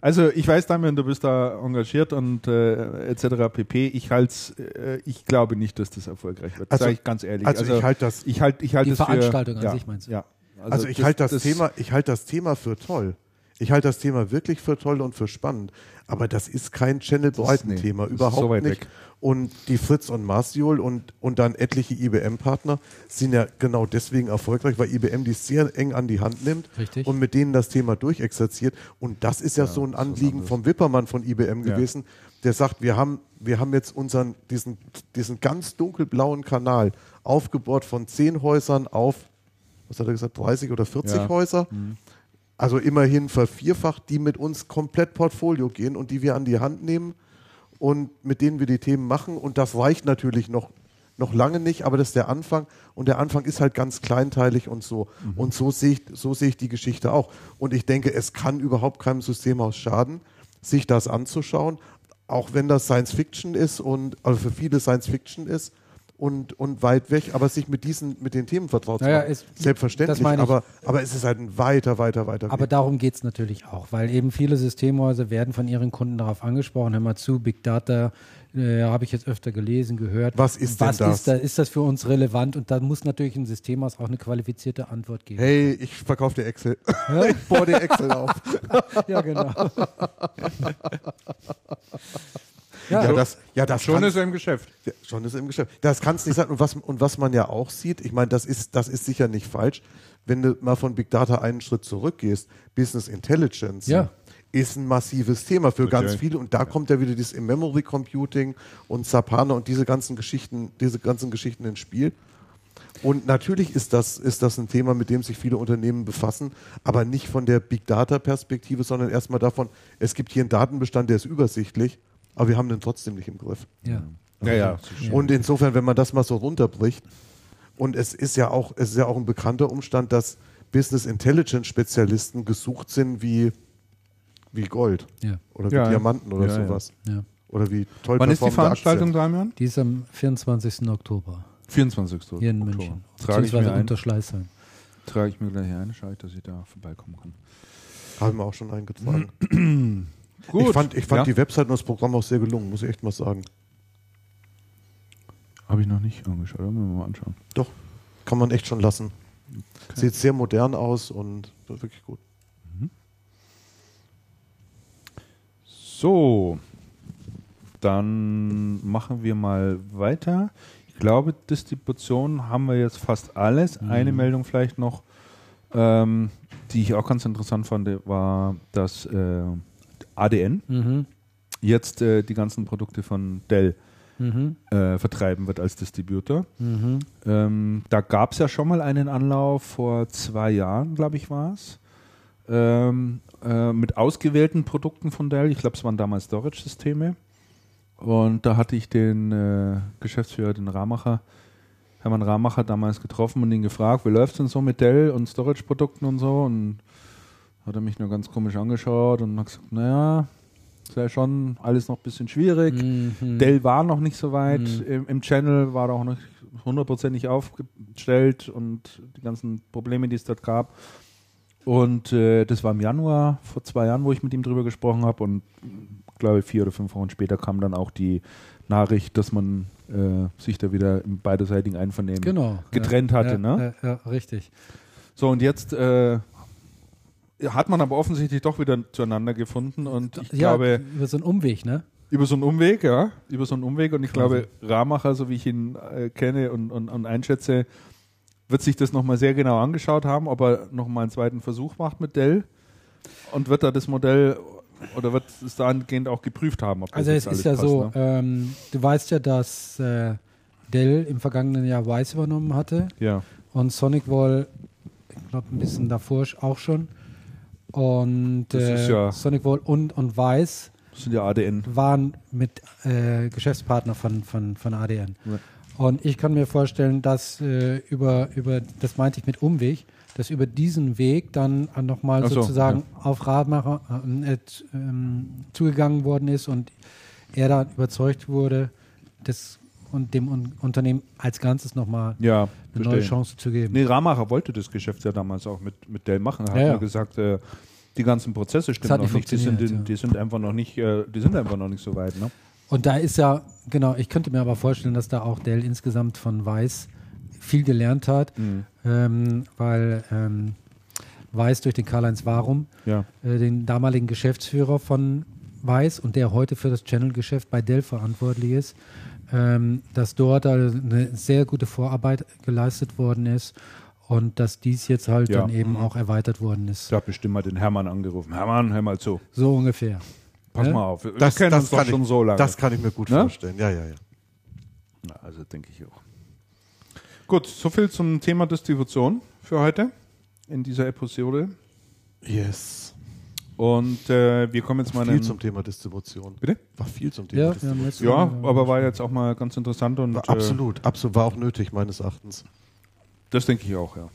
Also ich weiß, Damian, du bist da engagiert und äh, etc. pp. Ich halte äh, ich glaube nicht, dass das erfolgreich wird. Also- Sag ich ganz ehrlich. also ich halte das- ich halte ich halte Die für, Veranstaltung an ja, sich meinst du? Ja. Also, ich halte das, Thema, ich halte das Thema für toll. Ich halte das Thema wirklich für toll und für spannend. Aber das ist kein channel breiten nee, überhaupt so weit nicht. weg. Und die Fritz und Marsiol und, und dann etliche IBM-Partner sind ja genau deswegen erfolgreich, weil IBM die sehr eng an die Hand nimmt Richtig. und mit denen das Thema durchexerziert. Und das ist ja, so ein Anliegen vom Wippermann von IBM Ja. gewesen, der sagt, wir haben, wir haben jetzt unseren, diesen, diesen ganz dunkelblauen Kanal aufgebohrt von zehn Häusern auf, was hat er gesagt, 30 oder 40 Ja. Häuser. Also immerhin vervierfacht, die mit uns komplett Portfolio gehen und die wir an die Hand nehmen und mit denen wir die Themen machen. Und das reicht natürlich noch, noch lange nicht, aber das ist der Anfang. Und der Anfang ist halt ganz kleinteilig und so. Und so sehe ich, so sehe ich die Geschichte auch. Und ich denke, es kann überhaupt keinem Systemhaus schaden, sich das anzuschauen, auch wenn das Science Fiction ist und also für viele Science Fiction ist. Und, und weit weg, aber sich mit diesen, mit den Themen vertraut zu Naja, machen. es- Selbstverständlich, aber, aber es ist halt ein weiter, weiter, weiter Aber Weg. darum geht es natürlich auch, weil eben viele Systemhäuser werden von ihren Kunden darauf angesprochen, hör mal zu, Big Data äh, habe ich jetzt öfter gelesen, gehört. Was ist denn Was das? Ist, da, ist das für uns relevant? Und da muss natürlich ein Systemhaus auch eine qualifizierte Antwort geben. Hey, ich verkaufe dir Excel. ich baue dir Excel auf. Ja, genau. Ja, das, ja, das Schon ist er im Geschäft. Ja, schon ist er im Geschäft. Das kann es nicht sein. Und was, und was man ja auch sieht, ich meine, das ist, das ist sicher nicht falsch, wenn du mal von Big Data einen Schritt zurückgehst, Business Intelligence Ja. ist ein massives Thema für ganz Okay. viele. Und da kommt ja wieder dieses In-Memory Computing und Sapana und diese ganzen Geschichten, diese ganzen Geschichten ins Spiel. Und natürlich ist das, ist das ein Thema, mit dem sich viele Unternehmen befassen, aber nicht von der Big Data Perspektive, sondern erstmal davon, es gibt hier einen Datenbestand, der ist übersichtlich, aber wir haben den trotzdem nicht im Griff. Ja. Ja, ja. Und insofern, wenn man das mal so runterbricht, und es ist ja auch, es ist ja auch ein bekannter Umstand, dass Business Intelligence Spezialisten gesucht sind wie, wie Gold Ja. oder wie Ja. Diamanten oder Ja, sowas. ja. Oder wie toll Wann ist die Veranstaltung. Damian? Die ist am 24. Oktober 24. hier in Oktober. München. Trage ich, Beziehungsweise mir ein, unter Schleißheim. trage ich mir gleich ein, schaue ich, dass ich da vorbeikommen kann. Haben wir auch schon eingetragen. Gut. Ich fand, ich fand ja. die Website und das Programm auch sehr gelungen, muss ich echt mal sagen. Habe ich noch nicht angeschaut, aber wir mal anschauen. Doch, kann man echt schon lassen. Okay. Sieht sehr modern aus und wirklich gut. So, dann machen wir mal weiter. Ich glaube, Distribution haben wir jetzt fast alles. Eine Meldung vielleicht noch, ähm, die ich auch ganz interessant fand, war, dass äh, ADN Mhm. jetzt äh, die ganzen Produkte von Dell Mhm. äh, vertreiben wird als Distributor. Mhm. Ähm, da gab es ja schon mal einen Anlauf vor zwei Jahren, glaube ich, war es. Ähm, äh, mit ausgewählten Produkten von Dell. Ich glaube, es waren damals Storage-Systeme. Und da hatte ich den äh, Geschäftsführer, den Ramacher, Hermann Ramacher, damals getroffen und ihn gefragt, wie läuft es denn so mit Dell und Storage-Produkten und so? Und hat er mich nur ganz komisch angeschaut und hat gesagt, naja, sei schon alles noch ein bisschen schwierig. Mhm. Dell war noch nicht so weit. Mhm. Im, Im Channel war er auch noch hundertprozentig aufgestellt und die ganzen Probleme, die es dort gab. Und äh, das war im Januar vor zwei Jahren, wo ich mit ihm drüber gesprochen habe. Und glaube vier oder fünf Wochen später kam dann auch die Nachricht, dass man äh, sich da wieder im beiderseitigen Einvernehmen Genau. getrennt ja. hatte. Ja, ne? ja, ja, richtig. So, und jetzt äh, hat man aber offensichtlich doch wieder zueinander gefunden. Und ich ja, glaube, über so einen Umweg, ne? über so einen Umweg, ja, über so einen Umweg. Und ich Quasi. glaube, Ramacher, so wie ich ihn äh, kenne und, und, und einschätze, wird sich das nochmal sehr genau angeschaut haben, ob er nochmal einen zweiten Versuch macht mit Dell und wird da das Modell oder wird es dahingehend auch geprüft haben, ob das Also es ist ja alles so, passt, ne? ähm, du weißt ja, dass äh, Dell im vergangenen Jahr Weiß übernommen hatte Ja, und Sonic Wall, ich glaube ein bisschen davor auch schon. Und äh, ja- Sonic Wall und, und Weiß sind ja ADN. waren mit äh, Geschäftspartner von, von, von ADN. Ja. Und ich kann mir vorstellen, dass äh, über, über, das meinte ich mit Umweg, dass über diesen Weg dann nochmal so, sozusagen auf Radmacher äh, äh, ähm, zugegangen worden ist und er dann überzeugt wurde, das und dem Un Unternehmen als Ganzes nochmal Ja, eine neue verstehe. Chance zu geben. Nee, Ramacher wollte das Geschäft ja damals auch mit, mit Dell machen. Er hat Ja, ja. gesagt, äh, die ganzen Prozesse stimmen noch nicht. Die sind, ja. die sind einfach noch nicht, äh, die sind einfach noch nicht so weit. Ne? Und da ist ja, genau, ich könnte mir aber vorstellen, dass da auch Dell insgesamt von Weiß viel gelernt hat, ähm, weil ähm, Weiß durch den Karl-Heinz Warum, Ja. äh, den damaligen Geschäftsführer von Weiß und der heute für das Channel-Geschäft bei Dell verantwortlich ist, ähm, dass dort also eine sehr gute Vorarbeit geleistet worden ist und dass dies jetzt halt Ja. dann eben auch erweitert worden ist. Ich habe bestimmt mal den Hermann angerufen. Hermann, hör mal zu. So ungefähr. Pass Ja? mal auf. Wir Das, kennen das, uns doch kann schon ich, so lange. das kann ich mir gut Ne? vorstellen. Ja, ja, ja. Na, also denke ich auch. Gut, soviel zum Thema Distribution für heute in dieser Episode. Yes. Und äh, wir kommen jetzt mal Viel zum Thema Distribution. Bitte? War viel zum Thema Ja, Distribution. Ja, äh, aber war jetzt auch mal ganz interessant und War äh, absolut, absolut, war auch nötig, meines Erachtens. das denke ich auch, ja.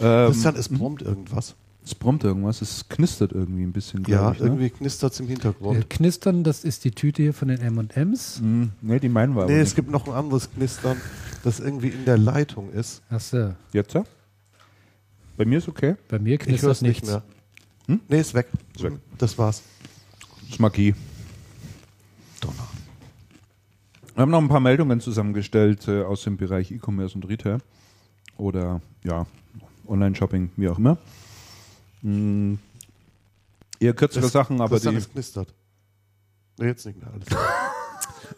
Ähm, Christian, es brummt irgendwas. es brummt irgendwas, es knistert irgendwie ein bisschen, Ja, ich, ne? irgendwie knistert es im Äh, Hintergrund. Knistern, das ist die Tüte hier von den M&M's. Hm, nee, die meinen wir aber Nee, es nicht. gibt noch ein anderes Knistern, das irgendwie in der Leitung ist. Achso, Jetzt, ja? Bei mir ist okay. bei mir Ich knistert es nicht nichts. mehr. Hm? Nee, ist weg. Ist weg. Das war's. Das ist Magie. Wir haben noch ein paar Meldungen zusammengestellt äh, aus dem Bereich E-Commerce und Retail oder ja, Online-Shopping, wie auch immer. Hm, eher kürzere Das- Sachen, aber die. es knistert. Nee, jetzt nicht mehr alles.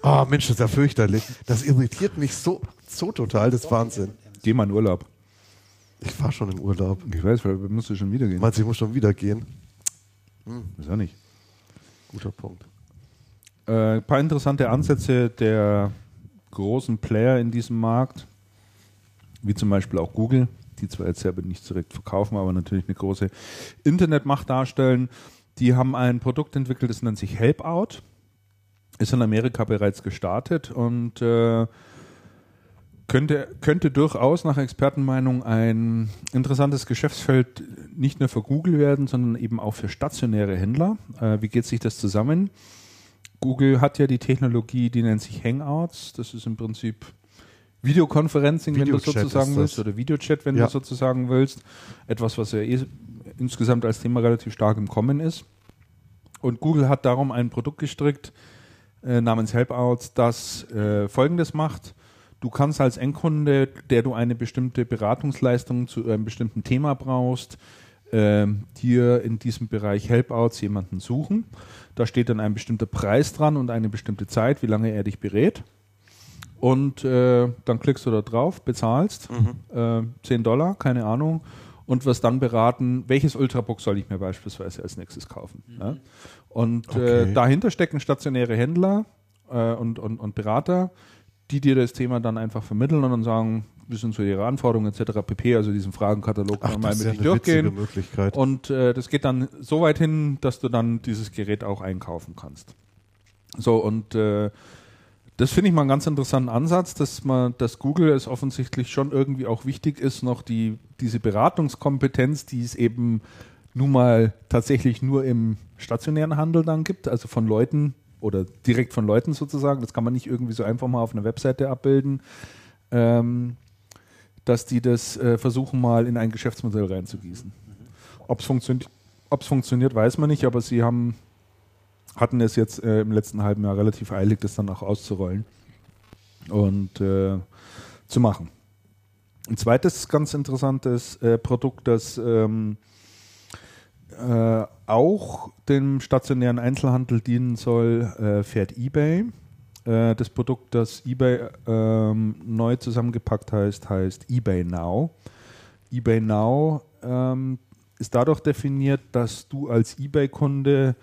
oh, Mensch, das ist ja fürchterlich. Das irritiert mich so, so total, das ist Wahnsinn. Geh mal in Urlaub. Ich war schon im Urlaub. Ich weiß, weil wir du schon wieder gehen. Meinst du, ich muss schon wieder gehen? Ist ja nicht. Guter Punkt. Äh, ein paar interessante Ansätze der großen Player in diesem Markt. wie zum Beispiel auch Google, die zwar jetzt selber nicht direkt verkaufen, aber natürlich eine große Internetmacht darstellen. Die haben ein Produkt entwickelt, das nennt sich Helpout. Ist in Amerika bereits gestartet und äh, könnte, könnte durchaus nach Expertenmeinung ein interessantes Geschäftsfeld nicht nur für Google werden, sondern eben auch für stationäre Händler. Äh, wie geht sich das zusammen? Google hat ja die Technologie, die nennt sich Hangouts. Das ist im Prinzip Videoconferencing, wenn du sozusagen willst, oder Videochat, wenn ja. du sozusagen willst. Etwas, was ja eh insgesamt als Thema relativ stark im Kommen ist. Und Google hat darum ein Produkt gestrickt äh, namens Helpouts, das äh, folgendes macht. Du kannst als Endkunde, der du eine bestimmte Beratungsleistung zu einem bestimmten Thema brauchst, äh, dir in diesem Bereich Helpouts jemanden suchen. Da steht dann ein bestimmter Preis dran und eine bestimmte Zeit, wie lange er dich berät. Und äh, dann klickst du da drauf, bezahlst mhm. äh, 10 Dollar, keine Ahnung, und wirst dann beraten, welches Ultrabook soll ich mir beispielsweise als nächstes kaufen. Mhm. Ja? Und äh, okay. äh, dahinter stecken stationäre Händler äh, und, und, und Berater, die dir das Thema dann einfach vermitteln und dann sagen, wie sind so ihre Anforderungen etc. pp. Also diesen Fragenkatalog Ach, mal mit ja durchgehen. Möglichkeit. Und äh, das geht dann so weit hin, dass du dann dieses Gerät auch einkaufen kannst. So und äh, das finde ich mal einen ganz interessanten Ansatz, dass man, dass Google es offensichtlich schon irgendwie auch wichtig ist, noch die, diese Beratungskompetenz, die es eben nun mal tatsächlich nur im stationären Handel dann gibt, also von Leuten oder direkt von Leuten sozusagen, das kann man nicht irgendwie so einfach mal auf einer Webseite abbilden, ähm, dass die das äh, versuchen mal in ein Geschäftsmodell reinzugießen. Ob es funktio funktioniert, weiß man nicht, aber sie haben hatten es jetzt äh, im letzten halben Jahr relativ eilig, das dann auch auszurollen und äh, zu machen. Ein zweites ganz interessantes äh, Produkt, das ähm, äh, auch dem stationären Einzelhandel dienen soll, äh, fährt eBay. Äh, das Produkt, das eBay ähm, neu zusammengepackt heißt, heißt eBay Now. eBay Now ähm, ist dadurch definiert, dass du als eBay-Kunde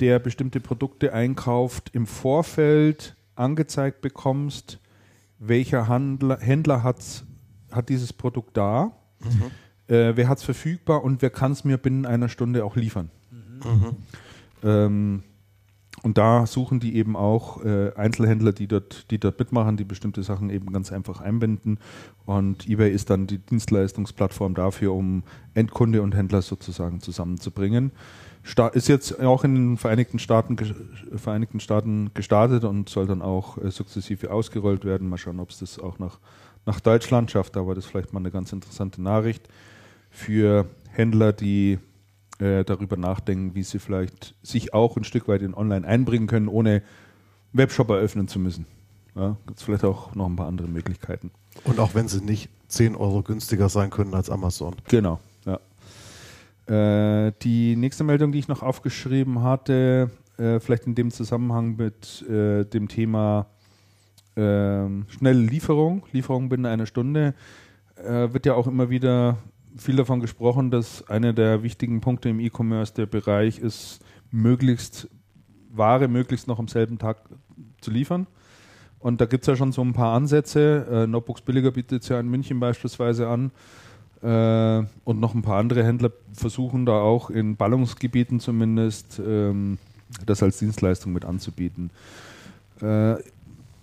der bestimmte Produkte einkauft, im Vorfeld angezeigt bekommst, welcher Handler, Händler hat dieses Produkt da, mhm. Äh, wer hat es verfügbar und wer kann es mir binnen einer Stunde auch liefern. Mhm. Ähm, und da suchen die eben auch äh, Einzelhändler, die dort, die dort mitmachen, die bestimmte Sachen eben ganz einfach einbinden. Und eBay ist dann die Dienstleistungsplattform dafür, um Endkunde und Händler sozusagen zusammenzubringen ist jetzt auch in den Vereinigten Staaten, Vereinigten Staaten gestartet und soll dann auch äh, sukzessive ausgerollt werden. Mal schauen, ob es das auch nach, nach Deutschland schafft. Aber das ist vielleicht mal eine ganz interessante Nachricht für Händler, die äh, darüber nachdenken, wie sie vielleicht sich auch ein Stück weit in Online einbringen können, ohne Webshop eröffnen zu müssen. Ja, Gibt es vielleicht auch noch ein paar andere Möglichkeiten. Und auch wenn sie nicht 10 Euro günstiger sein können als Amazon. Genau. Äh, die nächste Meldung, die ich noch aufgeschrieben hatte, äh, vielleicht in dem Zusammenhang mit äh, dem Thema ähm, schnelle Lieferung, Lieferung binnen einer Stunde, äh, wird ja auch immer wieder viel davon gesprochen, dass einer der wichtigen Punkte im E-Commerce der Bereich ist, möglichst Ware möglichst noch am selben Tag zu liefern. Und da gibt es ja schon so ein paar Ansätze. Äh, Notebooks Billiger bietet es ja in München beispielsweise an äh, und noch ein paar andere Händler versuchen da auch in Ballungsgebieten zumindest ähm, das als Dienstleistung mit anzubieten. Äh,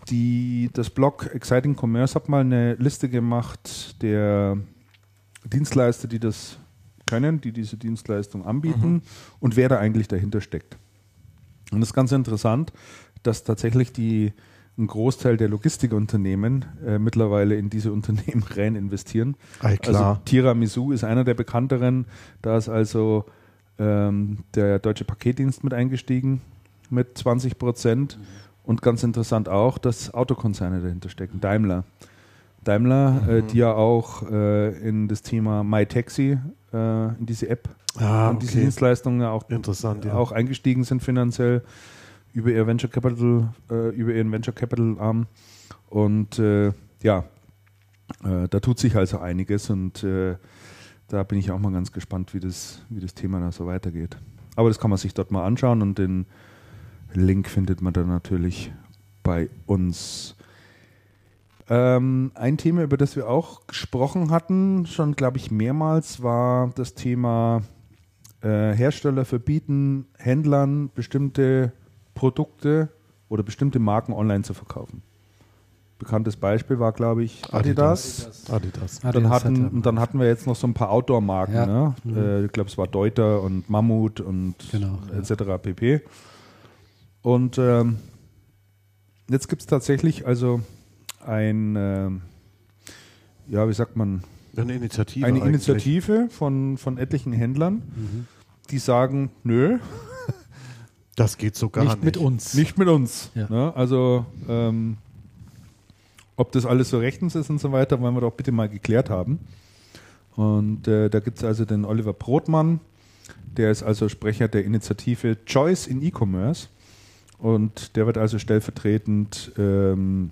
die, das Blog Exciting Commerce hat mal eine Liste gemacht der Dienstleister, die das können, die diese Dienstleistung anbieten mhm. und wer da eigentlich dahinter steckt. Und das ist ganz interessant, dass tatsächlich die ein Großteil der Logistikunternehmen äh, mittlerweile in diese Unternehmen rein investieren. Ay, klar. Also Tiramisu ist einer der bekannteren. Da ist also ähm, der deutsche Paketdienst mit eingestiegen mit 20 Prozent. Mhm. Und ganz interessant auch, dass Autokonzerne dahinter stecken. Daimler. Daimler, äh, mhm. äh, die ja auch äh, in das Thema MyTaxi, äh, in diese App ah, und diese Dienstleistungen auch, Interessant, ja. auch eingestiegen sind finanziell über ihr Venture Capital, äh, über ihren Venture Capital Arm. Und äh, ja, da tut sich also einiges und da bin ich auch mal ganz gespannt, wie das, wie das Thema da so weitergeht. Aber das kann man sich dort mal anschauen und den Link findet man dann natürlich bei uns Ähm, ein Thema, über das wir auch gesprochen hatten, schon glaube ich mehrmals, war das Thema äh, Hersteller verbieten Händlern bestimmte Produkte oder bestimmte Marken online zu verkaufen. Bekanntes Beispiel war, glaube ich, Adidas. Adidas. Dann Adidas hatten, hatte- und dann hatten wir jetzt noch so ein paar Outdoor-Marken. Ja. Ne? Mhm. Äh, ich glaube, es war Deuter und Mammut und Genau, ja. etc. pp. Und ähm, jetzt gibt es tatsächlich also ein, ähm, ja, wie sagt man, Eine Initiative. eine eigentlich. Initiative von, von etlichen Händlern, Mhm. die sagen, nö, Das geht so gar nicht, nicht. mit uns. nicht mit uns. Ja. Ne? Also ähm, ob das alles so rechtens ist und so weiter, wollen wir doch bitte mal geklärt haben. Und äh, da gibt es also den Oliver Brotmann, der ist also Sprecher der Initiative Choice in E-Commerce. Und der wird also stellvertretend, ähm,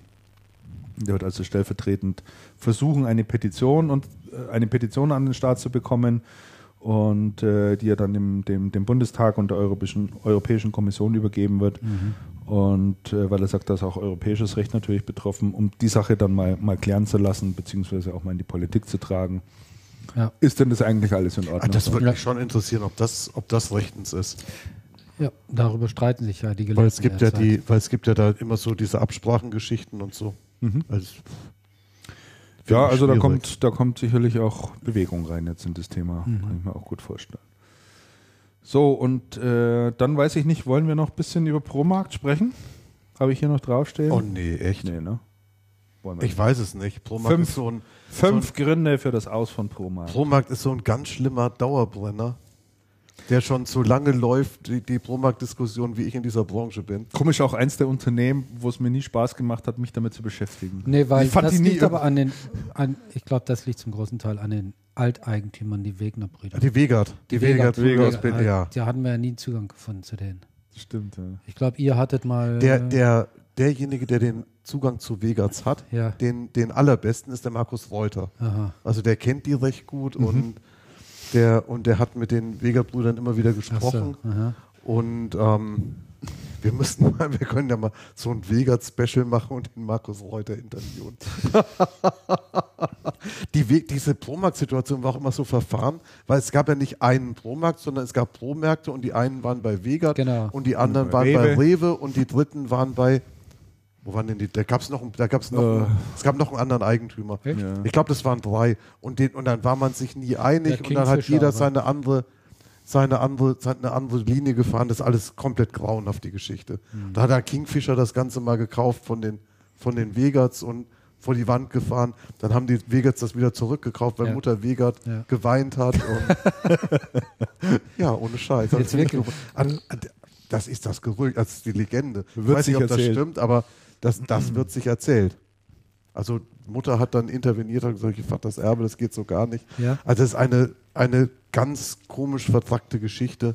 der wird also stellvertretend versuchen, eine Petition und äh, eine Petition an den Staat zu bekommen und äh, die er dann dem, dem, dem Bundestag und der Europäischen, Europäischen Kommission übergeben wird. Und äh, weil er sagt, da ist auch europäisches Recht natürlich betroffen, um die Sache dann mal, mal klären zu lassen, beziehungsweise auch mal in die Politik zu tragen. Ja. Ist denn das eigentlich alles in Ah, Ordnung? das würde mich schon interessieren, ob das, ob das rechtens ist. ja, darüber streiten sich ja die Gelehrten. Weil es gibt ja die, weil es gibt ja da immer so diese Absprachengeschichten und so. Mhm. Also, Ja, also da kommt, da kommt sicherlich auch Bewegung rein jetzt in das Thema. Mhm. Kann ich mir auch gut vorstellen. So, und äh, dann weiß ich nicht, wollen wir noch ein bisschen über Promarkt sprechen? Habe ich hier noch draufstehen? Oh nee, echt? nee, ne? Ich weiß es nicht. Promarkt Fünf. ist so ein Fünf Gründe für das Aus von Promarkt. Promarkt ist so ein ganz schlimmer Dauerbrenner, der schon so lange läuft, die, die Promarkt-Diskussion, wie ich in dieser Branche bin. Komisch auch eins der Unternehmen, wo es mir nie Spaß gemacht hat, mich damit zu beschäftigen. Nee, weil ich fand das die nie liegt aber an den, an, ich glaube, das liegt zum großen Teil an den Alteigentümern, die Wegner-Brüder. Die Wegert. Die, Wegert, Wegert, Wegert, äh, ja. Da hatten wir ja nie Zugang gefunden zu denen. Stimmt, ja. Ich glaube, ihr hattet mal. Der, äh, der, derjenige, der den Zugang zu Wegerts hat, Ja. den, den allerbesten ist der Markus Reuter. Aha. Also der kennt die recht gut Mhm. und der und der hat mit den Vega-Brüdern immer wieder gesprochen. so. Und ähm, wir müssten mal, wir können ja mal so ein Vega-Special machen und den Markus Reuter interviewen. die diese Promarkt-Situation war auch immer so verfahren, weil es gab ja nicht einen Promarkt, sondern es gab Promärkte und die einen waren bei Vega Genau. und die anderen bei waren bei Rewe. Rewe und die dritten waren bei wo waren denn die? Da gab es noch, einen- da gab's noch, Äh. es gab noch einen anderen Eigentümer. Ja. Ich glaube, das waren drei. Und, den, und dann war man sich nie einig und dann hat jeder aber. seine andere, seine andere, seine andere Linie gefahren. Das ist alles komplett grauenhaft, die Geschichte. Mhm. Da hat der Kingfisher das Ganze mal gekauft von den, von den Vegats und vor die Wand gefahren. Dann haben die Vegats das wieder zurückgekauft, weil Ja. Mutter Vegat Ja. geweint hat. Und ja, ohne Scheiß. Jetzt wirklich. An, an, das ist das Gerücht, das ist die Legende. Ich weiß nicht, ob das erzählt. stimmt, aber das, das wird sich erzählt. Also Mutter hat dann interveniert und gesagt, ich fand das Erbe, das geht so gar nicht. Ja. Also es ist eine, eine ganz komisch vertrackte Geschichte,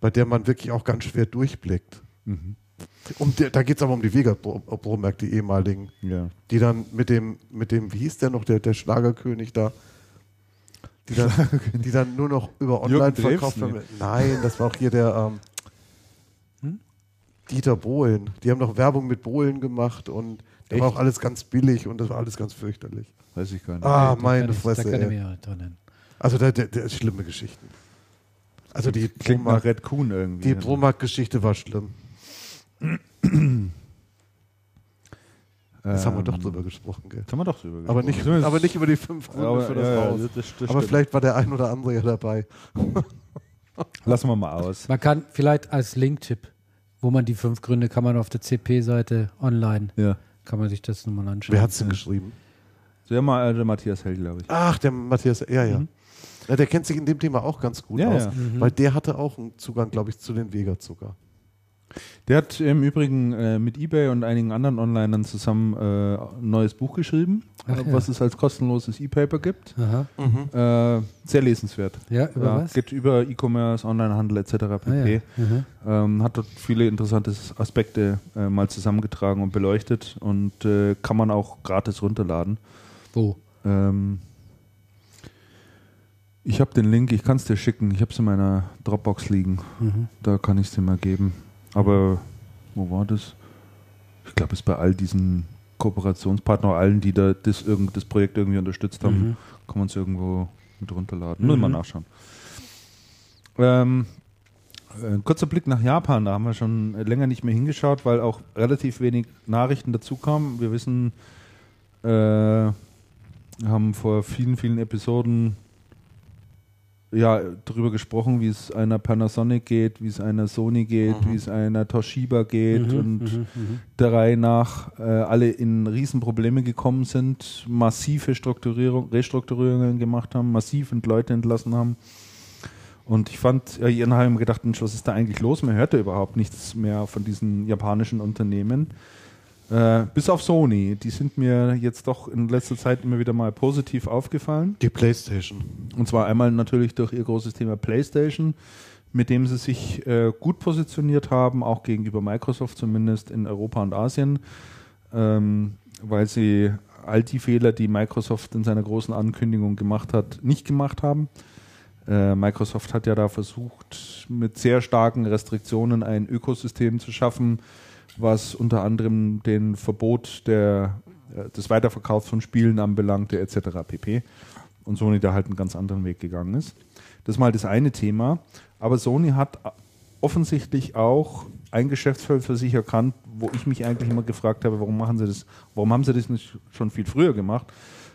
bei der man wirklich auch ganz schwer durchblickt. Mhm. Um da geht es aber um die Vega-Bromärkte, die ehemaligen, Ja. die dann mit dem, mit dem, wie hieß der noch, der, der Schlagerkönig da, die dann, die dann nur noch über online verkauft werden. Nein, das war auch hier der ähm, Hm? Dieter Bohlen. Die haben noch Werbung mit Bohlen gemacht und da war auch alles ganz billig und das war alles ganz fürchterlich. Weiß ich gar nicht. Ah, Da meine kann ich, Fresse. Da kann ich mich erinnern. Also da, der, der ist schlimme Geschichten. Also die Klingt nach Promarkt, Red Kuhn irgendwie. die Promarkt-Geschichte war schlimm. Das haben wir Ähm, doch drüber gesprochen, gell? Das haben wir doch drüber Aber gesprochen. nicht, Zumindest- aber nicht über die fünf Gründe aber, für das ja, Haus. das, das aber vielleicht war der ein oder andere ja dabei. Lassen wir mal aus. Man kann vielleicht als Link-Tipp, wo man die fünf Gründe kann man auf der CP-Seite online, Ja. kann man sich das nochmal anschauen. Wer hat es denn Ja. geschrieben? Der, Ma, äh, der Matthias Hell, glaube ich. Ach, der Matthias, ja, ja. Mhm. ja. Der kennt sich in dem Thema auch ganz gut Ja, aus, ja. Mhm. weil der hatte auch einen Zugang, glaube ich, zu den Vega sogar. Der hat im Übrigen äh, mit eBay und einigen anderen Onlinern zusammen äh, ein neues Buch geschrieben, Ach äh, ja. was es als kostenloses E-Paper gibt. Aha. Äh, sehr lesenswert. Ja, über Ja, was? geht über E-Commerce, Onlinehandel etc. Ah, pp. ja. Mhm. ähm, hat dort viele interessante Aspekte äh, mal zusammengetragen und beleuchtet und äh, kann man auch gratis runterladen. Wo? Ähm, ich habe den Link, ich kann es dir schicken. Ich habe es in meiner Dropbox liegen. Mhm. Da kann ich es dir mal geben. Aber wo war das? Ich glaube, es ist bei all diesen Kooperationspartner, allen, die da das, das Projekt irgendwie unterstützt haben, Mhm. kann man es irgendwo mit runterladen. Muss mal Mhm. nachschauen. Ähm, äh, ein kurzer Blick nach Japan, da haben wir schon länger nicht mehr hingeschaut, weil auch relativ wenig Nachrichten dazu kamen. Wir wissen, äh, haben vor vielen, vielen Episoden ja, darüber gesprochen, wie es einer Panasonic geht, wie es einer Sony geht, Mhm. wie es einer Toshiba geht Mhm, und mhm, mhm. der Reihe nach äh, alle in Riesenprobleme gekommen sind, massive Strukturierung, Restrukturierungen gemacht haben, massiv und Leute entlassen haben. Und ich fand, ja, ihren haben gedacht, Mensch, was ist da eigentlich los? Man hört ja überhaupt nichts mehr von diesen japanischen Unternehmen. Äh, bis auf Sony, die sind mir jetzt doch in letzter Zeit immer wieder mal positiv aufgefallen. Die Playstation. Und zwar einmal natürlich durch ihr großes Thema PlayStation, mit dem sie sich äh, gut positioniert haben, auch gegenüber Microsoft zumindest in Europa und Asien, ähm, weil sie all die Fehler, die Microsoft in seiner großen Ankündigung gemacht hat, nicht gemacht haben. Äh, Microsoft hat ja da versucht, mit sehr starken Restriktionen ein Ökosystem zu schaffen, was unter anderem den Verbot der, äh, des Weiterverkaufs von Spielen anbelangte, etc. pp. Und Sony da halt einen ganz anderen Weg gegangen ist. Das ist mal das eine Thema. Aber Sony hat offensichtlich auch ein Geschäftsfeld für sich erkannt, wo ich mich eigentlich immer gefragt habe, warum machen sie das, warum haben sie das nicht schon viel früher gemacht?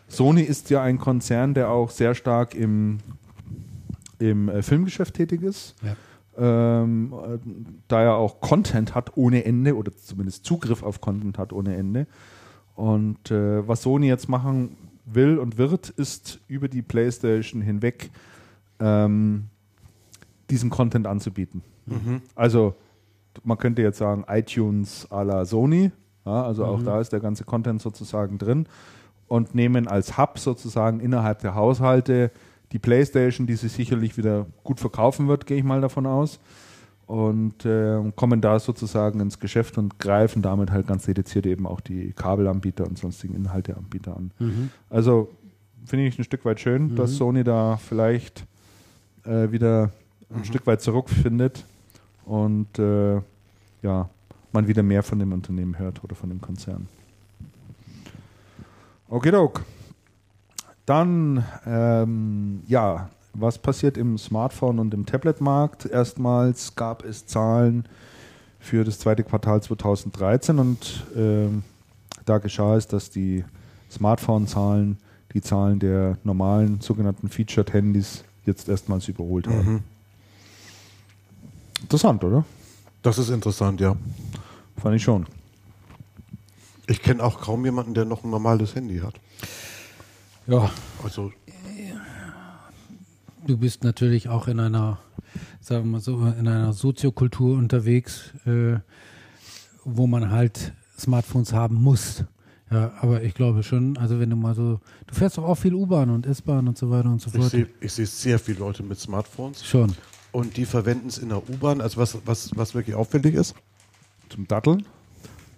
Sony ist ja ein Konzern, der auch sehr stark im, im äh, Filmgeschäft tätig ist. Ja. Ähm, äh, da er auch Content hat ohne Ende oder zumindest Zugriff auf Content hat ohne Ende. Und äh, was Sony jetzt machen will und wird, ist über die PlayStation hinweg ähm, diesen Content anzubieten. Also man könnte jetzt sagen iTunes à la Sony, ja, also auch da ist der ganze Content sozusagen drin und nehmen als Hub sozusagen innerhalb der Haushalte die PlayStation, die sich sicherlich wieder gut verkaufen wird, gehe ich mal davon aus. Und äh, kommen da sozusagen ins Geschäft und greifen damit halt ganz dediziert eben auch die Kabelanbieter und sonstigen Inhalteanbieter an. Mhm. Also finde ich ein Stück weit schön, dass Sony da vielleicht äh, wieder ein Stück weit zurückfindet und äh, ja, man wieder mehr von dem Unternehmen hört oder von dem Konzern. Okidok. Dann, ähm, ja, was passiert im Smartphone- und im Tablet-Markt? Erstmals gab es Zahlen für das zweite Quartal 2013 und ähm, da geschah es, dass die Smartphone-Zahlen die Zahlen der normalen sogenannten Featured-Handys jetzt erstmals überholt haben. Mhm. Interessant, oder? Das ist interessant, ja. Fand ich schon. Ich kenne auch kaum jemanden, der noch ein normales Handy hat. Ja, Also, du bist natürlich auch in einer, sagen wir mal so, in einer Soziokultur unterwegs, äh, wo man halt Smartphones haben muss. Ja, aber ich glaube schon, also wenn du mal so, du fährst doch auch viel U-Bahn und S-Bahn und so weiter und so ich fort. sehe ich sehe sehr viele Leute mit Smartphones Schon. und die verwenden es in der U-Bahn. Also, was, was, was wirklich auffällig ist, Zum Datteln?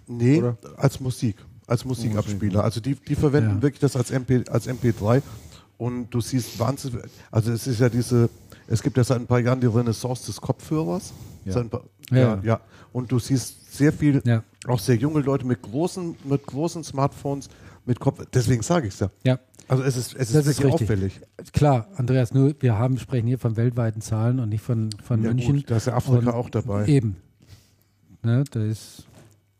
Nee, Oder? als Musik, als Musikabspieler. Also die, die verwenden Ja. wirklich das als, MP, als MP3 und du siehst wahnsinnig, also es ist ja diese, es gibt ja seit ein paar Jahren die Renaissance des Kopfhörers. Ja. Seit ein paar, Ja. ja. ja, Und du siehst sehr viel, auch sehr junge Leute mit großen, mit großen Smartphones, mit Kopf, deswegen sage ich es ja. Ja, Also es ist, es ist ist auffällig. klar, Andreas, nur wir haben, sprechen hier von weltweiten Zahlen und nicht von, von Ja, München. gut, da ist ja Afrika Und auch dabei. Eben. Ne, da ist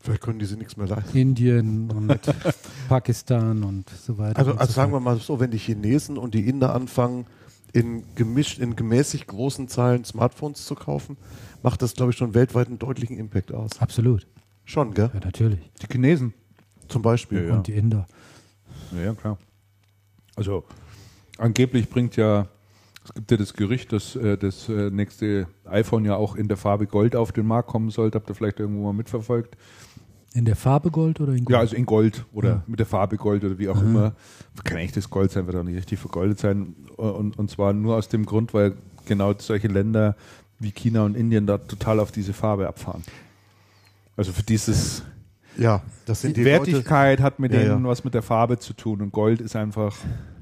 Vielleicht können die sich nichts mehr leisten. Indien und Pakistan und so weiter. Also, also so sagen wir mal so, wenn die Chinesen und die Inder anfangen, in gemischt, in gemäßig großen Zahlen Smartphones zu kaufen, macht das, glaube ich, schon weltweit einen deutlichen Impact aus. Absolut. Schon, gell? Ja, natürlich. Die Chinesen. Zum Beispiel. Ja. Und die Inder. Ja, ja, klar. Also angeblich bringt ja, es gibt ja das Gerücht, dass äh, das äh, nächste iPhone ja auch in der Farbe Gold auf den Markt kommen sollte. Habt ihr vielleicht irgendwo mal mitverfolgt? In der Farbe Gold oder in Gold? Ja, also in Gold oder Ja. mit der Farbe Gold oder wie auch immer. Kann das Gold sein, wird auch nicht richtig vergoldet sein. Und, und zwar nur aus dem Grund, weil genau solche Länder wie China und Indien da total auf diese Farbe abfahren. Also für dieses Ja, das sind die die Leute. Wertigkeit hat mit Ja, denen ja. was mit der Farbe zu tun und Gold ist einfach.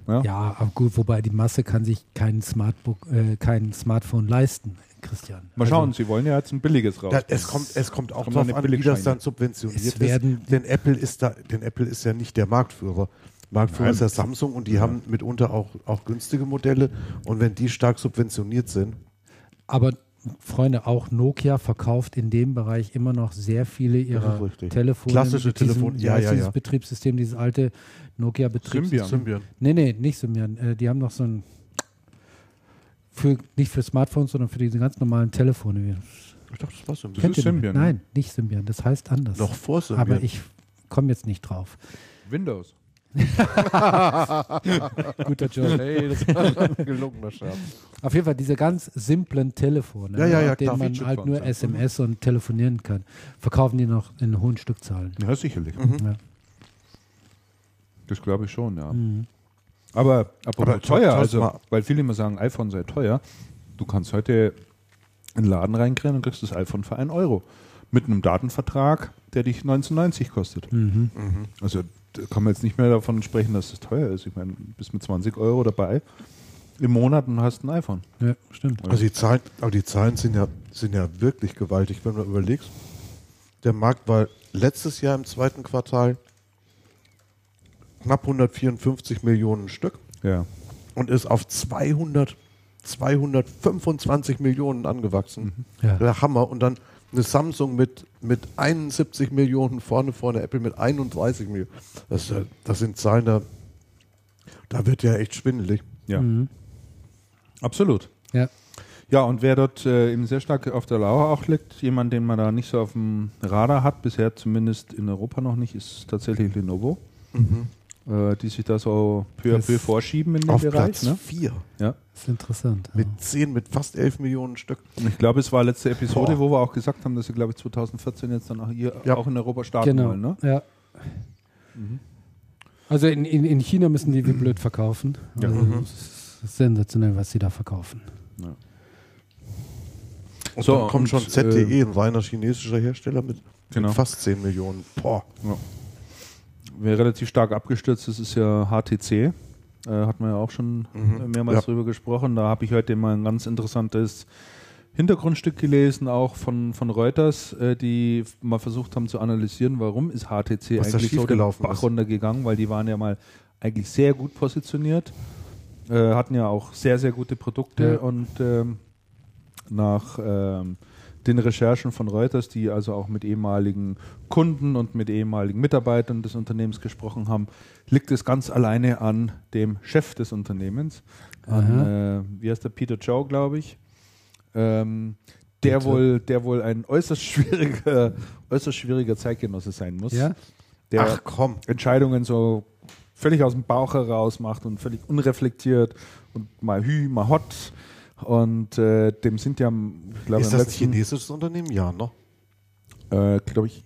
Ja, Ja, aber gut, wobei die Masse kann sich kein, Smartbook, äh, kein Smartphone leisten. Christian. Mal schauen, sie wollen ja jetzt ein billiges raus. Da, es, kommt, es kommt auch Kommt darauf an, wie das dann subventioniert werden- ist. Denn Apple ist da, denn Apple ist ja nicht der Marktführer. Marktführer Nein. ist ja Samsung und die haben mitunter auch, auch günstige Modelle. Und wenn die stark subventioniert sind, Aber Freunde, auch Nokia verkauft in dem Bereich immer noch sehr viele ihrer. Telefone. Klassische mit diesem, Telefon- wie ja, ja, dieses ja. Betriebssystem, dieses alte Nokia-Betriebssystem. Symbian. Symbian. Nee, nee, nicht Symbian. Äh, die haben noch so ein für, nicht für Smartphones, sondern für diese ganz normalen Telefone. Ich dachte, das war Symbian. Kennt ist ihr den? Symbian, ne? Nein, nicht Symbian. Das heißt anders. Noch vor Symbian. Aber ich komme jetzt nicht drauf. Windows. Guter Job. Hey, das war ein gelungener Scherz. Auf jeden Fall diese ganz simplen Telefone, Ja, ja, ja, mit denen klar. man halt nur. SMS und telefonieren kann, verkaufen die noch in hohen Stückzahlen. Ja, sicherlich. Ja. Das glaube ich schon, ja. Mhm. Aber apropos Aber teuer, schau's also, weil viele immer sagen, iPhone sei teuer. Du kannst heute in den Laden reinkriegen und kriegst das iPhone für einen Euro. Mit einem Datenvertrag, der dich 1990 kostet. Mhm. Also da kann man jetzt nicht mehr davon sprechen, dass es teuer ist. Ich meine, du bist mit 20 Euro dabei im Monat und hast ein iPhone. ja, stimmt. Also die Zahlen, aber die Zahlen sind ja, sind ja wirklich gewaltig, wenn du überlegst. Der Markt war letztes Jahr im zweiten Quartal knapp 154 Millionen Stück Ja. und ist auf 200, 225 Millionen angewachsen. Ja. Der Hammer. Und dann eine Samsung mit, mit 71 Millionen vorne, vorne Apple mit 31 Millionen. Das, ist ja- das sind Zahlen, da, da wird ja echt schwindelig. Ja, Mhm. absolut. Ja. Ja, und wer dort äh, eben sehr stark auf der Lauer auch liegt, jemand, den man da nicht so auf dem Radar hat, bisher zumindest in Europa noch nicht, ist tatsächlich Lenovo. Äh, die sich da so peu à peu vorschieben in dem Auf Bereich. Platz Ne? 4 Ja. Das ist interessant. mit 10, mit fast 11 Millionen Stück. Und ich glaube, es war letzte Episode, Boah. wo wir auch gesagt haben, dass sie, glaube ich, 2014 jetzt dann auch hier Ja. auch in Europa starten genau. wollen. Ne? Ja. Also in, in, in China müssen die wie blöd verkaufen. Ja. Also Mhm. Sensationell, was sie da verkaufen. Und So, dann kommt und, schon ZTE, ein reiner chinesischer Hersteller mit, Genau. mit fast 10 Millionen. Boah. Ja. Wer relativ stark abgestürzt ist, ist ja HTC. Äh, hat man ja auch schon Mhm. mehrmals Ja. drüber gesprochen. Da habe ich heute mal ein ganz interessantes Hintergrundstück gelesen, auch von, von Reuters, äh, die mal versucht haben zu analysieren, warum ist HTC Was eigentlich so den Bach runtergegangen, weil die waren ja mal eigentlich sehr gut positioniert, äh, hatten ja auch sehr, sehr gute Produkte Ja. und ähm, nach ähm, den Recherchen von Reuters, die also auch mit ehemaligen Kunden und mit ehemaligen Mitarbeitern des Unternehmens gesprochen haben, liegt es ganz alleine an dem Chef des Unternehmens, an, äh, wie heißt der, Peter Joe, glaube ich, ähm, der Bitte. wohl, der wohl ein äußerst schwieriger, äußerst schwieriger Zeitgenosse sein muss, Ja? der Ach komm. Entscheidungen so völlig aus dem Bauch heraus macht und völlig unreflektiert und mal hü, mal hot. Und äh, dem sind ja, ich glaube, Ist im das ein chinesisches Unternehmen? Ja, ne? Äh, glaube ich,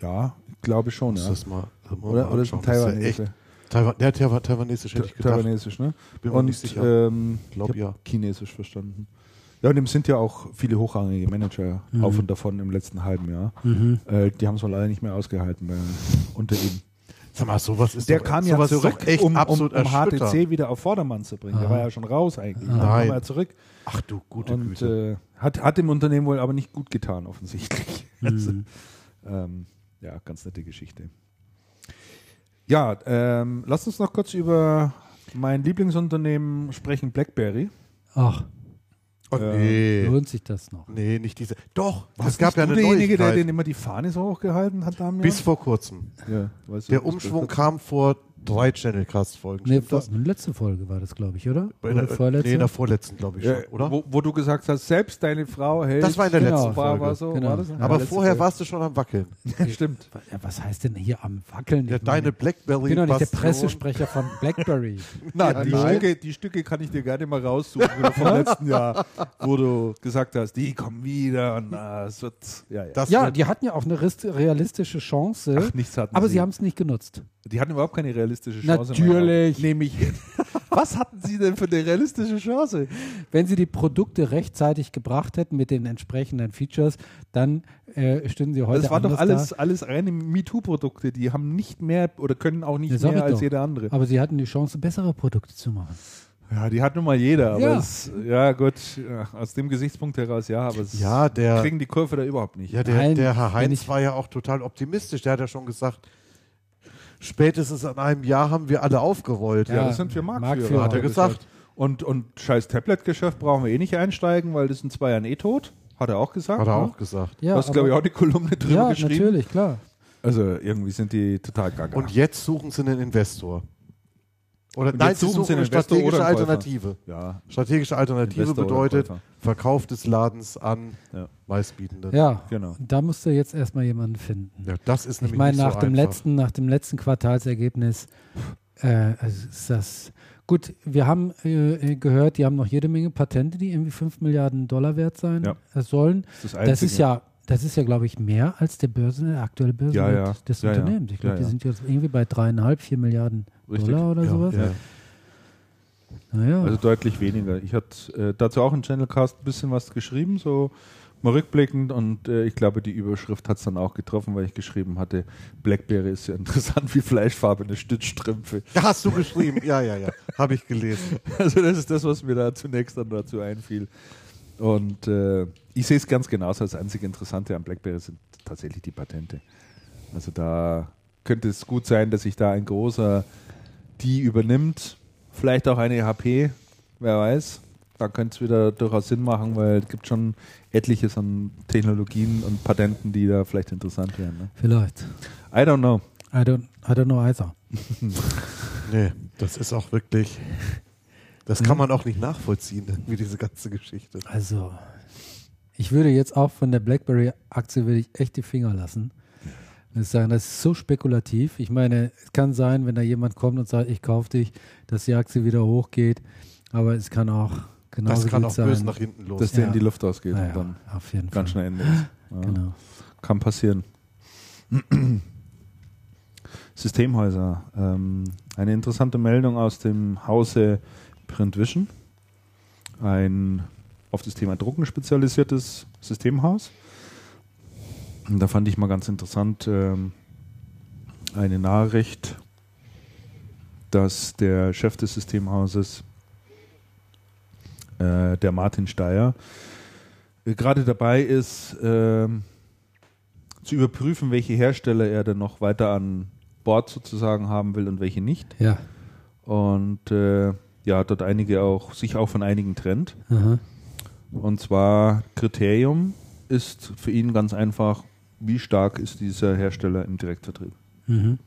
ja, ich glaube schon, Muss ja. das mal, mal Oder, oder ist ein ist ja Taiwanese. Taiwan, ja, Taiwan, Taiwanesisch hätte ich gedacht. Taiwanesisch, ne? Bin mir und nicht sicher. Ähm, Glaub ich ja. Chinesisch verstanden. Ja, und dem sind ja auch viele hochrangige Manager Mhm. auf und davon im letzten halben Jahr. Mhm. Äh, die haben es wohl leider nicht mehr ausgehalten bei, unter ihm. Sag mal, sowas ist Der doch, kam ja zurück, echt um, um, absolut um. HTC wieder auf Vordermann zu bringen. Der Aha. war ja schon raus eigentlich. Dann Nein. kam er zurück Ach du gute und Güte. äh, hat, hat dem Unternehmen wohl aber nicht gut getan, offensichtlich. Also, Mhm. ähm, ja, ganz nette Geschichte. Ja, ähm, lass uns noch kurz über mein Lieblingsunternehmen sprechen, BlackBerry. Ach, oh, äh, nee. lohnt sich das noch? Nee, nicht diese. Doch, Was es gab ja eine derjenige, der den immer die Fahne so hochgehalten hat damals? Bis vor kurzem. ja, weißt du, Der Umschwung kam vor drei Channelcast-Folgen. Nee, vor, letzte Folge war das, glaube ich, oder? Bei Oder der, vorletzte? nee, in der vorletzten, glaube ich Ja, schon, oder? Wo, wo du gesagt hast, selbst deine Frau hält. Das war in der Genau. letzten Folge. war so, Genau. war das? Ja, Aber letzte vorher Folge. warst du schon am Wackeln. Stimmt. Ja, was heißt denn hier am Wackeln? Ja, deine meine, Blackberry ich bin doch nicht der. Pressesprecher von BlackBerry. Na, Ja, die, nein. Stücke, die Stücke kann ich dir gerne mal raussuchen vom letzten Jahr, wo du gesagt hast, die kommen wieder und ah, es wird. Ja, ja. Das ja, wird- die hatten ja auch eine realistische Chance, Ach, nichts hatten aber sie. sie haben es nicht genutzt. Die hatten überhaupt keine realistische Chance. Natürlich. Nehme ich. Was hatten sie denn für eine realistische Chance? Wenn sie die Produkte rechtzeitig gebracht hätten mit den entsprechenden Features, dann äh, stünden sie heute Das waren doch alles, da. alles reine MeToo-Produkte. Die haben nicht mehr oder können auch nicht Das mehr als doch. jeder andere. Aber sie hatten die Chance, bessere Produkte zu machen. Ja, die hat nun mal jeder, aber Ja. es, ja gut, ja, aus dem Gesichtspunkt heraus ja, aber es Ja, der, kriegen die Kurve da überhaupt nicht. ja, der, Nein, der Herr Heinz ich- war ja auch total optimistisch. Der hat ja schon gesagt, spätestens in einem Jahr haben wir alle aufgerollt. Ja, Ja, das sind wir Marktführer, Marktführer. Hat er gesagt. Und, und scheiß Tablet-Geschäft brauchen wir eh nicht einsteigen, weil das in zwei Jahren eh tot. Hat er auch gesagt. Hat er ne? auch gesagt. Ja, du hast, glaube ich, auch die Kolumne drüber ja geschrieben. natürlich, klar. Also irgendwie sind die total gaga. Und jetzt suchen sie einen Investor. Oder Und nein, jetzt suchen sie eine strategische. Alternative. ja, Strategische Alternative Investor bedeutet. Verkauf des Ladens an Ja. Meistbietenden. Ja, Genau. da musst du jetzt erstmal jemanden finden. Ja, das ist Ich nämlich meine, nicht nach, so dem einfach. letzten, nach dem letzten Quartalsergebnis äh, also ist das. Gut, wir haben äh, gehört, die haben noch jede Menge Patente, die irgendwie 5 Milliarden Dollar wert sein Ja. äh, sollen. Das, ist das, Das ist ja, das ist ja, glaube ich, mehr als der Börsen, der aktuelle Börsenwert Ja, ja. des Ja. Unternehmens. Ich glaube, Ja, die sind jetzt irgendwie bei dreieinhalb, vier Milliarden Richtig. Dollar oder Ja, sowas. ja. Naja. Also deutlich weniger. Ich hatte äh, dazu auch im Channelcast ein bisschen was geschrieben, so mal rückblickend und äh, ich glaube, die Überschrift hat es dann auch getroffen, weil ich geschrieben hatte, Blackberry ist ja interessant wie fleischfarbene Stützstrümpfe. Ja, hast du geschrieben? ja, ja, ja. Habe ich gelesen. Also das ist das, was mir da zunächst dann dazu einfiel. Und äh, ich sehe es ganz genauso. Das einzige Interessante an BlackBerry sind tatsächlich die Patente. Also da könnte es gut sein, dass sich da ein großer die übernimmt. Vielleicht auch eine HP, wer weiß. Da könnte es wieder durchaus Sinn machen, weil es gibt schon etliches an Technologien und Patenten, die da vielleicht interessant wären. Ne? Vielleicht. I don't know. I don't, I don't know either. Nee, das ist auch wirklich. Das kann man auch nicht nachvollziehen, irgendwie diese ganze Geschichte. Also, ich würde jetzt auch von der BlackBerry-Aktie würde ich echt die Finger lassen. Ich würde sagen, das ist so spekulativ. Ich meine, es kann sein, wenn da jemand kommt und sagt, ich kaufe dich, dass die Aktie wieder hochgeht. Aber es kann auch genauso Das kann auch sein. böse nach hinten Dass los. der Ja. in die Luft ausgeht Ja, und dann auf jeden ganz Fall. schnell Ende ist. Ja. Genau. Kann passieren. Systemhäuser. Ähm, eine interessante Meldung aus dem Hause Printvision. Ein auf das Thema Drucken spezialisiertes Systemhaus. Da fand ich mal ganz interessant ähm, eine Nachricht, dass der Chef des Systemhauses, äh, der Martin Steyer, äh, gerade dabei ist, ähm, zu überprüfen, welche Hersteller er denn noch weiter an Bord sozusagen haben will und welche nicht. Ja. Und äh, ja, dort einige auch, sich auch von einigen trennt. Aha. Und zwar Kriterium ist für ihn ganz einfach, wie stark ist dieser Hersteller im Direktvertrieb. Mhm.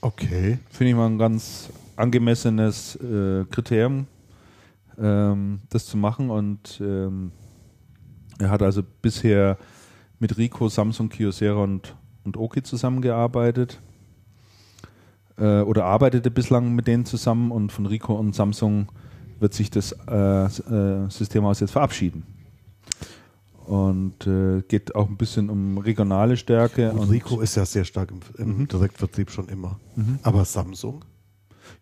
Okay. Finde ich mal ein ganz angemessenes äh, Kriterium, ähm, das zu machen. Und ähm, er hat also bisher mit Rico, Samsung, Kyocera und, und Oki zusammengearbeitet. Äh, oder arbeitete bislang mit denen zusammen und von Rico und Samsung wird sich das äh, äh, Systemhaus jetzt verabschieden. Und äh, geht auch ein bisschen um regionale Stärke. Und Rico ist ja sehr stark im, im Mhm. Direktvertrieb schon immer. Mhm. Aber Samsung,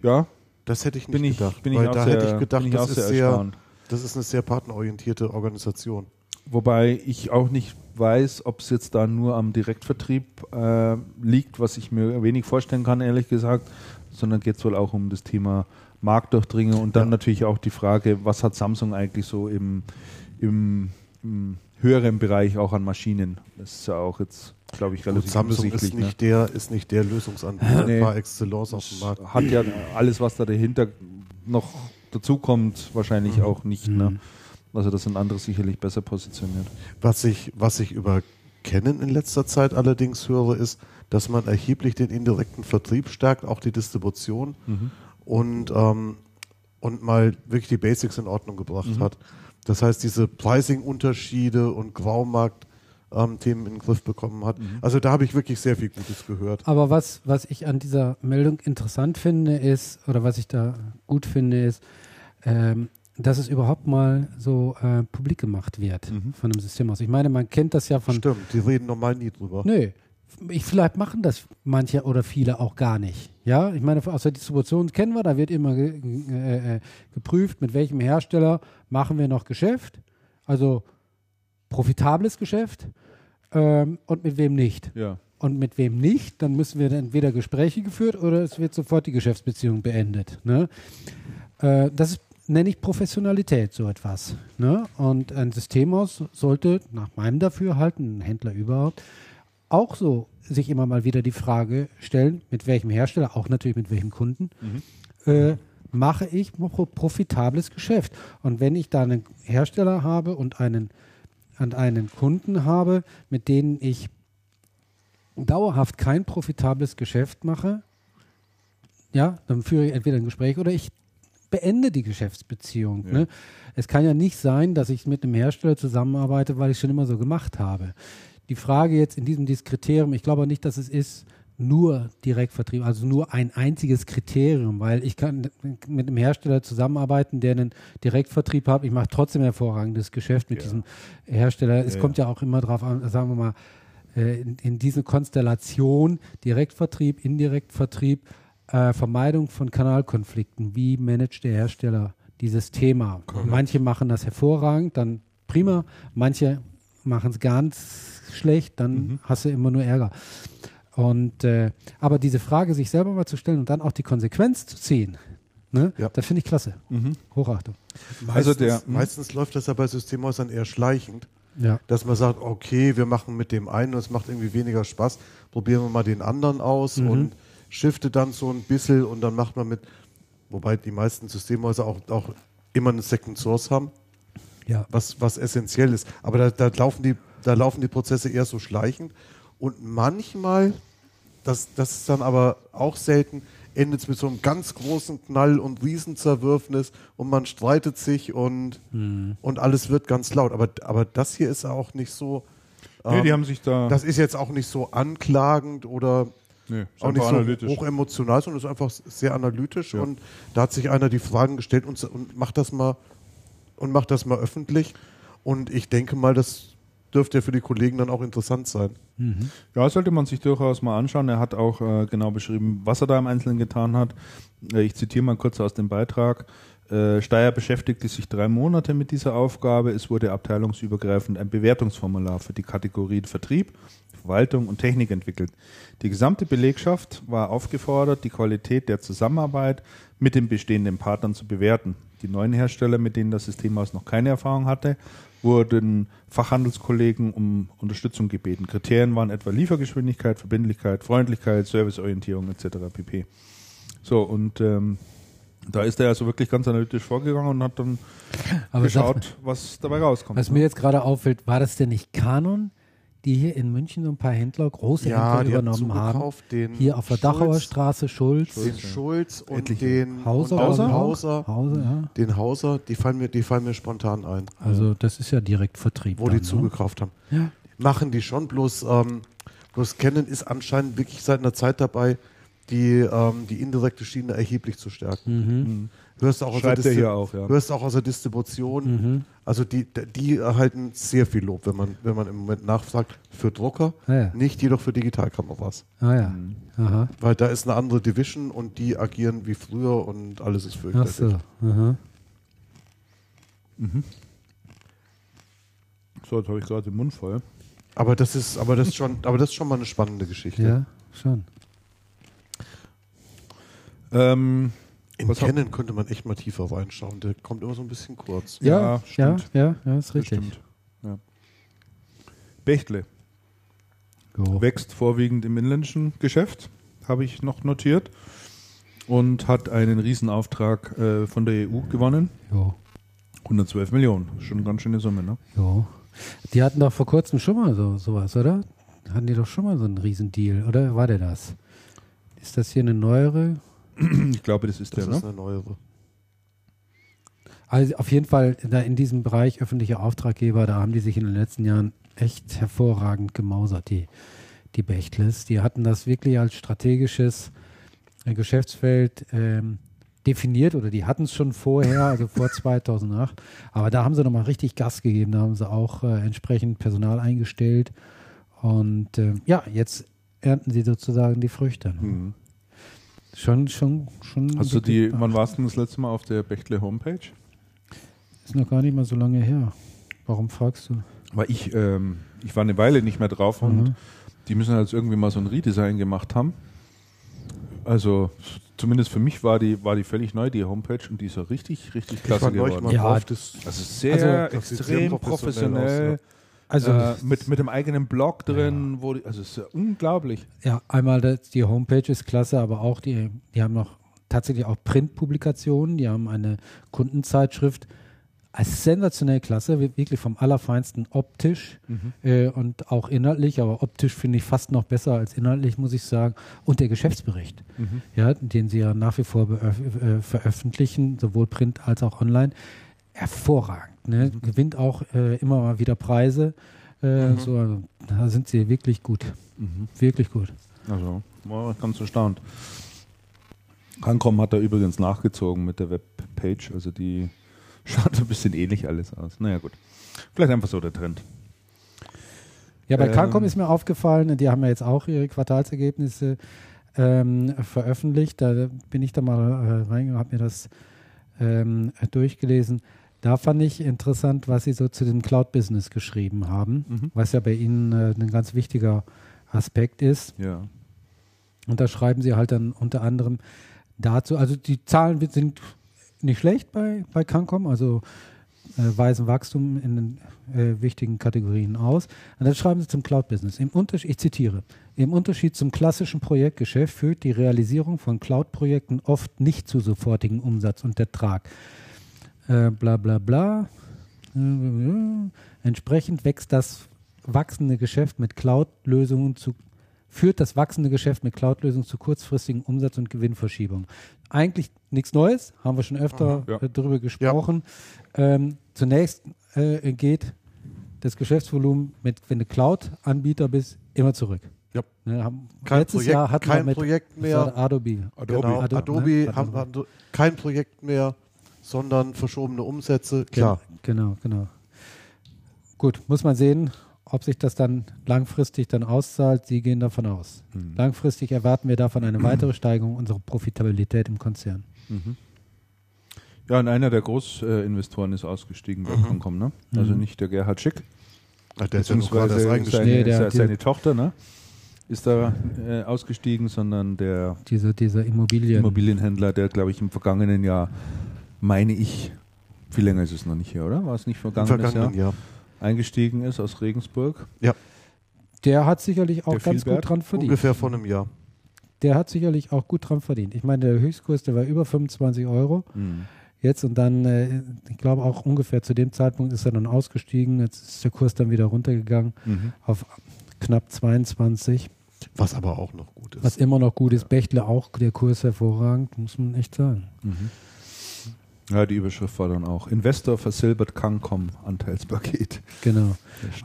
ja, das hätte ich nicht ich, gedacht. bin ich weil auch da sehr, hätte ich gedacht, ich das, ist sehr, das ist eine sehr partnerorientierte Organisation. Wobei ich auch nicht weiß, ob es jetzt da nur am Direktvertrieb äh, liegt, was ich mir wenig vorstellen kann, ehrlich gesagt, sondern geht es wohl auch um das Thema Marktdurchdringung und dann Ja. natürlich auch die Frage, was hat Samsung eigentlich so im, im, im höheren Bereich auch an Maschinen? Das ist ja auch jetzt, glaube ich, Gut, relativ Samsung übersichtlich. ist ne? nicht, der, ist nicht der Lösungsanbieter Nee. par excellence auf dem Markt. Hat ja alles, was da dahinter noch dazukommt, wahrscheinlich Mhm. auch nicht. Mhm. Ne? Also das sind andere sicherlich besser positioniert. Was ich, was ich über Canon in letzter Zeit allerdings höre, ist, dass man erheblich den indirekten Vertrieb stärkt, auch die Distribution und, ähm, und mal wirklich die Basics in Ordnung gebracht Mhm. hat. Das heißt, diese Pricing-Unterschiede und Graumarkt-Themen in den Griff bekommen hat. Mhm. Also da habe ich wirklich sehr viel Gutes gehört. Aber was, was ich an dieser Meldung interessant finde, ist, oder was ich da gut finde, ist, ähm, dass es überhaupt mal so äh, publik gemacht wird Mhm. von einem Systemhaus. Ich meine, man kennt das ja von. Stimmt, die reden normal nie drüber. Nö. Ich, vielleicht machen das manche oder viele auch gar nicht. Ja, ich meine, aus der Distribution kennen wir, da wird immer ge äh, äh, geprüft, mit welchem Hersteller machen wir noch Geschäft. Also profitables Geschäft ähm, und mit wem nicht. Ja. Und mit wem nicht, dann müssen wir entweder Gespräche geführt oder es wird sofort die Geschäftsbeziehung beendet. Ne? Äh, das ist nenne ich Professionalität, so etwas. Ne? Und ein Systemhaus sollte nach meinem Dafürhalten, ein Händler überhaupt, auch so sich immer mal wieder die Frage stellen, mit welchem Hersteller, auch natürlich mit welchem Kunden, äh, mache ich pro- profitables Geschäft. Und wenn ich da einen Hersteller habe und einen, und einen Kunden habe, mit denen ich dauerhaft kein profitables Geschäft mache, ja, dann führe ich entweder ein Gespräch oder ich beende die Geschäftsbeziehung. Ja. Ne? Es kann ja nicht sein, dass ich mit einem Hersteller zusammenarbeite, weil ich schon immer so gemacht habe. Die Frage jetzt in diesem dieses Kriterium, ich glaube nicht, dass es ist nur Direktvertrieb, also nur ein einziges Kriterium, weil ich kann mit einem Hersteller zusammenarbeiten, der einen Direktvertrieb hat. Ich mache trotzdem hervorragendes Geschäft mit Ja. diesem Hersteller. Es Ja, kommt ja auch immer drauf an, sagen wir mal, äh, in, in diese Konstellation Direktvertrieb, Indirektvertrieb, äh, Vermeidung von Kanalkonflikten. Wie managt der Hersteller dieses Thema? Manche machen das hervorragend, dann prima. Manche machen es ganz schlecht, dann Mhm. hast du immer nur Ärger. Und äh, aber diese Frage sich selber mal zu stellen und dann auch die Konsequenz zu ziehen, ne? Ja. das finde ich klasse. Mhm. Hochachtung. Also Meistens, der- hm? meistens läuft das ja bei Systemhäusern eher schleichend, Ja. dass man sagt, okay, wir machen mit dem einen und es macht irgendwie weniger Spaß, probieren wir mal den anderen aus Mhm. und shiftet dann so ein bisschen und dann macht man mit, wobei die meisten Systemhäuser auch, auch immer eine Second Source haben, Ja. was, was essentiell ist. Aber da, da, laufen die, da laufen die Prozesse eher so schleichend und manchmal, das, das ist dann aber auch selten, endet es mit so einem ganz großen Knall und Riesenzerwürfnis und man streitet sich und, und alles wird ganz laut. Aber, aber das hier ist auch nicht so. Nee, ähm, die haben sich da. das ist jetzt auch nicht so anklagend oder nee, ist auch nicht so analytisch. hochemotional, sondern ist einfach sehr analytisch Ja. und da hat sich einer die Fragen gestellt und, und macht das mal und macht das mal öffentlich und ich denke mal, das dürfte ja für die Kollegen dann auch interessant sein. Ja, sollte man sich durchaus mal anschauen. Er hat auch äh, genau beschrieben, was er da im Einzelnen getan hat. Äh, ich zitiere mal kurz aus dem Beitrag. Äh, Steyr beschäftigte sich drei Monate mit dieser Aufgabe. Es wurde abteilungsübergreifend ein Bewertungsformular für die Kategorien Vertrieb, Verwaltung und Technik entwickelt. Die gesamte Belegschaft war aufgefordert, die Qualität der Zusammenarbeit mit den bestehenden Partnern zu bewerten. Die neuen Hersteller, mit denen das Systemhaus noch keine Erfahrung hatte, wurden Fachhandelskollegen um Unterstützung gebeten. Kriterien waren etwa Liefergeschwindigkeit, Verbindlichkeit, Freundlichkeit, Serviceorientierung etc. pp. So, und ähm, da ist er also wirklich ganz analytisch vorgegangen und hat dann Aber geschaut, was dabei rauskommt. Was mir jetzt gerade auffällt, war das denn nicht Canon, die hier in München so ein paar Händler, große Händler die haben übernommen haben? Hier auf der Dachauer Schulz, Straße, Schulz, den Schulz und Etliche. den Hauser, und den Hauser, Hauser, Hauser, ja. den Hauser, die fallen mir, die fallen mir spontan ein, Also das ist ja direkt Vertrieb. wo dann, die zugekauft haben. Ne? Ja. Machen die schon, bloß, ähm, bloß Canon ist anscheinend wirklich seit einer Zeit dabei, die, ähm, die indirekte Schiene erheblich zu stärken. Hörst auch aus der Schreibt er Disti- hier auch, ja. Hörst auch aus der Distribution. Also die, die erhalten sehr viel Lob, wenn man, wenn man im Moment nachfragt, für Drucker, Ah, ja. nicht jedoch für Digitalkameras. Ah ja. Aha. Weil da ist eine andere Division und die agieren wie früher und alles ist Ach fürchterlich. so. Aha. so, jetzt habe ich gerade den Mund voll. Aber das ist, aber das ist schon, aber das ist schon mal eine spannende Geschichte. Ja, schon. Ähm, Im Was Canon könnte man echt mal tiefer reinschauen. Der kommt immer so ein bisschen kurz. Ja, ja, stimmt. ja, ja, ist richtig. stimmt. Ja. Bechtle Jo. wächst vorwiegend im inländischen Geschäft, habe ich noch notiert, und hat einen Riesenauftrag äh, von der EU gewonnen. Jo. 112 Millionen, schon eine ganz schöne Summe, ne? Jo. Die hatten doch vor kurzem schon mal so sowas, oder? Hatten die doch schon mal so einen Riesendeal, oder war der das? Ist das hier eine neuere? Ich glaube, das ist Das der, ist ne? eine neuere. Also auf jeden Fall da in diesem Bereich öffentlicher Auftraggeber, da haben die sich in den letzten Jahren echt hervorragend gemausert, die, die Bechtles. Die hatten das wirklich als strategisches äh, Geschäftsfeld ähm, definiert oder die hatten es schon vorher, also vor 2008. Aber da haben sie nochmal richtig Gas gegeben, da haben sie auch äh, entsprechend Personal eingestellt. Und äh, ja, jetzt ernten sie sozusagen die Früchte. Ne? Mhm. Schon, schon, schon. Also die, wann warst du das letzte Mal auf der Bechtle Homepage? Ist noch gar nicht mal so lange her. Warum fragst du? Weil ich, ähm, ich war eine Weile nicht mehr drauf und Mhm. die müssen halt irgendwie mal so ein Redesign gemacht haben. Also zumindest für mich war die, war die völlig neu, die Homepage, und die ist ja richtig, richtig Ich klasse geworden. Ja, drauf, das, Also sehr Also, extrem sehr professionell professionell. Also äh, mit, mit dem eigenen Blog drin, wo die, also es ist ja unglaublich. Ja, einmal das, die Homepage ist klasse, aber auch die, die haben noch tatsächlich auch Printpublikationen, die haben eine Kundenzeitschrift. Also sensationell klasse, wi- wirklich vom Allerfeinsten optisch äh, und auch inhaltlich, aber optisch finde ich fast noch besser als inhaltlich, muss ich sagen. Und der Geschäftsbericht, ja, den sie ja nach wie vor äh, veröffentlichen, sowohl print als auch online, hervorragend. Ne? Gewinnt auch äh, immer mal wieder Preise. Äh, so, also, da sind sie wirklich gut. Wirklich gut. Also, war ganz erstaunt. Cancom hat da übrigens nachgezogen mit der Webpage, also die schaut ein bisschen ähnlich alles aus. Naja, gut. Vielleicht einfach so der Trend. Ja, bei Ähm, Cancom ist mir aufgefallen, die haben ja jetzt auch ihre Quartalsergebnisse ähm, veröffentlicht. Da bin ich da mal äh, reingegangen, habe mir das ähm, durchgelesen. Da fand ich interessant, was sie so zu dem Cloud-Business geschrieben haben, Mhm. was ja bei ihnen äh, ein ganz wichtiger Aspekt ist. Ja. Und da schreiben sie halt dann unter anderem dazu, also die Zahlen sind nicht schlecht bei, bei Cancom, also äh, weisen Wachstum in den äh, wichtigen Kategorien aus. Und dann schreiben sie zum Cloud-Business. Im Unterschied, ich zitiere, im Unterschied zum klassischen Projektgeschäft führt die Realisierung von Cloud-Projekten oft nicht zu sofortigen Umsatz und Ertrag. Äh, bla bla bla. Äh, entsprechend wächst das wachsende Geschäft mit Cloud-Lösungen zu führt das wachsende Geschäft mit Cloud-Lösungen zu kurzfristigen Umsatz- und Gewinnverschiebungen. Eigentlich nichts Neues, haben wir schon öfter Ja. darüber gesprochen. Ähm, zunächst äh, geht das Geschäftsvolumen mit, wenn du Cloud-Anbieter bist, immer zurück. Ja. Ne, haben, Kein letztes Projekt- Jahr hatten kein wir mit Projekt mehr. das? Adobe. genau, Adobe, Adobe, ne? haben, Adobe. haben kein Projekt mehr, sondern verschobene Umsätze. Klar. Genau, genau. Gut, muss man sehen, ob sich das dann langfristig dann auszahlt. Sie gehen davon aus. Mhm. Langfristig erwarten wir davon eine weitere Steigerung unserer Profitabilität im Konzern. Mhm. Ja, und einer der Großinvestoren ist ausgestiegen bei Cancom, ne? Also Mhm. nicht der Gerhard Schick, Ah, Der ist ja noch gerade seine, Nee, der- seine Tochter, ne? Ist da äh, ausgestiegen, sondern der Dieser, dieser Immobilien. Immobilienhändler, der, glaube ich, im vergangenen Jahr, meine ich, viel länger ist es noch nicht hier, oder? War es nicht vergangenes vergangenen Jahr? Jahr. Eingestiegen ist aus Regensburg. Der hat sicherlich auch Der ganz Vielbert? gut dran verdient. Ungefähr vor einem Jahr. Der hat sicherlich auch gut dran verdient. Ich meine, der Höchstkurs, der war über 25 Euro jetzt und dann, äh, ich glaube auch ungefähr zu dem Zeitpunkt ist er dann ausgestiegen. Jetzt ist der Kurs dann wieder runtergegangen Mhm. auf knapp 22, Was aber auch noch gut ist. was immer noch gut ist. Bechtle auch, der Kurs hervorragend, muss man echt sagen. Mhm. Ja, die Überschrift war dann auch Investor versilbert Cancom Anteilspaket. Genau.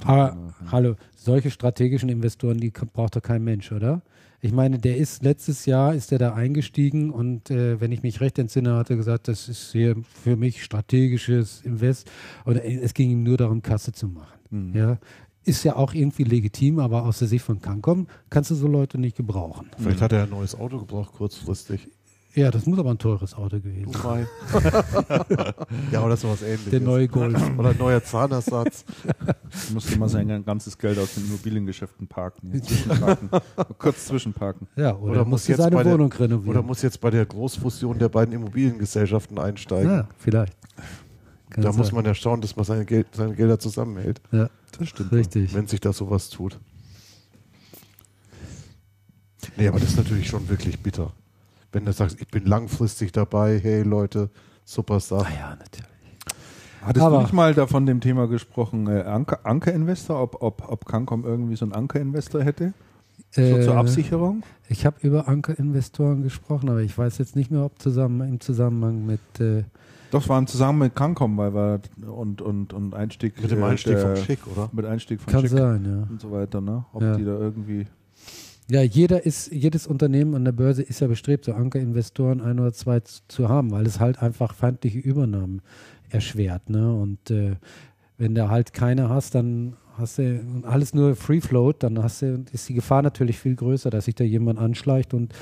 Auch, hallo, solche strategischen Investoren, die braucht doch kein Mensch, oder? Ich meine, der ist letztes Jahr ist der da eingestiegen und äh, wenn ich mich recht entsinne, hat er gesagt, das ist hier für mich strategisches Invest. Und äh, es ging ihm nur darum, Kasse zu machen. Mhm. Ja, ist ja auch irgendwie legitim, aber aus der Sicht von Cancom kannst du so Leute nicht gebrauchen. Vielleicht hat er ein neues Auto gebraucht, kurzfristig. Ja, das muss aber ein teures Auto gewesen sein. Ja, oder so was ähnliches. Der neue Golf. Oder ein neuer Zahnersatz. musste mal sein ganzes Geld aus den Immobiliengeschäften parken. Zwischenparken. Kurz zwischenparken. Ja, oder, Oder muss jetzt seine bei der- Wohnung renovieren. Oder muss jetzt bei der Großfusion der beiden Immobiliengesellschaften einsteigen. ja, vielleicht. Kann da muss sein. man ja schauen, dass man seine, Geld, seine Gelder zusammenhält, Ja, Das stimmt. richtig. wenn sich da sowas tut. Nee, aber das ist natürlich schon wirklich bitter. Wenn du sagst, ich bin langfristig dabei, hey Leute, super Sache. Ah ja, natürlich. Hattest Aber- du nicht mal da von dem Thema gesprochen, äh, Anker- Anker-Investor, ob, ob, ob Cancom irgendwie so einen Anker-Investor hätte? So Äh, zur Absicherung? Ich habe über Ankerinvestoren gesprochen, aber ich weiß jetzt nicht mehr, ob zusammen im Zusammenhang mit äh, Doch, es waren zusammen mit Cancom, weil wir und, und, und Einstieg Mit dem äh, Einstieg der- vom Schick, oder? Mit Einstieg von kann Schick sein, ja. und so weiter, ne? Ob Ja. die da irgendwie. Ja, jeder ist, jedes Unternehmen an der Börse ist ja bestrebt, so Ankerinvestoren ein oder zwei zu, zu haben, weil es halt einfach feindliche Übernahmen erschwert. Ne? Und äh, wenn du halt keine hast, dann hast du und alles nur Free Float, dann hast du, ist die Gefahr natürlich viel größer, dass sich da jemand anschleicht und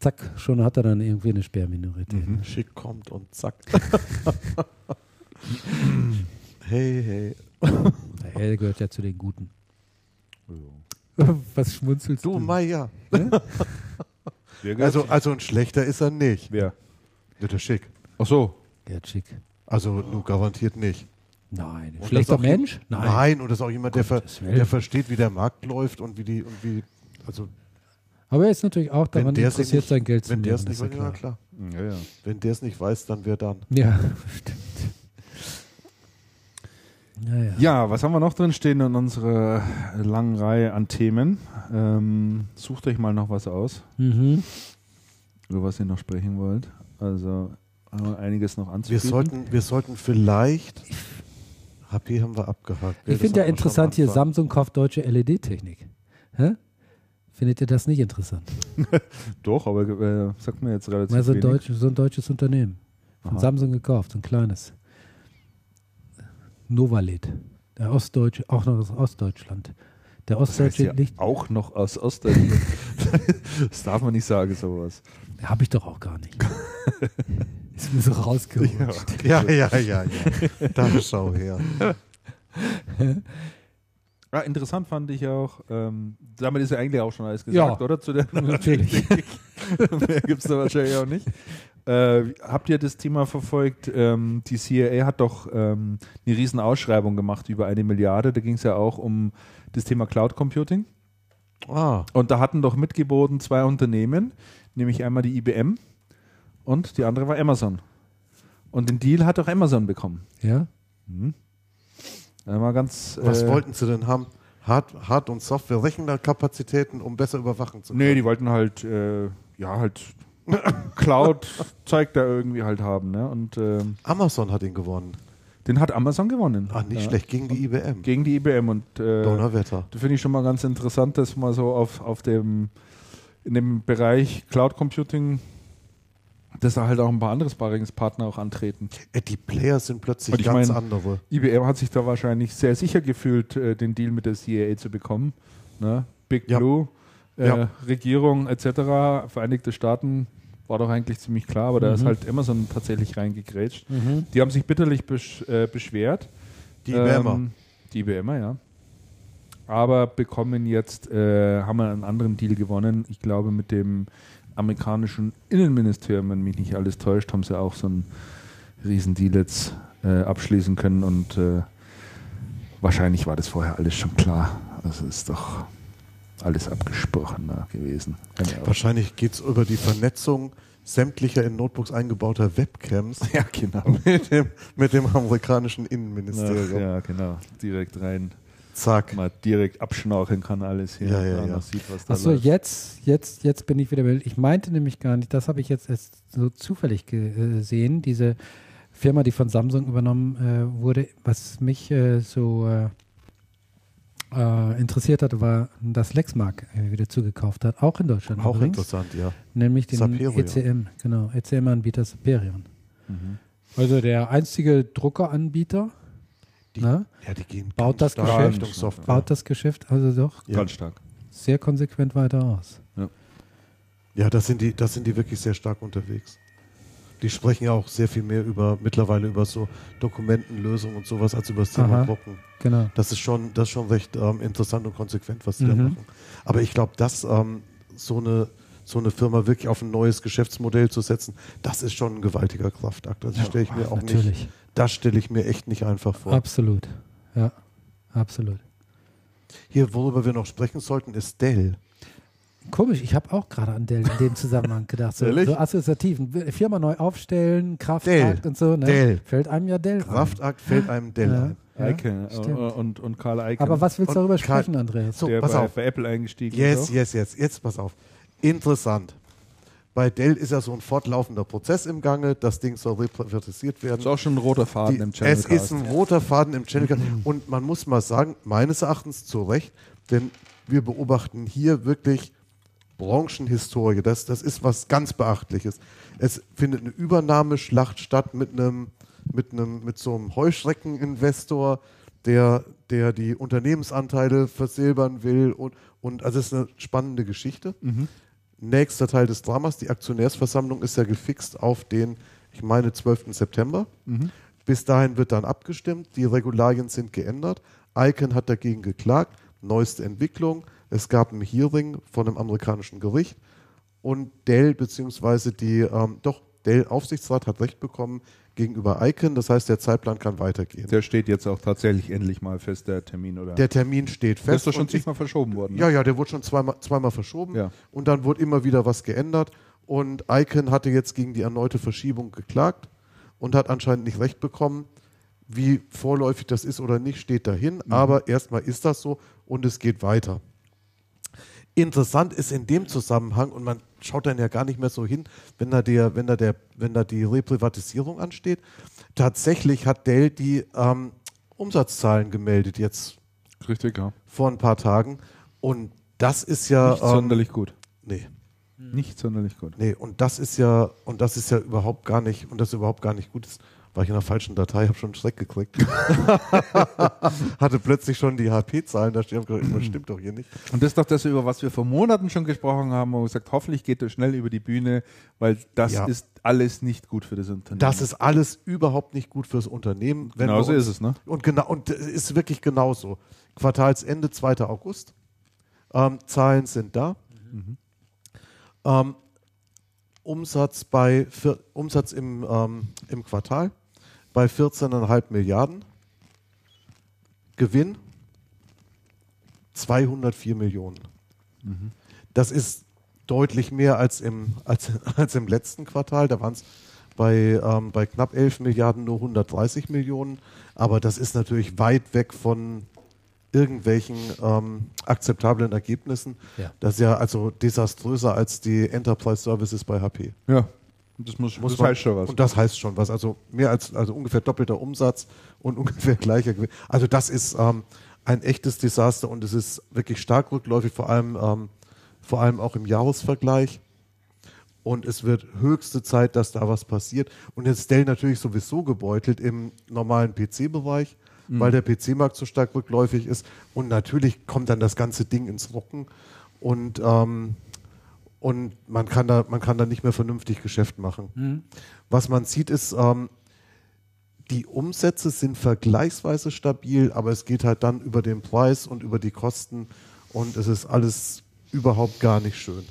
zack, schon hat er dann irgendwie eine Sperrminorität. Mhm. Schick kommt und zack. hey, hey. Er gehört ja zu den Guten. Was schmunzelst Du, du? Meier. Wer Also, also ein schlechter ist er nicht. Wer? Ja, der Schick. Ach so. Gerd Schick. Also nur garantiert nicht. Nein. Und Schlechter Mensch? je- Nein, und das ist auch jemand, der, ver, der versteht, wie der Markt läuft und wie die, und wie, also Aber er ist natürlich auch daran wenn der es interessiert, nicht, sein Geld zu wenn der machen. es nicht ja ja klar. Ja, ja. Wenn der es nicht weiß, dann wer dann? Ja, stimmt. Ja, ja. Ja, was haben wir noch drin stehen in unserer langen Reihe an Themen? Ähm, sucht euch mal noch was aus, Mhm. über was ihr noch sprechen wollt. Also haben wir einiges noch Wir anzubieten. sollten, wir sollten vielleicht. HP haben wir abgehakt. Ich Das finde ja wir interessant hier. Samsung kauft deutsche LED-Technik. Findet ihr das nicht interessant? Doch, aber äh, sagt mir jetzt relativ Mal so, ein wenig. deutsch, so ein deutsches Unternehmen. Von Aha. Samsung gekauft, so ein kleines. Novaled. Der Ostdeutsche, auch noch aus Ostdeutschland. Der Das heißt Ostdeutsche ja Licht. auch noch aus Ostdeutschland. das darf man nicht sagen, sowas. Habe ich doch auch gar nicht. Ist mir so rausgerutscht. Ja, ja, ja, ja. Da schau her. Ja, interessant fand ich auch, ähm, damit ist ja eigentlich auch schon alles gesagt, Ja. oder? Zu der Natürlich. Mehr gibt es da wahrscheinlich auch nicht. Äh, habt ihr das Thema verfolgt? Ähm, die CIA hat doch ähm, eine riesen Ausschreibung gemacht über eine Milliarde. Da ging es ja auch um das Thema Cloud Computing. Ah, Und da hatten doch mitgeboten zwei Unternehmen, nämlich einmal die IBM und die andere war Amazon. Und den Deal hat auch Amazon bekommen. Ja? Mhm. Mal ganz. was äh, wollten sie denn haben? Hard, Hard- und Software-Rechnerkapazitäten, um besser überwachen zu können. Nee, die wollten halt, äh, ja, halt Cloud-Zeug da irgendwie halt haben. Ne? Und ähm, Amazon hat ihn gewonnen. den hat Amazon gewonnen. Ah, nicht ja. schlecht, gegen die IBM. Gegen die IBM. Und äh, Donnerwetter. das finde ich schon mal ganz interessant, dass mal so auf, auf dem, in dem Bereich Cloud Computing, dass da halt auch ein paar andere Sparringspartner auch antreten. Äh, die Player sind plötzlich Und ich ganz mein- andere. IBM hat sich da wahrscheinlich sehr sicher gefühlt, äh, den Deal mit der CIA zu bekommen. Ne? Big Ja. Blue, äh, Ja. Regierung etc., Vereinigte Staaten, war doch eigentlich ziemlich klar, aber da ist Mhm. halt Amazon tatsächlich reingegrätscht. Mhm. Die haben sich bitterlich besch äh, beschwert. Die IBMer. Ähm, die IBMer, ja. Aber bekommen jetzt, äh, haben wir einen anderen Deal gewonnen. Ich glaube, mit dem amerikanischen Innenministerium, wenn mich nicht alles täuscht, haben sie auch so einen Riesendeal jetzt äh, abschließen können und äh, wahrscheinlich war das vorher alles schon klar. Also ist doch alles abgesprochen da gewesen. Wahrscheinlich geht es über die Vernetzung sämtlicher in Notebooks eingebauter Webcams Ja, genau. mit dem, mit dem amerikanischen Ach, Innenministerium. ja, genau. Direkt rein. Zack. Mal direkt abschnauchen kann alles hier. Ja, ja, ja. Sieht, Achso, jetzt, jetzt, jetzt bin ich wieder. Ich meinte nämlich gar nicht, das habe ich jetzt erst so zufällig gesehen, diese Firma, die von Samsung übernommen äh, wurde. Was mich äh, so äh, äh, interessiert hat, war, dass Lexmark äh, wieder zugekauft hat, auch in Deutschland Auch übrigens, interessant, ja. nämlich den Saperion. ECM, genau, ECM-Anbieter Saperion. Mhm. Also der einzige Druckeranbieter, Die- ne, Ja, die gehen Baut das stark Geschäft- baut das Geschäft also doch Ja. Ganz stark. sehr konsequent weiter aus. Ja, das sind die, das sind die wirklich sehr stark unterwegs. Die sprechen ja auch sehr viel mehr über mittlerweile über so Dokumentenlösungen und sowas als über das Thema Aha. Drucken. Genau. Das ist schon, das ist schon recht ähm, interessant und konsequent, was die da Mhm. machen. Aber ich glaube, dass ähm, so eine so eine Firma wirklich auf ein neues Geschäftsmodell zu setzen, das ist schon ein gewaltiger Kraftakt. Das Ja, stelle ich mir auch nicht, Natürlich. das stelle ich mir echt nicht einfach vor. Absolut. Ja, absolut. Hier, worüber wir noch sprechen sollten, ist Dell. Komisch, ich habe auch gerade an Dell in dem Zusammenhang gedacht. So, so assoziativen. Firma neu aufstellen, Kraftakt Dell. und so. Ne? Dell. Fällt einem ja Dell ein. Kraftakt fällt einem Dell Ja. ein. Eike stimmt. äh, und, und Karl Eike. Aber was willst du darüber Karl- sprechen, Andreas? So, der pass bei, auf. bei Apple eingestiegen Yes, ist. yes, yes. Jetzt pass auf. Interessant. Bei Dell ist ja so ein fortlaufender Prozess im Gange. Das Ding soll reprivatisiert werden. Ist auch schon ein roter Faden Die, im Channel. es ist ein roter Faden im Channel. Und man muss mal sagen, meines Erachtens zu Recht, denn wir beobachten hier wirklich Branchenhistorie. Das, das ist was ganz Beachtliches. Es findet eine Übernahmeschlacht statt mit einem, mit einem, mit so einem Heuschreckeninvestor, der, der die Unternehmensanteile versilbern will und, und also es ist eine spannende Geschichte. Nächster Teil des Dramas, die Aktionärsversammlung ist ja gefixt auf den, ich meine, 12. September. Bis dahin wird dann abgestimmt, die Regularien sind geändert. Icon hat dagegen geklagt, neueste Entwicklung. Es gab ein Hearing von einem amerikanischen Gericht und Dell beziehungsweise die, ähm, doch, Dell-Aufsichtsrat hat Recht bekommen gegenüber Icon. Das heißt, der Zeitplan kann weitergehen. Der steht jetzt auch tatsächlich endlich mal fest, der Termin, oder? der Termin steht der fest. ist doch schon zigmal verschoben worden. ne? Ja, ja, der wurde schon zweimal, zweimal verschoben Ja. und dann wurde immer wieder was geändert. Und Icon hatte jetzt gegen die erneute Verschiebung geklagt und hat anscheinend nicht recht bekommen. Wie vorläufig das ist oder nicht, steht dahin. Aber erstmal ist das so und es geht weiter. Interessant ist in dem Zusammenhang, und man schaut dann ja gar nicht mehr so hin, wenn da, der, wenn da, der, wenn da die Reprivatisierung ansteht. Tatsächlich hat Dell die ähm, Umsatzzahlen gemeldet jetzt Richtig, ja. vor ein paar Tagen. Und das ist ja. Nicht sonderlich gut. Nee, Nicht sonderlich gut. nee, und das ist ja, und das ist ja überhaupt gar nicht, und das ist überhaupt gar nicht gut. Das war ich in der falschen Datei, habe schon einen Schreck gekriegt. Hatte plötzlich schon die HP-Zahlen, da steht, das stimmt doch hier nicht. Und das ist doch das, über was wir vor Monaten schon gesprochen haben, wo wir gesagt hoffentlich geht das schnell über die Bühne, weil das Ja. ist alles nicht gut für das Unternehmen. Das ist alles überhaupt nicht gut fürs Unternehmen. wenn Genau so ist es, ne? Und genau, und es ist wirklich genauso. Quartalsende 2. August. Ähm, Zahlen sind da. Ähm, Umsatz bei vier, Umsatz im, ähm, im Quartal bei 14,5 Milliarden. Gewinn 204 Millionen. Das ist deutlich mehr als im, als, als im letzten Quartal. Da waren es bei, ähm, bei knapp 11 Milliarden nur 130 Millionen. Aber das ist natürlich weit weg von irgendwelchen ähm, akzeptablen Ergebnissen. Ja. Das ist ja also desaströser als die Enterprise Services bei HP. Ja, das muss, Muss das heißt schon was. Und das heißt schon was. Also mehr als also ungefähr doppelter Umsatz und ungefähr gleicher Gewinn. Also das ist ähm, ein echtes Desaster und es ist wirklich stark rückläufig, vor allem, ähm, vor allem auch im Jahresvergleich. Und es wird höchste Zeit, dass da was passiert. Und jetzt Dell natürlich sowieso gebeutelt im normalen PC-Bereich, weil der PC-Markt so stark rückläufig ist. Und natürlich kommt dann das ganze Ding ins Rocken. Und ähm, und man kann da, man kann da nicht mehr vernünftig Geschäft machen. Was man sieht, ist, ähm, die Umsätze sind vergleichsweise stabil, aber es geht halt dann über den Preis und über die Kosten und es ist alles überhaupt gar nicht schön.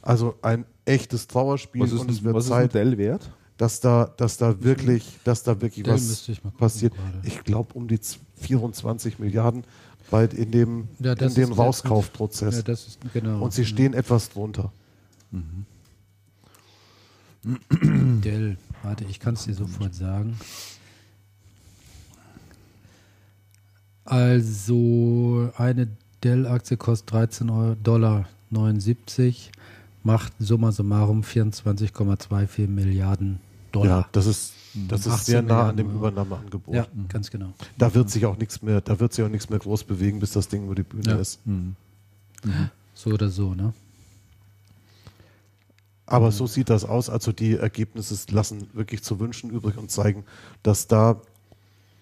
Also ein echtes Trauerspiel was ist, und es wird was ist ein Zeit, Dell wert? dass da, dass da wirklich, dass da wirklich Dell was ich passiert. gerade. Ich glaube um die 24 Milliarden bei in dem, Ja, in dem Rauskaufprozess. Ja, genau. Und sie stehen etwas drunter. Dell, warte, ich kann es dir sofort sagen. Also eine Dell-Aktie kostet 13 Euro, Dollar 79, macht summa summarum 24,24 Milliarden Dollar. Ja, das ist, das ist 18 sehr nah an dem. Übernahmeangebot. Ja, ganz genau. Da wird sich auch nichts mehr, da wird sich auch nichts mehr groß bewegen, bis das Ding über die Bühne Ja. ist. So oder so, ne? Aber so sieht das aus. Also die Ergebnisse lassen wirklich zu wünschen übrig und zeigen, dass da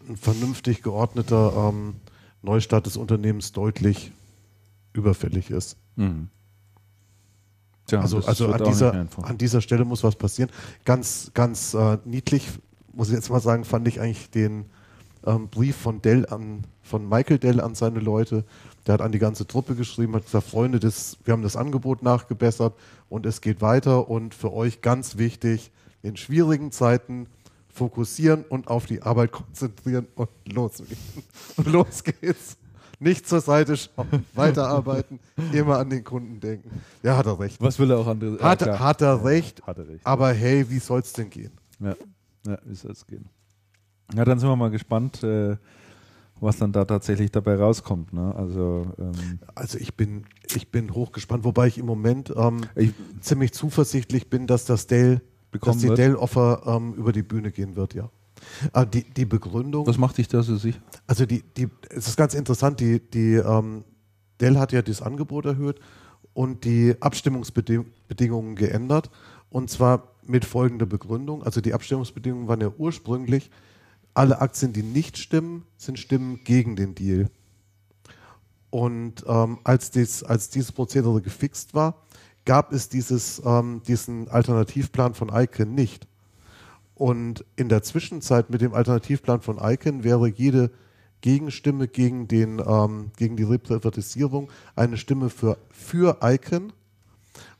ein vernünftig geordneter ähm, Neustart des Unternehmens deutlich überfällig ist. Mhm. Tja, also also an, dieser, an dieser Stelle muss was passieren. Ganz, ganz äh, niedlich, muss ich jetzt mal sagen, fand ich eigentlich den ähm, Brief von Dell an, von Michael Dell an seine Leute. Der hat an die ganze Truppe geschrieben, hat gesagt, Freunde, das, wir haben das Angebot nachgebessert und es geht weiter und für euch ganz wichtig, in schwierigen Zeiten fokussieren und auf die Arbeit konzentrieren und los, und los geht's. Nicht zur Seite schauen, weiterarbeiten, immer an den Kunden denken. Ja, hat er recht. Was will er auch andere? Hat, ja, hat er recht, Hat er recht. aber hey, wie soll's denn gehen? Ja, ja wie soll es gehen? Ja, dann sind wir mal gespannt, äh, was dann da tatsächlich dabei rauskommt. Ne? Also ähm, Also ich bin, ich bin hochgespannt, wobei ich im Moment ähm, ich, ziemlich zuversichtlich bin, dass das Dell, dass die. Dell-Offer ähm, über die Bühne gehen wird, ja. Aber die, die Begründung, was macht dich da so sicher? also die, die, es ist ganz interessant, die, die ähm, Dell hat ja das Angebot erhöht und die Abstimmungsbedingungen geändert. Und zwar mit folgender Begründung. Also die Abstimmungsbedingungen waren ja ursprünglich, alle Aktien, die nicht stimmen, sind Stimmen gegen den Deal. Und ähm, als, dies, als dieses Prozedere gefixt war, gab es dieses, ähm, diesen Alternativplan von Icon nicht. Und in der Zwischenzeit mit dem Alternativplan von Icon wäre jede Gegenstimme gegen, den, ähm, gegen die Reprivatisierung eine Stimme für, für Icon.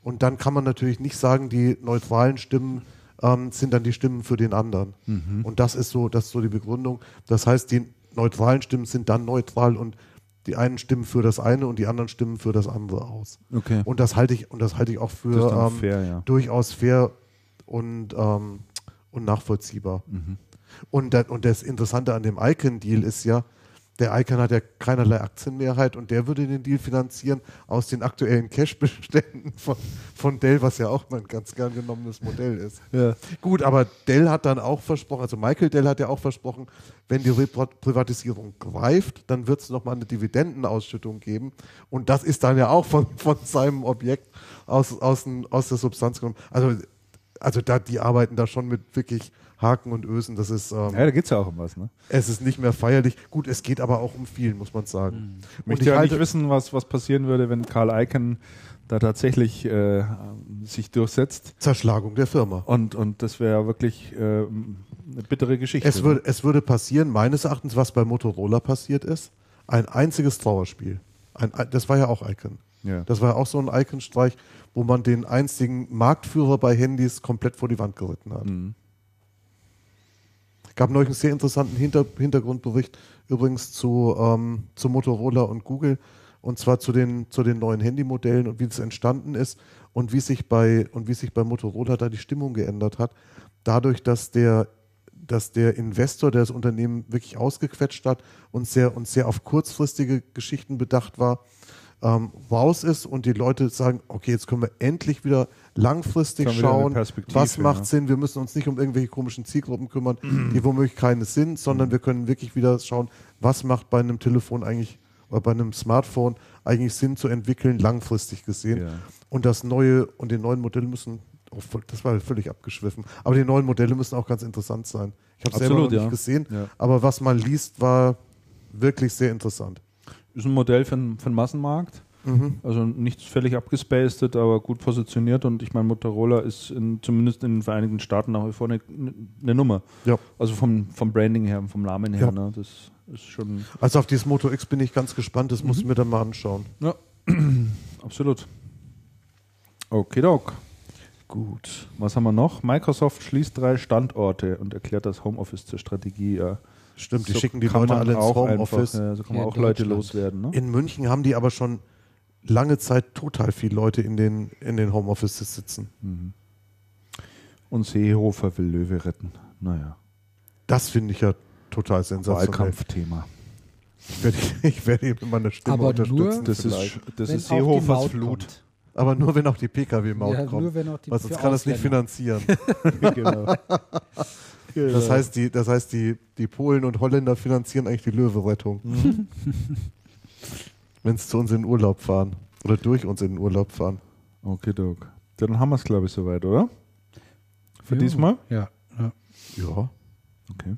Und dann kann man natürlich nicht sagen, die neutralen Stimmen ähm, sind dann die Stimmen für den anderen. Mhm. Und das ist so, das ist so die Begründung. Das heißt, die neutralen Stimmen sind dann neutral und die einen stimmen für das eine und die anderen stimmen für das andere aus. Okay. Und das halte ich, und das halte ich auch für ähm, fair, ja. durchaus fair und, ähm, und nachvollziehbar. Mhm. Und, da- und das Interessante an dem Icon-Deal ist ja, der Icon hat ja keinerlei Aktienmehrheit und der würde den Deal finanzieren aus den aktuellen Cash-Beständen von, von Dell, was ja auch mein ganz gern genommenes Modell ist. Ja. Gut, aber Dell hat dann auch versprochen, also Michael Dell hat ja auch versprochen, wenn die Privatisierung greift, dann wird es nochmal eine Dividendenausschüttung geben. Und das ist dann ja auch von, von seinem Objekt aus, aus, aus der Substanz genommen. Also, also da, die arbeiten da schon mit wirklich Haken und Ösen. Das ist, ähm, Ja, da geht es ja auch um was, ne? es ist nicht mehr feierlich. Gut, es geht aber auch um viel, muss man sagen. Ich Und möchte ich ja nicht halte, wissen, was, was passieren würde, wenn Karl Icahn da tatsächlich äh, sich durchsetzt. Zerschlagung der Firma. Und, und das wäre ja wirklich äh, eine bittere Geschichte. Es, würde, es würde passieren, meines Erachtens, was bei Motorola passiert ist, ein einziges Trauerspiel. Ein, das war ja auch Icon. ne? ja. Das war ja auch so ein Icon-Streich, wo man den einzigen Marktführer bei Handys komplett vor die Wand geritten hat. Mhm. gab neulich einen sehr interessanten Hinter Hintergrundbericht übrigens zu, ähm, zu Motorola und Google und zwar zu den, zu den neuen Handymodellen und wie das entstanden ist und wie sich bei, und wie sich bei Motorola da die Stimmung geändert hat. Dadurch, dass der, dass der Investor, der das Unternehmen wirklich ausgequetscht hat und sehr, und sehr auf kurzfristige Geschichten bedacht war, ähm, raus ist und die Leute sagen, okay, jetzt können wir endlich wieder langfristig schauen, was macht ja. Sinn. Wir müssen uns nicht um irgendwelche komischen Zielgruppen kümmern, die womöglich keine sind, Mhm. sondern wir können wirklich wieder schauen, was macht bei einem Telefon eigentlich oder bei einem Smartphone eigentlich Sinn zu entwickeln, langfristig gesehen. Ja. Und das neue und die neuen Modelle müssen, oh, das war völlig abgeschwiffen, aber die neuen Modelle müssen auch ganz interessant sein. Ich habe selber noch nicht ja. gesehen, aber was man liest, war wirklich sehr interessant. Ist ein Modell für, den- für Massenmarkt. Mhm. Also nicht völlig abgespaced, aber gut positioniert. Und ich meine, Motorola ist in, zumindest in den Vereinigten Staaten nach wie vor eine, eine Nummer. Ja. Also vom, vom Branding her, vom Namen her. Ja. Ne? Das ist schon. Also auf dieses Moto X bin ich ganz gespannt, das muss ich mir dann mal anschauen. Ja, absolut. Okay, Doc. Gut. Was haben wir noch? Microsoft schließt drei Standorte und erklärt das Homeoffice zur Strategie. Ja. Stimmt, die So schicken die Leute alle ins auch Homeoffice. Ja, so kann man Hier in auch Leute loswerden. Ne? In München haben die aber schon lange Zeit total viele Leute in den, in den Homeoffices sitzen. Mhm. Und Seehofer will Löwe retten. Naja, Das finde ich ja total sensationell. Wahlkampfthema. Ich werde, ich werde ihm mit meiner Stimme Aber unterstützen. nur- Das ist, das ist Seehofers Flut. kommt. aber nur wenn auch die Pkw-Maut Ja, kommt. nur wenn auch die Weil sonst kann das nicht finanzieren. genau. Das heißt, die, das heißt die, die Polen und Holländer finanzieren eigentlich die Löwe-Rettung. Mhm. wenn sie zu uns in den Urlaub fahren. Oder durch uns in den Urlaub fahren. Okay, Doc. Dann haben wir es, glaube ich, soweit, oder? Für Jo. diesmal? Ja. ja. Ja. Okay.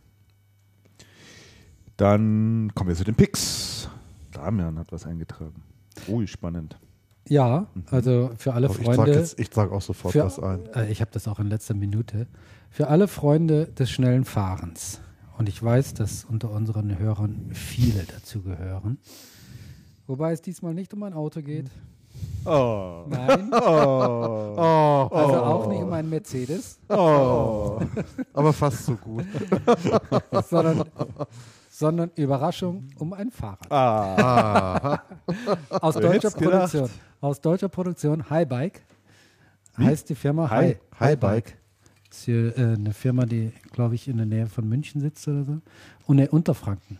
Dann kommen wir zu den Picks. Damian hat was eingetragen. Ui, spannend. Ja, also für alle Aber ich trage Freunde. jetzt, ich trage auch sofort für, was ein. Äh, ich habe das auch in letzter Minute. Für alle Freunde des schnellen Fahrens. Und ich weiß, dass unter unseren Hörern viele dazu gehören. Wobei es diesmal nicht um ein Auto geht. Oh. Nein, Oh, also auch nicht um einen Mercedes, oh. Aber fast so gut. sondern, sondern Überraschung um ein Fahrrad. Ah. Aus deutscher? Produktion. Aus deutscher Produktion Highbike. Heißt die Firma Hi- Hi, Highbike. Ist hier äh, eine Firma, die, glaube ich, in der Nähe von München sitzt oder so. Und in Unterfranken.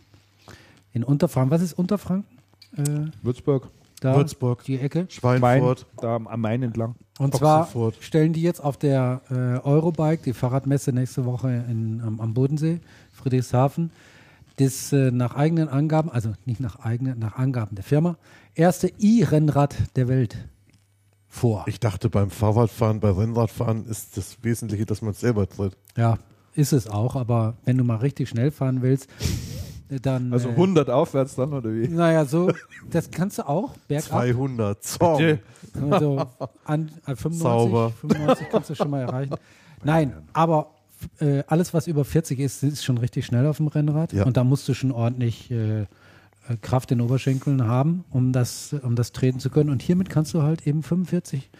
In Unterfranken. Was ist Unterfranken? Äh, Würzburg. da, Würzburg. die Ecke. Schweinfurt. Main, da am- Main entlang. Und zwar Ochsenfurt. stellen die jetzt auf der äh, Eurobike, die Fahrradmesse nächste Woche in, am, am Bodensee, Friedrichshafen, das äh, nach eigenen Angaben, also nicht nach eigenen, nach Angaben der Firma, erste E-Rennrad der Welt vor. Ich dachte, beim Fahrradfahren, bei Rennradfahren ist das Wesentliche, dass man es selber tritt. Ja, ist es auch, aber wenn du mal richtig schnell fahren willst, äh, dann. Also äh, 100 aufwärts dann, oder wie? Naja, so, das kannst du auch, bergab. 200. Song. Bitte. Also an, an 95, Sauber. 95 kannst du schon mal erreichen. Nein, aber äh, alles, was über 40 ist, ist schon richtig schnell auf dem Rennrad. Ja. Und da musst du schon ordentlich äh, äh, Kraft in den Oberschenkeln haben, um das, um das treten zu können. Und hiermit kannst du halt eben 45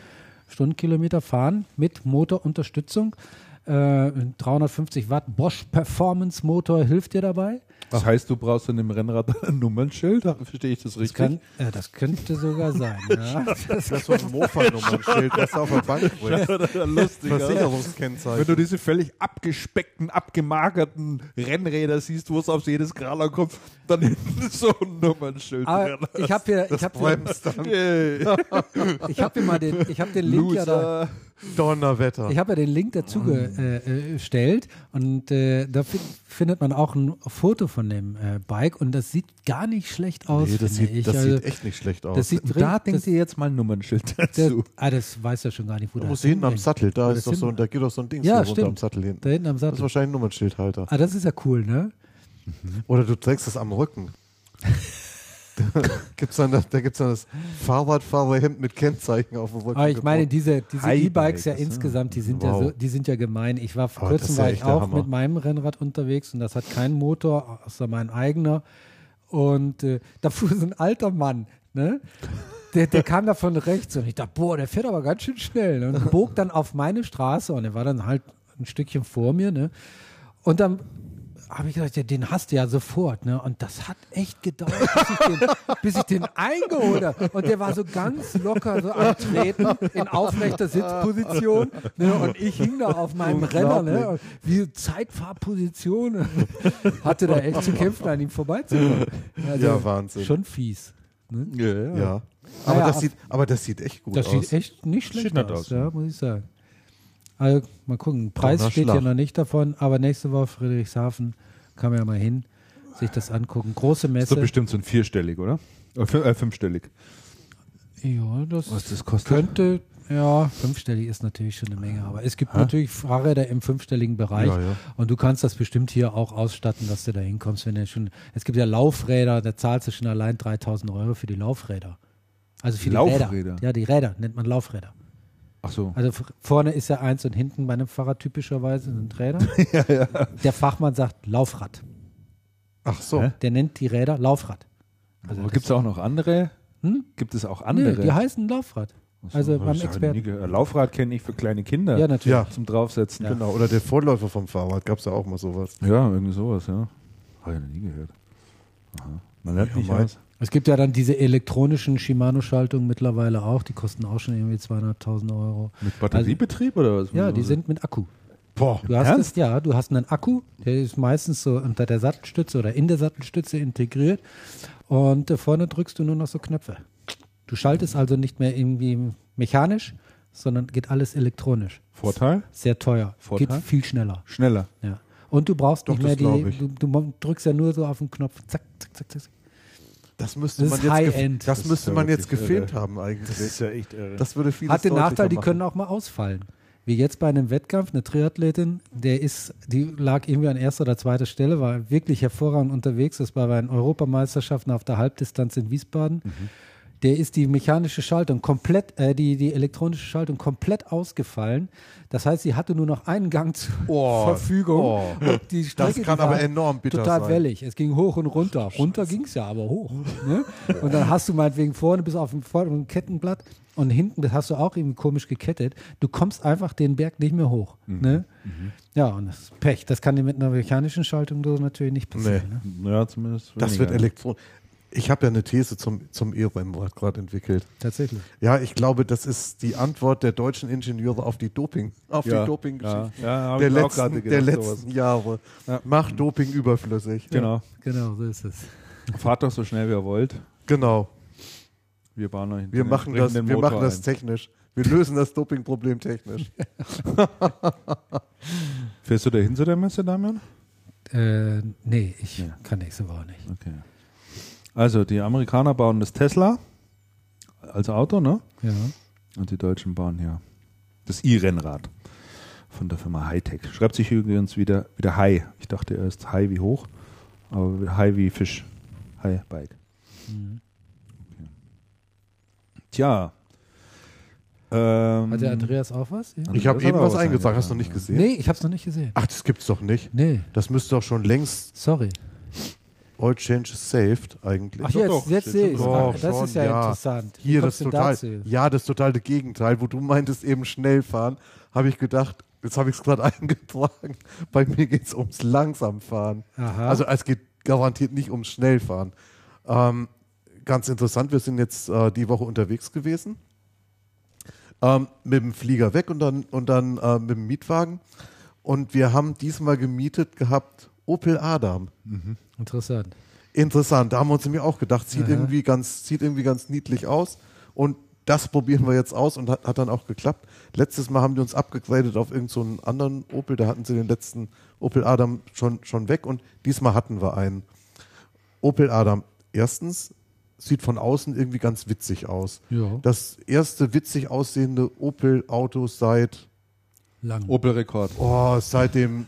Stundenkilometer fahren mit Motorunterstützung. Äh, 350 Watt Bosch Performance Motor hilft dir dabei. Das heißt, du brauchst in dem Rennrad ein Nummernschild? Verstehe ich das Das, richtig? kann, äh, das könnte sogar sein. Ja. Das ist so ein Mofa-Nummernschild, das auf der Bank bringt. Lustig. Wenn Versicherungskennzeichen. du diese völlig abgespeckten, abgemagerten Rennräder siehst, wo es auf jedes Kraler kommt, dann hinten so ein Nummernschild Aber drin. ich habe hier, ich habe hier, ich habe hier mal den, ich habe den Link ja da. Donnerwetter. Ich habe ja den Link dazu ge- äh, gestellt und äh, da fin- findet man auch ein Foto von dem äh, Bike und das sieht gar nicht schlecht aus. Nee, das, sieht, das also, sieht echt nicht schlecht aus. das sieht Da denkt ihr jetzt mal ein Nummernschild dazu. ah, das weiß ja schon gar nicht, wo da das muss hinten am. Sattel, da ist doch so, da geht doch so ein Ding Ja, runter stimmt. am Sattel hinten. Da hinten am Das ist Sattel. wahrscheinlich ein Nummernschildhalter. Ah, das ist ja cool, ne? Oder du trägst es am Rücken. da gibt's dann, das- da gibt es dann das Fahrradfahrerhemd mit Kennzeichen auf dem Rücken. Aber ich meine, diese, E-Bikes ja Bikes, insgesamt, die sind ja Wow. so, die sind ja gemein. Ich war vor das kurzem ja war ich auch Hammer. mit meinem Rennrad unterwegs und das hat keinen Motor, außer mein eigener. Und äh, da fuhr so ein alter Mann, ne? Der, der kam da von rechts und ich dachte, boah, der fährt aber ganz schön schnell. Ne? Und bog dann auf meine Straße und er war dann halt ein Stückchen vor mir, ne? Und dann habe ich gedacht, ja, den hast du ja sofort, ne? Und das hat echt gedauert, bis ich den, bis ich den eingeholt habe. Und der war so ganz locker so am Treten in aufrechter Sitzposition. Ne? Und ich hing da auf meinem Renner, ne? Wie Zeitfahrposition. Hatte da echt zu kämpfen, an ihm vorbeizukommen. Also, Ja, Wahnsinn. Schon fies. Ne? Ja, ja. Ja. Aber, Naja, das sieht, aber das sieht echt gut Das aus. sieht echt nicht schlecht aus, aus, ja, muss ich sagen. Also, mal gucken. Preis Donnerschlag. steht ja noch nicht davon, aber nächste Woche Friedrichshafen kann man ja mal hin, sich das angucken. Große Ist Messe. doch bestimmt so ein vierstellig, oder? Äh, äh, fünfstellig. Ja, das, Was das kostet? könnte, ja, fünfstellig ist natürlich schon eine Menge, aber es gibt natürlich Fahrräder im fünfstelligen Bereich Ja, ja. und du kannst das bestimmt hier auch ausstatten, dass du da hinkommst, wenn du schon, es gibt ja Laufräder, da zahlst du schon allein 3000 Euro für die Laufräder. Also für die Laufräder? Räder. Ja, die Räder nennt man Laufräder. Ach so. Also vorne ist ja eins und hinten bei einem Fahrrad typischerweise sind Räder. Der Fachmann sagt Laufrad. Ach so. Hä? Der nennt die Räder Laufrad. Also Aber gibt es auch noch andere? Hm? Gibt es auch Nee, andere? die heißen Laufrad. Also Hab beim ja Experten. nie gehört. Laufrad kenne ich für kleine Kinder. Ja, natürlich. Ja. Zum Draufsetzen. Genau. Oder der Vorläufer vom Fahrrad gab es ja auch mal sowas. Ja, irgendwie sowas, ja. Habe ich noch nie gehört. Aha. Man lernt Ja, nicht aus. Es gibt ja dann diese elektronischen Shimano-Schaltungen mittlerweile auch, die kosten auch schon irgendwie 200.000 Euro. Mit Batteriebetrieb oder was? Also Ja, die sind mit Akku. Boah. Du hast Ernst? das, ja, du hast einen Akku, der ist meistens so unter der Sattelstütze oder in der Sattelstütze integriert und äh, vorne drückst du nur noch so Knöpfe. Du schaltest also nicht mehr irgendwie mechanisch, sondern geht alles elektronisch. Vorteil? Sehr teuer. Vorteil? Geht viel schneller. Schneller. Ja. Und du brauchst Doch, nicht mehr die, du, du drückst ja nur so auf den Knopf, zack, zack, zack, zack. Das müsste Das man ist jetzt, High-End. das Das ist müsste ja man jetzt gefilmt irre. haben eigentlich. ja echt irre. Das würde Hat den Nachteil, die machen. können auch mal ausfallen. Wie jetzt bei einem Wettkampf, eine Triathletin, der ist, die lag irgendwie an erster oder zweiter Stelle, war wirklich hervorragend unterwegs. Das war bei den Europameisterschaften auf der Halbdistanz in Wiesbaden. Mhm. Der ist die mechanische Schaltung komplett, äh, die, die elektronische Schaltung komplett ausgefallen. Das heißt, sie hatte nur noch einen Gang zur Oh, Verfügung. oh. Und die Das Strecke, kann die aber enorm bitter Total sein. wellig. Es ging hoch und runter. Runter ging es ja, aber hoch. Ne? Und dann hast du meinetwegen vorne bis auf dem vorderen Kettenblatt und hinten, das hast du auch irgendwie komisch gekettet. Du kommst einfach den Berg nicht mehr hoch. Mhm. Ne? Ja, und das ist Pech. Das kann dir mit einer mechanischen Schaltung so natürlich nicht passieren. Ne? Ja, zumindest. Das weniger. wird Elektron. Ich habe ja eine These zum, zum E-Rennrad gerade entwickelt. Tatsächlich. Ja, ich glaube, das ist die Antwort der deutschen Ingenieure auf die Doping, auf Ja. die Doping-Geschichte Ja, ja der, letzten, der letzten Jahre. Ja. Macht Doping überflüssig. Genau. Genau, so ist es. Fahrt doch so schnell wie ihr wollt. Genau. Wir bauen euch Wir machen das, wir machen das technisch. Wir lösen das Dopingproblem technisch. Fährst du da hin zu der Messe, Damian? Äh, nee, ich Ja. kann nächste Woche nicht. Okay. Also, die Amerikaner bauen das Tesla als Auto, ne? Ja. Und die Deutschen bauen hier das i-Rennrad von der Firma Hightech. Schreibt sich übrigens wieder, wieder High. Ich dachte erst High wie hoch, aber High wie Fisch. High Bike. Mhm. Tja. Ähm, Hat der Andreas auch was? Ja? Ich habe eben was eingetragen. Hast du eingetragen, nicht ja. gesehen? Nee, ich habe es noch nicht gesehen. Ach, das gibt's doch nicht. Nee, Das müsste doch schon längst. sorry. All Changes Saved eigentlich. Ach, jetzt, doch, jetzt steht sehe ich Doch, Das schon, ist ja, ja. interessant. Wie Hier das total, ja, das totale Gegenteil, wo du meintest eben schnell fahren, habe ich gedacht, jetzt habe ich es gerade eingetragen, bei mir geht es ums Langsamfahren. Aha. Also es geht garantiert nicht ums Schnellfahren. Ähm, ganz interessant, wir sind jetzt äh, die Woche unterwegs gewesen. Ähm, mit dem Flieger weg und dann, und dann äh, mit dem Mietwagen. Und wir haben diesmal gemietet gehabt Opel Adam. Interessant. Interessant, da haben wir uns nämlich auch gedacht, sieht Aha. irgendwie ganz, sieht irgendwie ganz niedlich aus. Und das probieren wir jetzt aus und hat, hat dann auch geklappt. Letztes Mal haben die uns abgegradet auf irgendeinen so einen anderen Opel, da hatten sie den letzten Opel Adam schon, schon weg und diesmal hatten wir einen. Opel Adam, erstens, sieht von außen irgendwie ganz witzig aus. Ja, Das erste witzig aussehende Opel-Auto seit, lang. Opel-Rekord. oh, seit dem,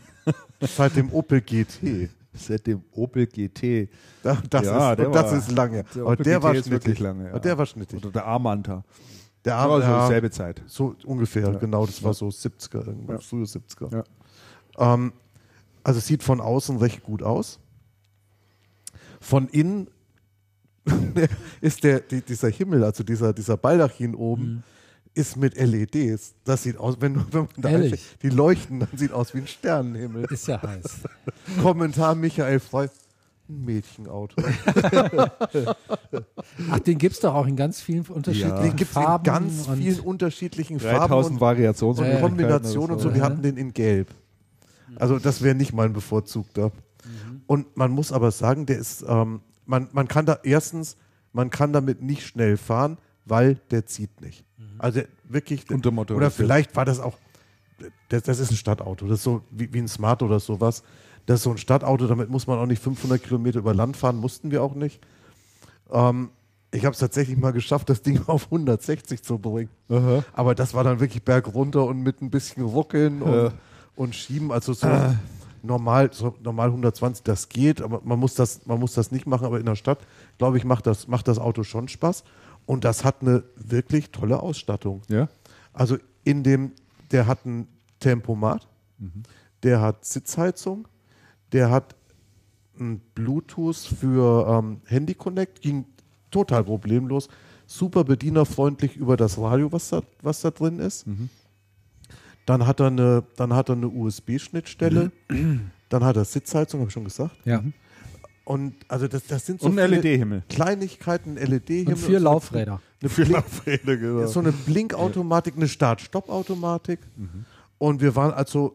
seit dem Opel GT. Seit dem Opel GT. Da- Das, Ja, ist, der das war- ist lange. der Opel der GT war ist wirklich lange, ja. Der war schnittig. Oder der Armanta. Der Ja, Arm, also ja, selbe Zeit. so ungefähr, genau. Das war so 70er, irgendwann, Ja. frühe 70er. Ja. Ähm, also sieht von außen recht gut aus. Von innen ist der, die, dieser Himmel, also dieser, dieser Baldachin oben, Mhm. Ist mit LEDs. Das sieht aus, wenn, wenn man da Ehrlich? einfach- die leuchten, dann sieht aus wie ein Sternenhimmel. Ist ja heiß. Kommentar Michael Frey. Ein Mädchenauto. Ach, den gibt es doch auch in ganz vielen unterschiedlichen Den gibt es in Farben. ganz und vielen unterschiedlichen Farben 3000 und Variationen. so Ja, eine ja. Kombination und so. Ja. Wir hatten den in Gelb. Also das wäre nicht mein bevorzugter. Und man muss aber sagen, der ist, ähm, man, man kann da erstens, man kann damit nicht schnell fahren, weil der zieht nicht. Also der, wirklich. Untermotorisiert. Oder vielleicht war das auch, das, das ist ein Stadtauto. Das ist so wie, wie ein Smart oder sowas. Das ist so ein Stadtauto, damit muss man auch nicht 500 Kilometer über Land fahren, mussten wir auch nicht. Ähm, ich habe es tatsächlich mal geschafft, das Ding auf 160 zu bringen. Aber das war dann wirklich bergunter und mit ein bisschen Ruckeln und, Ja. und Schieben. Also so normal, so normal 120, das geht, aber man muss das, man muss das nicht machen. Aber in der Stadt, glaube ich, macht das, macht das Auto schon Spaß. Und das hat eine wirklich tolle Ausstattung. Ja? Also in dem, der hat ein Tempomat, der hat Sitzheizung, der hat ein Bluetooth für ähm, Handy Connect, ging total problemlos, super bedienerfreundlich über das Radio, was da, was da drin ist. Dann hat er eine, dann hat er eine USB-Schnittstelle, dann hat er Sitzheizung, habe ich schon gesagt. ja. Und also das, das sind so Und ein LED-Himmel. Kleinigkeiten, LED-Himmel. Und vier Laufräder. Eine Für Blink- Laufräder, genau. so eine Blinkautomatik, eine Start-Stopp-Automatik. Mhm. Und wir waren also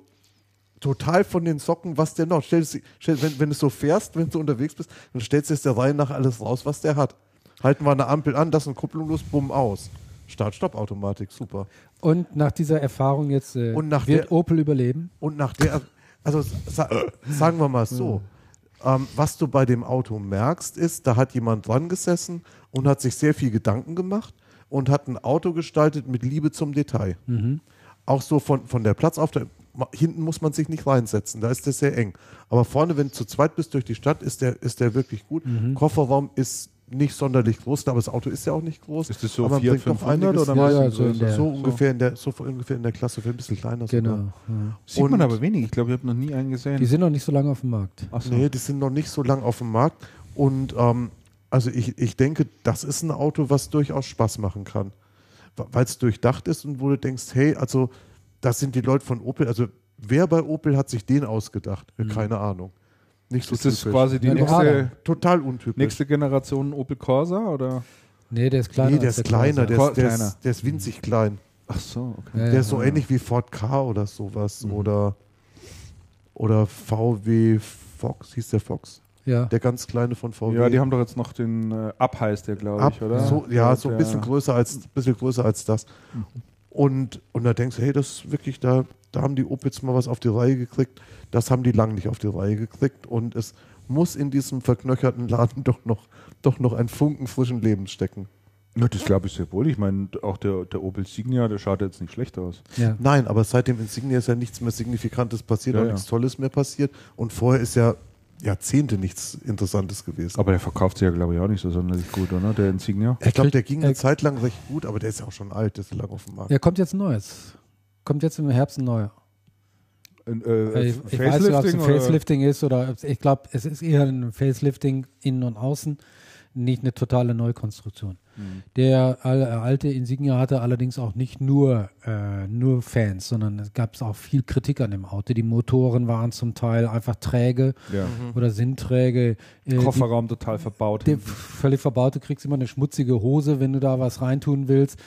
total von den Socken, was der noch. Stell, stell, wenn, wenn du so fährst, wenn du unterwegs bist, dann stellst du jetzt der Reihe nach alles raus, was der hat. Halten wir eine Ampel an, das ist eine Kupplung los, bumm, aus. Start-Stopp-Automatik, super. Und nach dieser Erfahrung jetzt äh, Und nach wird der- Opel überleben. Und nach der, also sa sagen wir mal so, ähm, was du bei dem Auto merkst, ist, da hat jemand dran gesessen und hat sich sehr viel Gedanken gemacht und hat ein Auto gestaltet mit Liebe zum Detail. Auch so von, von der Platzaufteilung. Hinten muss man sich nicht reinsetzen, da ist das sehr eng. Aber vorne, wenn du zu zweit bist durch die Stadt, ist der, ist der wirklich gut. Kofferraum ist nicht sonderlich groß, aber das Auto ist ja auch nicht groß. Ist das so aber man Fiat bringt doch 500 einiges oder Ja, was? ja, so in der- so, ungefähr in der, so ungefähr in der Klasse, vielleicht ein bisschen kleiner. Genau. Ja. Sieht man Und- aber wenig. Ich glaube, ich habe noch nie einen gesehen. Die sind noch nicht so lange auf dem Markt. Ach so. Nee, die sind noch nicht so lang auf dem Markt. Und ähm, also ich, ich denke, das ist ein Auto, was durchaus Spaß machen kann. Weil es durchdacht ist und wo du denkst, hey, also das sind die Leute von Opel. Also wer bei Opel hat sich den ausgedacht? Ja, Keine Ahnung. Nicht so Ist das typisch. quasi die Ja, nächste, total untypisch. nächste Generation Opel Corsa? Oder? Nee, der ist kleiner. nee, der als ist kleiner, der ist, der, Kleiner. ist, der ist winzig klein. Ach so, okay. Ja, Der ja. ist so ähnlich wie Ford K oder sowas. Oder, oder VW Fox, hieß der Fox? ja. Der ganz kleine von VW. Ja, die haben doch jetzt noch den äh, Up heißt der, glaube Ab, ich, oder? So, ja, so ein bisschen größer als, bisschen größer als das. Und, und da denkst du, hey, das ist wirklich, da, da haben die Opels mal was auf die Reihe gekriegt. Das haben die lang nicht auf die Reihe gekriegt. Und es muss in diesem verknöcherten Laden doch noch, doch noch ein Funken frischen Lebens stecken. Ja, das glaube ich sehr wohl. Ich meine, auch der, der Opel Signia, der schaut jetzt nicht schlecht aus. ja. Nein, aber seit dem Insignia ist ja nichts mehr Signifikantes passiert Ja, und ja. nichts Tolles mehr passiert. Und vorher ist ja Jahrzehnte nichts Interessantes gewesen. Aber der verkauft sich ja, glaube ich, auch nicht so sonderlich gut, oder? Der Insignia. ich glaube, der ging eine Zeit lang recht gut, aber der ist ja auch schon alt, der ist lang auf dem Markt. ja, kommt jetzt ein neues. Kommt jetzt im Herbst ein neuer. Ein, äh, Ich, ich weiß nicht, ob es ein oder- Facelifting ist oder ich glaube, es ist eher ein Facelifting innen und außen, nicht eine totale Neukonstruktion. Mhm. Der al- alte Insignia hatte allerdings auch nicht nur, äh, nur Fans, sondern es gab auch viel Kritik an dem Auto. Die Motoren waren zum Teil einfach träge Ja. oder sind träge. Äh, die- Kofferraum total verbaut. der völlig verbaut, du kriegst immer eine schmutzige Hose, wenn du da was reintun willst,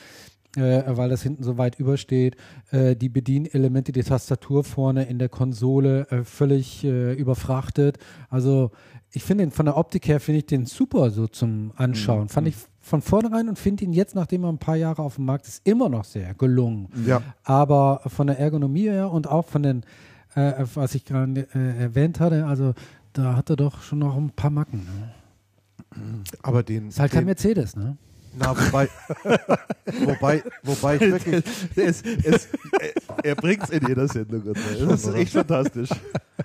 äh, weil das hinten so weit übersteht. Äh, die Bedienelemente, die Tastatur vorne in der Konsole äh, völlig äh, überfrachtet. Also ich finde ihn von der Optik her finde ich den super so zum Anschauen. Fand ich von vornherein und finde ihn jetzt, nachdem er ein paar Jahre auf dem Markt ist, immer noch sehr gelungen. Ja. Aber von der Ergonomie her und auch von den, äh, was ich gerade äh, erwähnt hatte, also da hat er doch schon noch ein paar Macken. Ne? Aber den. Ist halt kein den, Mercedes, ne? Na, wobei, wobei, wobei ich wirklich. es, es, er bringt es in jeder Sendung. unter. Das ist echt fantastisch.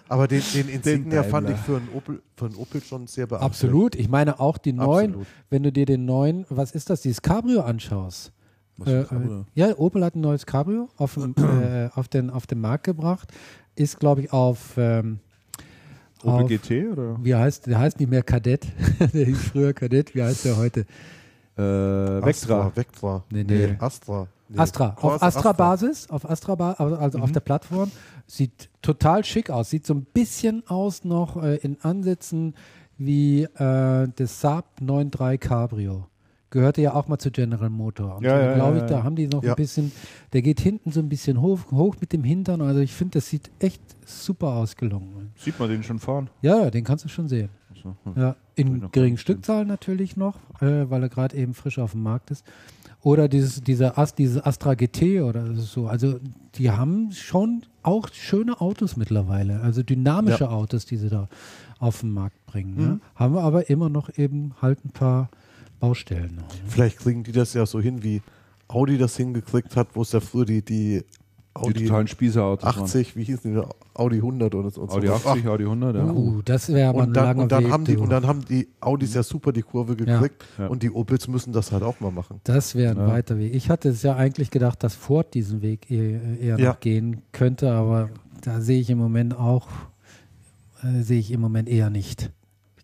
Aber den, den Insignia Den fand ich für einen Opel, für einen Opel schon sehr beachtlich. Absolut. Ich meine auch die neuen, Absolut. wenn du dir den neuen, was ist das, dieses Cabrio anschaust. Äh, äh, ja, Opel hat ein neues Cabrio auf, dem, äh, auf, den, auf den Markt gebracht. Ist, glaube ich, auf, ähm, Opel auf GT oder? wie heißt, der heißt nicht mehr Kadett. der hieß früher Kadett. Wie heißt der heute? Äh, Vectra. Astra. Vectra. Nee, nee. Astra. Nee. Astra. Auf Astra-Basis, auf Astra, also also Mhm. auf der Plattform. Sieht total schick aus. Sieht so ein bisschen aus noch äh, in Ansätzen wie äh, das Saab 9.3 Cabrio. Gehörte ja auch mal zu General Motor. Und Ja, ja, glaube ja, ich, ja. da haben die noch Ja. ein bisschen, der geht hinten so ein bisschen hoch, hoch mit dem Hintern. Also ich finde, das sieht echt super ausgelungen. Sieht man den schon fahren? Ja, ja, den kannst du schon sehen. So, hm. Ja, in geringen Stückzahlen natürlich noch, äh, weil er gerade eben frisch auf dem Markt ist. Oder dieses, dieser Ast, dieses Astra GT oder so. Also die haben schon auch schöne Autos mittlerweile, also dynamische Autos, die sie da auf den Markt bringen. Mhm. Ne? Haben wir aber immer noch eben halt ein paar Baustellen. Noch, ne? Vielleicht kriegen die das ja so hin, wie Audi das hingekriegt hat, wo es ja früher die, die Die Audi totalen Spießerautos 80, wie hießen die, Audi 100 oder so. und waren. Audi so. 80, Audi 100, ja. Uh, das wäre aber ein Und dann, langer und, dann Weg. haben die, und dann haben die Audis ja super die Kurve gekriegt Ja. und die Opels müssen das halt auch mal machen. Das wäre ein Ja. weiter Weg. Ich hatte es ja eigentlich gedacht, dass Ford diesen Weg eher, eher Ja. noch gehen könnte, aber da sehe ich im Moment auch, äh, sehe ich im Moment eher nicht.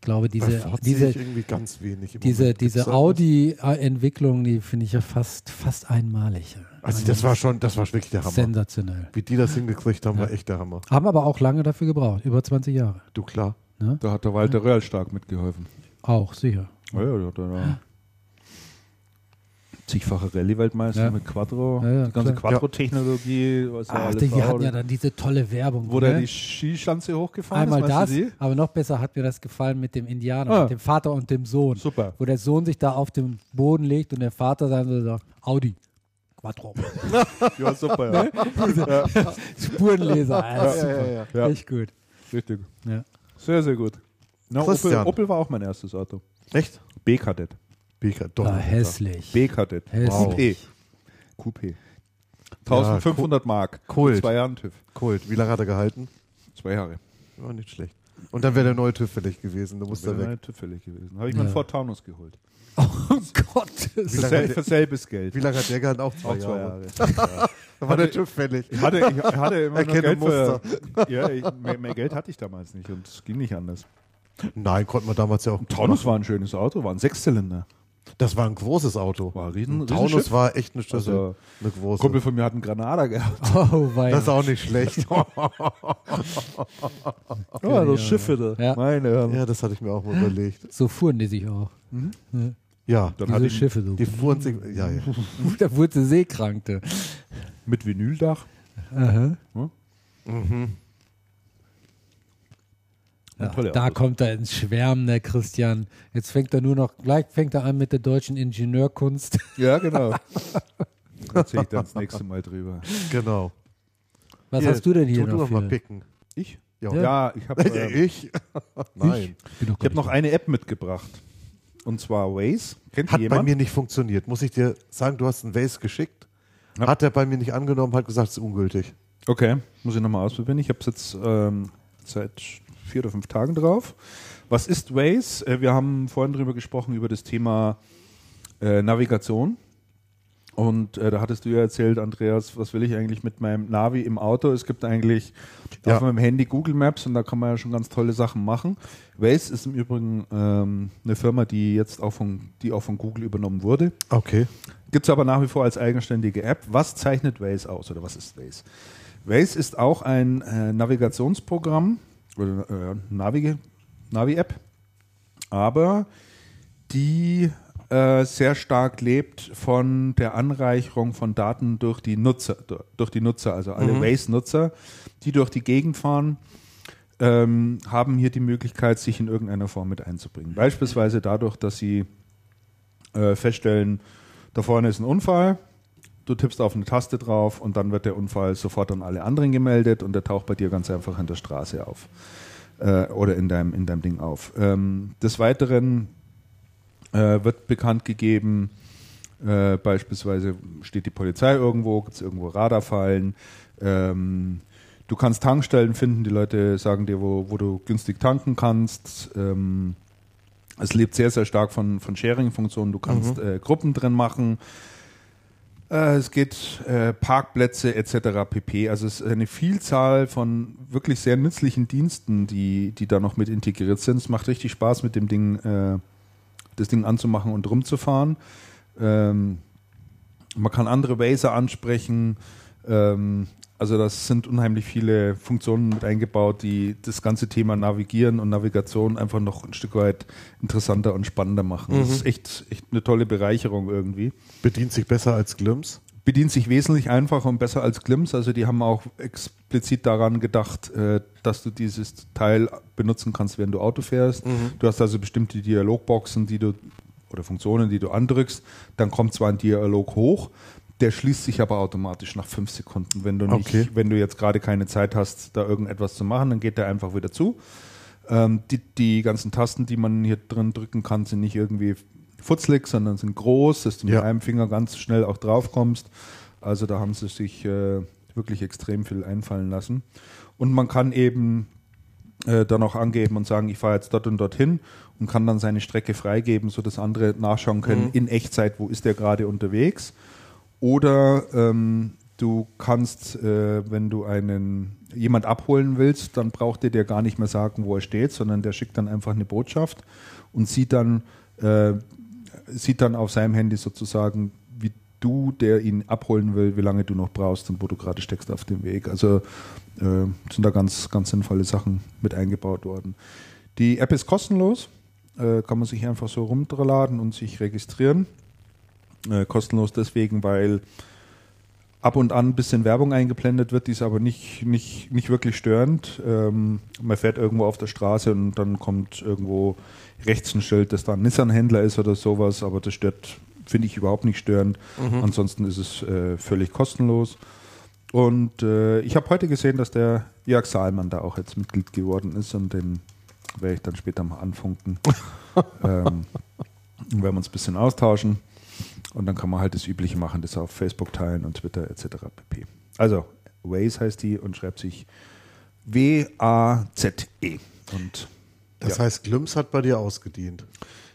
Ich glaube, diese, diese, ich irgendwie ganz wenig. im diese, diese? Audi-Entwicklung, die finde ich ja fast, fast einmalig. Also das war schon, das war wirklich der Hammer. sensationell. Wie die das hingekriegt haben, Ja. war echt der Hammer. Haben aber auch lange dafür gebraucht, über 20 Jahre. Du klar. Ne? Da hat der Walter Röhrl stark mitgeholfen. Auch, sicher. Ja, ja, da zigfache Rallye-Weltmeister Ja. mit Quattro. Ja, ja, die ganze. Quattro-Technologie, Ach, alles die war, hatten oder? ja dann diese tolle Werbung. Wo der ne? die Skischanze hochgefahren Einmal ist, das, meinst du die? aber noch besser hat mir das gefallen mit dem Indianer, Ah. mit dem Vater und dem Sohn. Super. wo der Sohn sich da auf den Boden legt und der Vater dann so sagt, Audi, Quattro. Ja, super, ja. Spurenleser. Ah, Ja, super. ja, ja, ja. Echt gut. Richtig. Ja. Sehr, sehr gut. Na, Opel. Opel war auch mein erstes Auto. Echt? B-Kadett. Bika, doch. War hässlich. Hässlich. Coupé. Coupé. 1500 Mark. Kult. Zwei Jahren TÜV. Kult. Wie lange hat er gehalten? Zwei Jahre. War nicht schlecht. Und dann wäre der neue TÜV fällig gewesen. Da musste Wäre er weg. mein TÜV fällig gewesen. Habe ich Ja. mir einen Ford Taunus geholt. Oh Gott. Für, für der- selbes Geld. Wie lange hat der gehalten? Auch zwei, Auch zwei Jahre. Jahre. Da war der TÜV fällig. Ich hatte, ich hatte immer Erkenne Geld für, ja, ich, mehr, mehr Geld hatte ich damals nicht und es ging nicht anders. Nein, konnte man damals ja auch. Taunus war ein schönes Auto, war ein Sechszylinder. Das war ein großes Auto. War ein riesen, Ein Taunus Schiff. war echt eine Schlüssel. Also, eine große. Kumpel von mir hat einen Granada gehabt. Oh, weia. das ist auch nicht schlecht. Ja, das Schiff wieder. Ja. Meine Herren. ja, das hatte ich mir auch mal überlegt. so fuhren die sich auch. Ja, Dann Diese hatte ich Schiffe so. die fuhren sich. Ja, ja. Da wurde sie seekrankte. mit Vinyldach. Aha. Mhm. Ja, tolle da Autos. kommt er ins Schwärmen, der Christian. Jetzt fängt er nur noch, gleich fängt er an mit der deutschen Ingenieurkunst. Ja, genau. Erzähl ich dann das nächste Mal drüber. Genau. Was Hier, hast du denn hier tu du noch? mal für- picken. Ich? Ja. Ja, ich habe äh, ich? Nein. Doch ich hab noch eine App mitgebracht. Und zwar Waze. Kennt die Hat bei jemand? mir nicht funktioniert. Muss ich dir sagen, du hast einen Vase geschickt. Ja. Hat er bei mir nicht angenommen, hat gesagt, es ist ungültig. Okay, muss ich nochmal ausprobieren. Ich habe es jetzt ähm, seit vier oder fünf Tagen drauf. Was ist Waze? Äh, wir haben vorhin drüber gesprochen, über das Thema äh, Navigation. Und äh, da hattest du ja erzählt, Andreas, was will ich eigentlich mit meinem Navi im Auto? Es gibt eigentlich Ja. auf meinem Handy Google Maps und da kann man ja schon ganz tolle Sachen machen. Waze ist im Übrigen ähm, eine Firma, die jetzt auch von, die auch von Google übernommen wurde. Okay. Gibt es aber nach wie vor als eigenständige App. Was zeichnet Waze aus oder was ist Waze? Waze ist auch ein äh, Navigationsprogramm oder äh, Navi- Navi-App, aber die äh, sehr stark lebt von der Anreicherung von Daten durch die Nutzer, durch die Nutzer, also alle Waze-Nutzer, die durch die Gegend fahren, ähm, haben hier die Möglichkeit, sich in irgendeiner Form mit einzubringen. Beispielsweise dadurch, dass sie äh, feststellen, da vorne ist ein Unfall, du tippst auf eine Taste drauf und dann wird der Unfall sofort an alle anderen gemeldet und der taucht bei dir ganz einfach in der Straße auf äh, oder in deinem, in deinem Ding auf. Ähm, des Weiteren äh, wird bekannt gegeben, äh, beispielsweise steht die Polizei irgendwo, gibt es irgendwo Radarfallen. Ähm, du kannst Tankstellen finden, die Leute sagen dir, wo, wo du günstig tanken kannst. Ähm, es lebt sehr, sehr stark von, von Sharing-Funktionen. Du kannst äh, Gruppen drin machen. Äh, es geht äh, Parkplätze etc. pp. Also es ist eine Vielzahl von wirklich sehr nützlichen Diensten, die, die da noch mit integriert sind. Es macht richtig Spaß, mit dem Ding äh, das Ding anzumachen und rumzufahren. Ähm, man kann andere Wazer ansprechen. Ähm, also das sind unheimlich viele Funktionen mit eingebaut, die das ganze Thema Navigieren und Navigation einfach noch ein Stück weit interessanter und spannender machen. Das ist echt, echt eine tolle Bereicherung irgendwie. Bedient sich besser als Glimpse. Bedient sich wesentlich einfacher und besser als Glimpse. Also die haben auch explizit daran gedacht, äh, dass du dieses Teil benutzen kannst, wenn du Auto fährst. Du hast also bestimmte Dialogboxen, die du oder Funktionen, die du andrückst. Dann kommt zwar ein Dialog hoch, der schließt sich aber automatisch nach fünf Sekunden. Wenn du nicht, Okay. wenn du jetzt gerade keine Zeit hast, da irgendetwas zu machen, dann geht der einfach wieder zu. Ähm, die, die ganzen Tasten, die man hier drin drücken kann, sind nicht irgendwie futzlig, sondern sind groß, dass du mit Ja. einem Finger ganz schnell auch drauf kommst. Also da haben sie sich äh, wirklich extrem viel einfallen lassen. Und man kann eben äh, dann auch angeben und sagen, ich fahre jetzt dort und dorthin und kann dann seine Strecke freigeben, sodass andere nachschauen können in Echtzeit, wo ist der gerade unterwegs. Oder ähm, du kannst, äh, wenn du einen jemand abholen willst, dann braucht der dir gar nicht mehr sagen, wo er steht, sondern der schickt dann einfach eine Botschaft und sieht dann, äh, sieht dann auf seinem Handy sozusagen, wie du, der ihn abholen will, wie lange du noch brauchst und wo du gerade steckst auf dem Weg. Also äh, sind da ganz, ganz sinnvolle Sachen mit eingebaut worden. Die App ist kostenlos, äh, kann man sich einfach so runterladen und sich registrieren. Äh, kostenlos deswegen, weil ab und an ein bisschen Werbung eingeblendet wird, die ist aber nicht, nicht, nicht wirklich störend. Ähm, man fährt irgendwo auf der Straße und dann kommt irgendwo rechts ein Schild, das da ein Nissan-Händler ist oder sowas, aber das stört, finde ich überhaupt nicht störend. Ansonsten ist es äh, völlig kostenlos. Und äh, ich habe heute gesehen, dass der Jörg Saalmann da auch jetzt Mitglied geworden ist und den werde ich dann später mal anfunken. ähm, und werden uns ein bisschen austauschen. Und dann kann man halt das Übliche machen, das auf Facebook teilen und Twitter etc. pp. Also, Waze heißt die und schreibt sich W-A-Z-E. Und Das Ja. heißt, Glimpse hat bei dir ausgedient.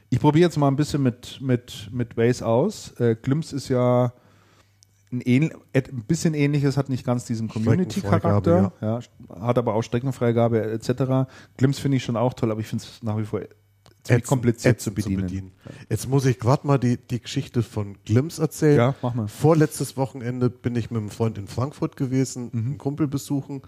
ich probiere jetzt mal ein bisschen mit, mit, mit Waze aus. Äh, Glimpse ist ja ein, ein bisschen ähnliches, hat nicht ganz diesen Community-Charakter, ja. hat aber auch Streckenfreigabe etc. Glimpse finde ich schon auch toll, aber ich finde es nach wie vor ziemlich Ätzend- kompliziert zu ätzend bedienen. Jetzt muss ich gerade mal die, die Geschichte von Glimpse erzählen. Ja, mach mal. Vorletztes Wochenende bin ich mit einem Freund in Frankfurt gewesen, Mhm. einen Kumpel besuchen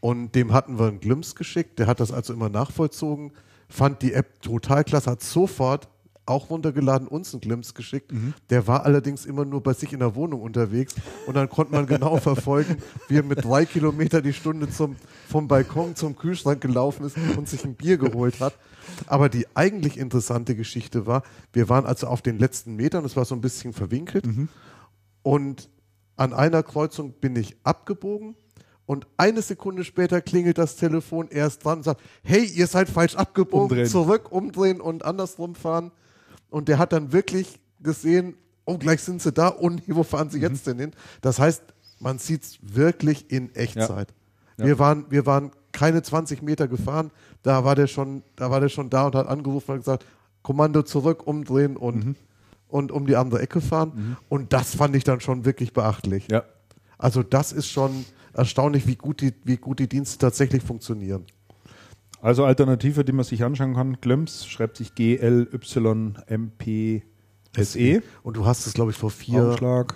und dem hatten wir einen Glimpse geschickt. Der hat das also immer nachvollzogen, fand die App total klasse, hat sofort auch runtergeladen, uns einen Glimpse geschickt. Mhm. Der war allerdings immer nur bei sich in der Wohnung unterwegs und dann konnte man genau verfolgen, wie er mit drei Kilometer die Stunde zum, vom Balkon zum Kühlschrank gelaufen ist und sich ein Bier geholt hat. Aber die eigentlich interessante Geschichte war, wir waren also auf den letzten Metern, es war so ein bisschen verwinkelt und an einer Kreuzung bin ich abgebogen und eine Sekunde später klingelt das Telefon erst dran und sagt, hey, ihr seid falsch abgebogen, Umdrehen. zurück, umdrehen und andersrum fahren. Und der hat dann wirklich gesehen, oh, gleich sind sie da und wo fahren sie jetzt denn hin? Das heißt, man sieht es wirklich in Echtzeit. Ja. Wir, waren, wir waren keine 20 Meter gefahren, da war der schon, da war der schon da und hat angerufen und gesagt, Kommando zurück, umdrehen und und um die andere Ecke fahren. Mhm. Und das fand ich dann schon wirklich beachtlich. Ja. Also das ist schon erstaunlich, wie gut die, wie gut die Dienste tatsächlich funktionieren. Also Alternative, die man sich anschauen kann, Glems schreibt sich G-L-Y-M-P-S-E. Und du hast es, glaube ich, vor vier, Augenschlag.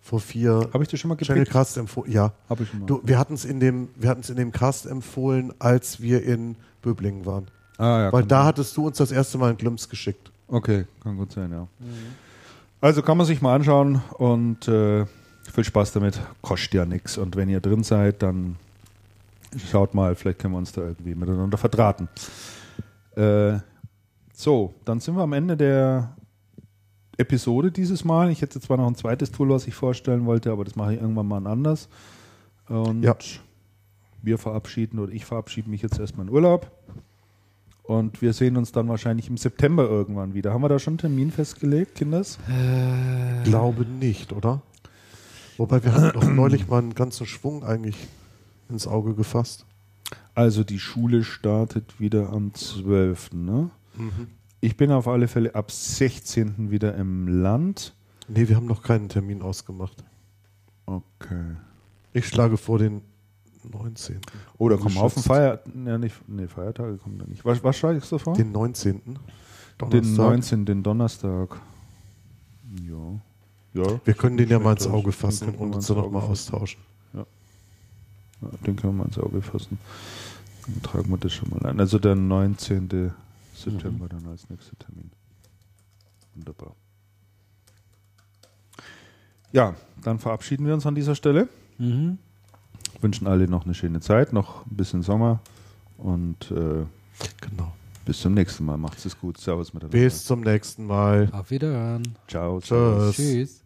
vor vier Habe ich dir schon mal gepickt? Channelcast empfohlen. Ja. Habe ich schon mal. Du, wir hatten es in dem, wir hatten es in dem Cast empfohlen, als wir in Böblingen waren. ah, ja, Weil da sein. hattest du uns das erste Mal einen Glimps geschickt. Okay, kann gut sein, ja. Also kann man sich mal anschauen und äh, viel Spaß damit. Kostet ja nichts. Und wenn ihr drin seid, dann schaut mal, vielleicht können wir uns da irgendwie miteinander verdrahten. Äh, so, dann sind wir am Ende der Episode dieses Mal. Ich hätte zwar noch ein zweites Tool, was ich vorstellen wollte, aber das mache ich irgendwann mal anders. Und Ja. Wir verabschieden oder ich verabschiede mich jetzt erstmal in Urlaub. Und wir sehen uns dann wahrscheinlich im September irgendwann wieder. Haben wir da schon einen Termin festgelegt, Kinders? Glaube nicht, oder? Wobei wir hatten doch neulich mal einen ganzen Schwung eigentlich ins Auge gefasst. Also die Schule startet wieder am 12. Ne? Ich bin auf alle Fälle ab 16. wieder im Land. Nee, wir haben noch keinen Termin ausgemacht. Okay. Ich schlage vor den 19. Oh, da kommen Haufen Geschützt. Feier ja, nicht, nee, Feiertage kommen da nicht. Was, was schlagst du vor? Den 19. Den Donnerstag. 19. Den Donnerstag. Ja. ja. Wir können den ja mal ins Den Auge fassen und uns dann nochmal austauschen. Ja, den können wir mal ins Auge fassen. Dann tragen wir das schon mal ein. Also der 19. September dann als nächster Termin. Wunderbar. Ja, dann verabschieden wir uns an dieser Stelle. Mhm. Wünschen alle noch eine schöne Zeit, noch ein bisschen Sommer und äh, Genau. bis zum nächsten Mal. Macht's es gut. Servus miteinander. Bis zum nächsten Mal. Auf Wiederhören. Ciao. Tschüss. Tschüss.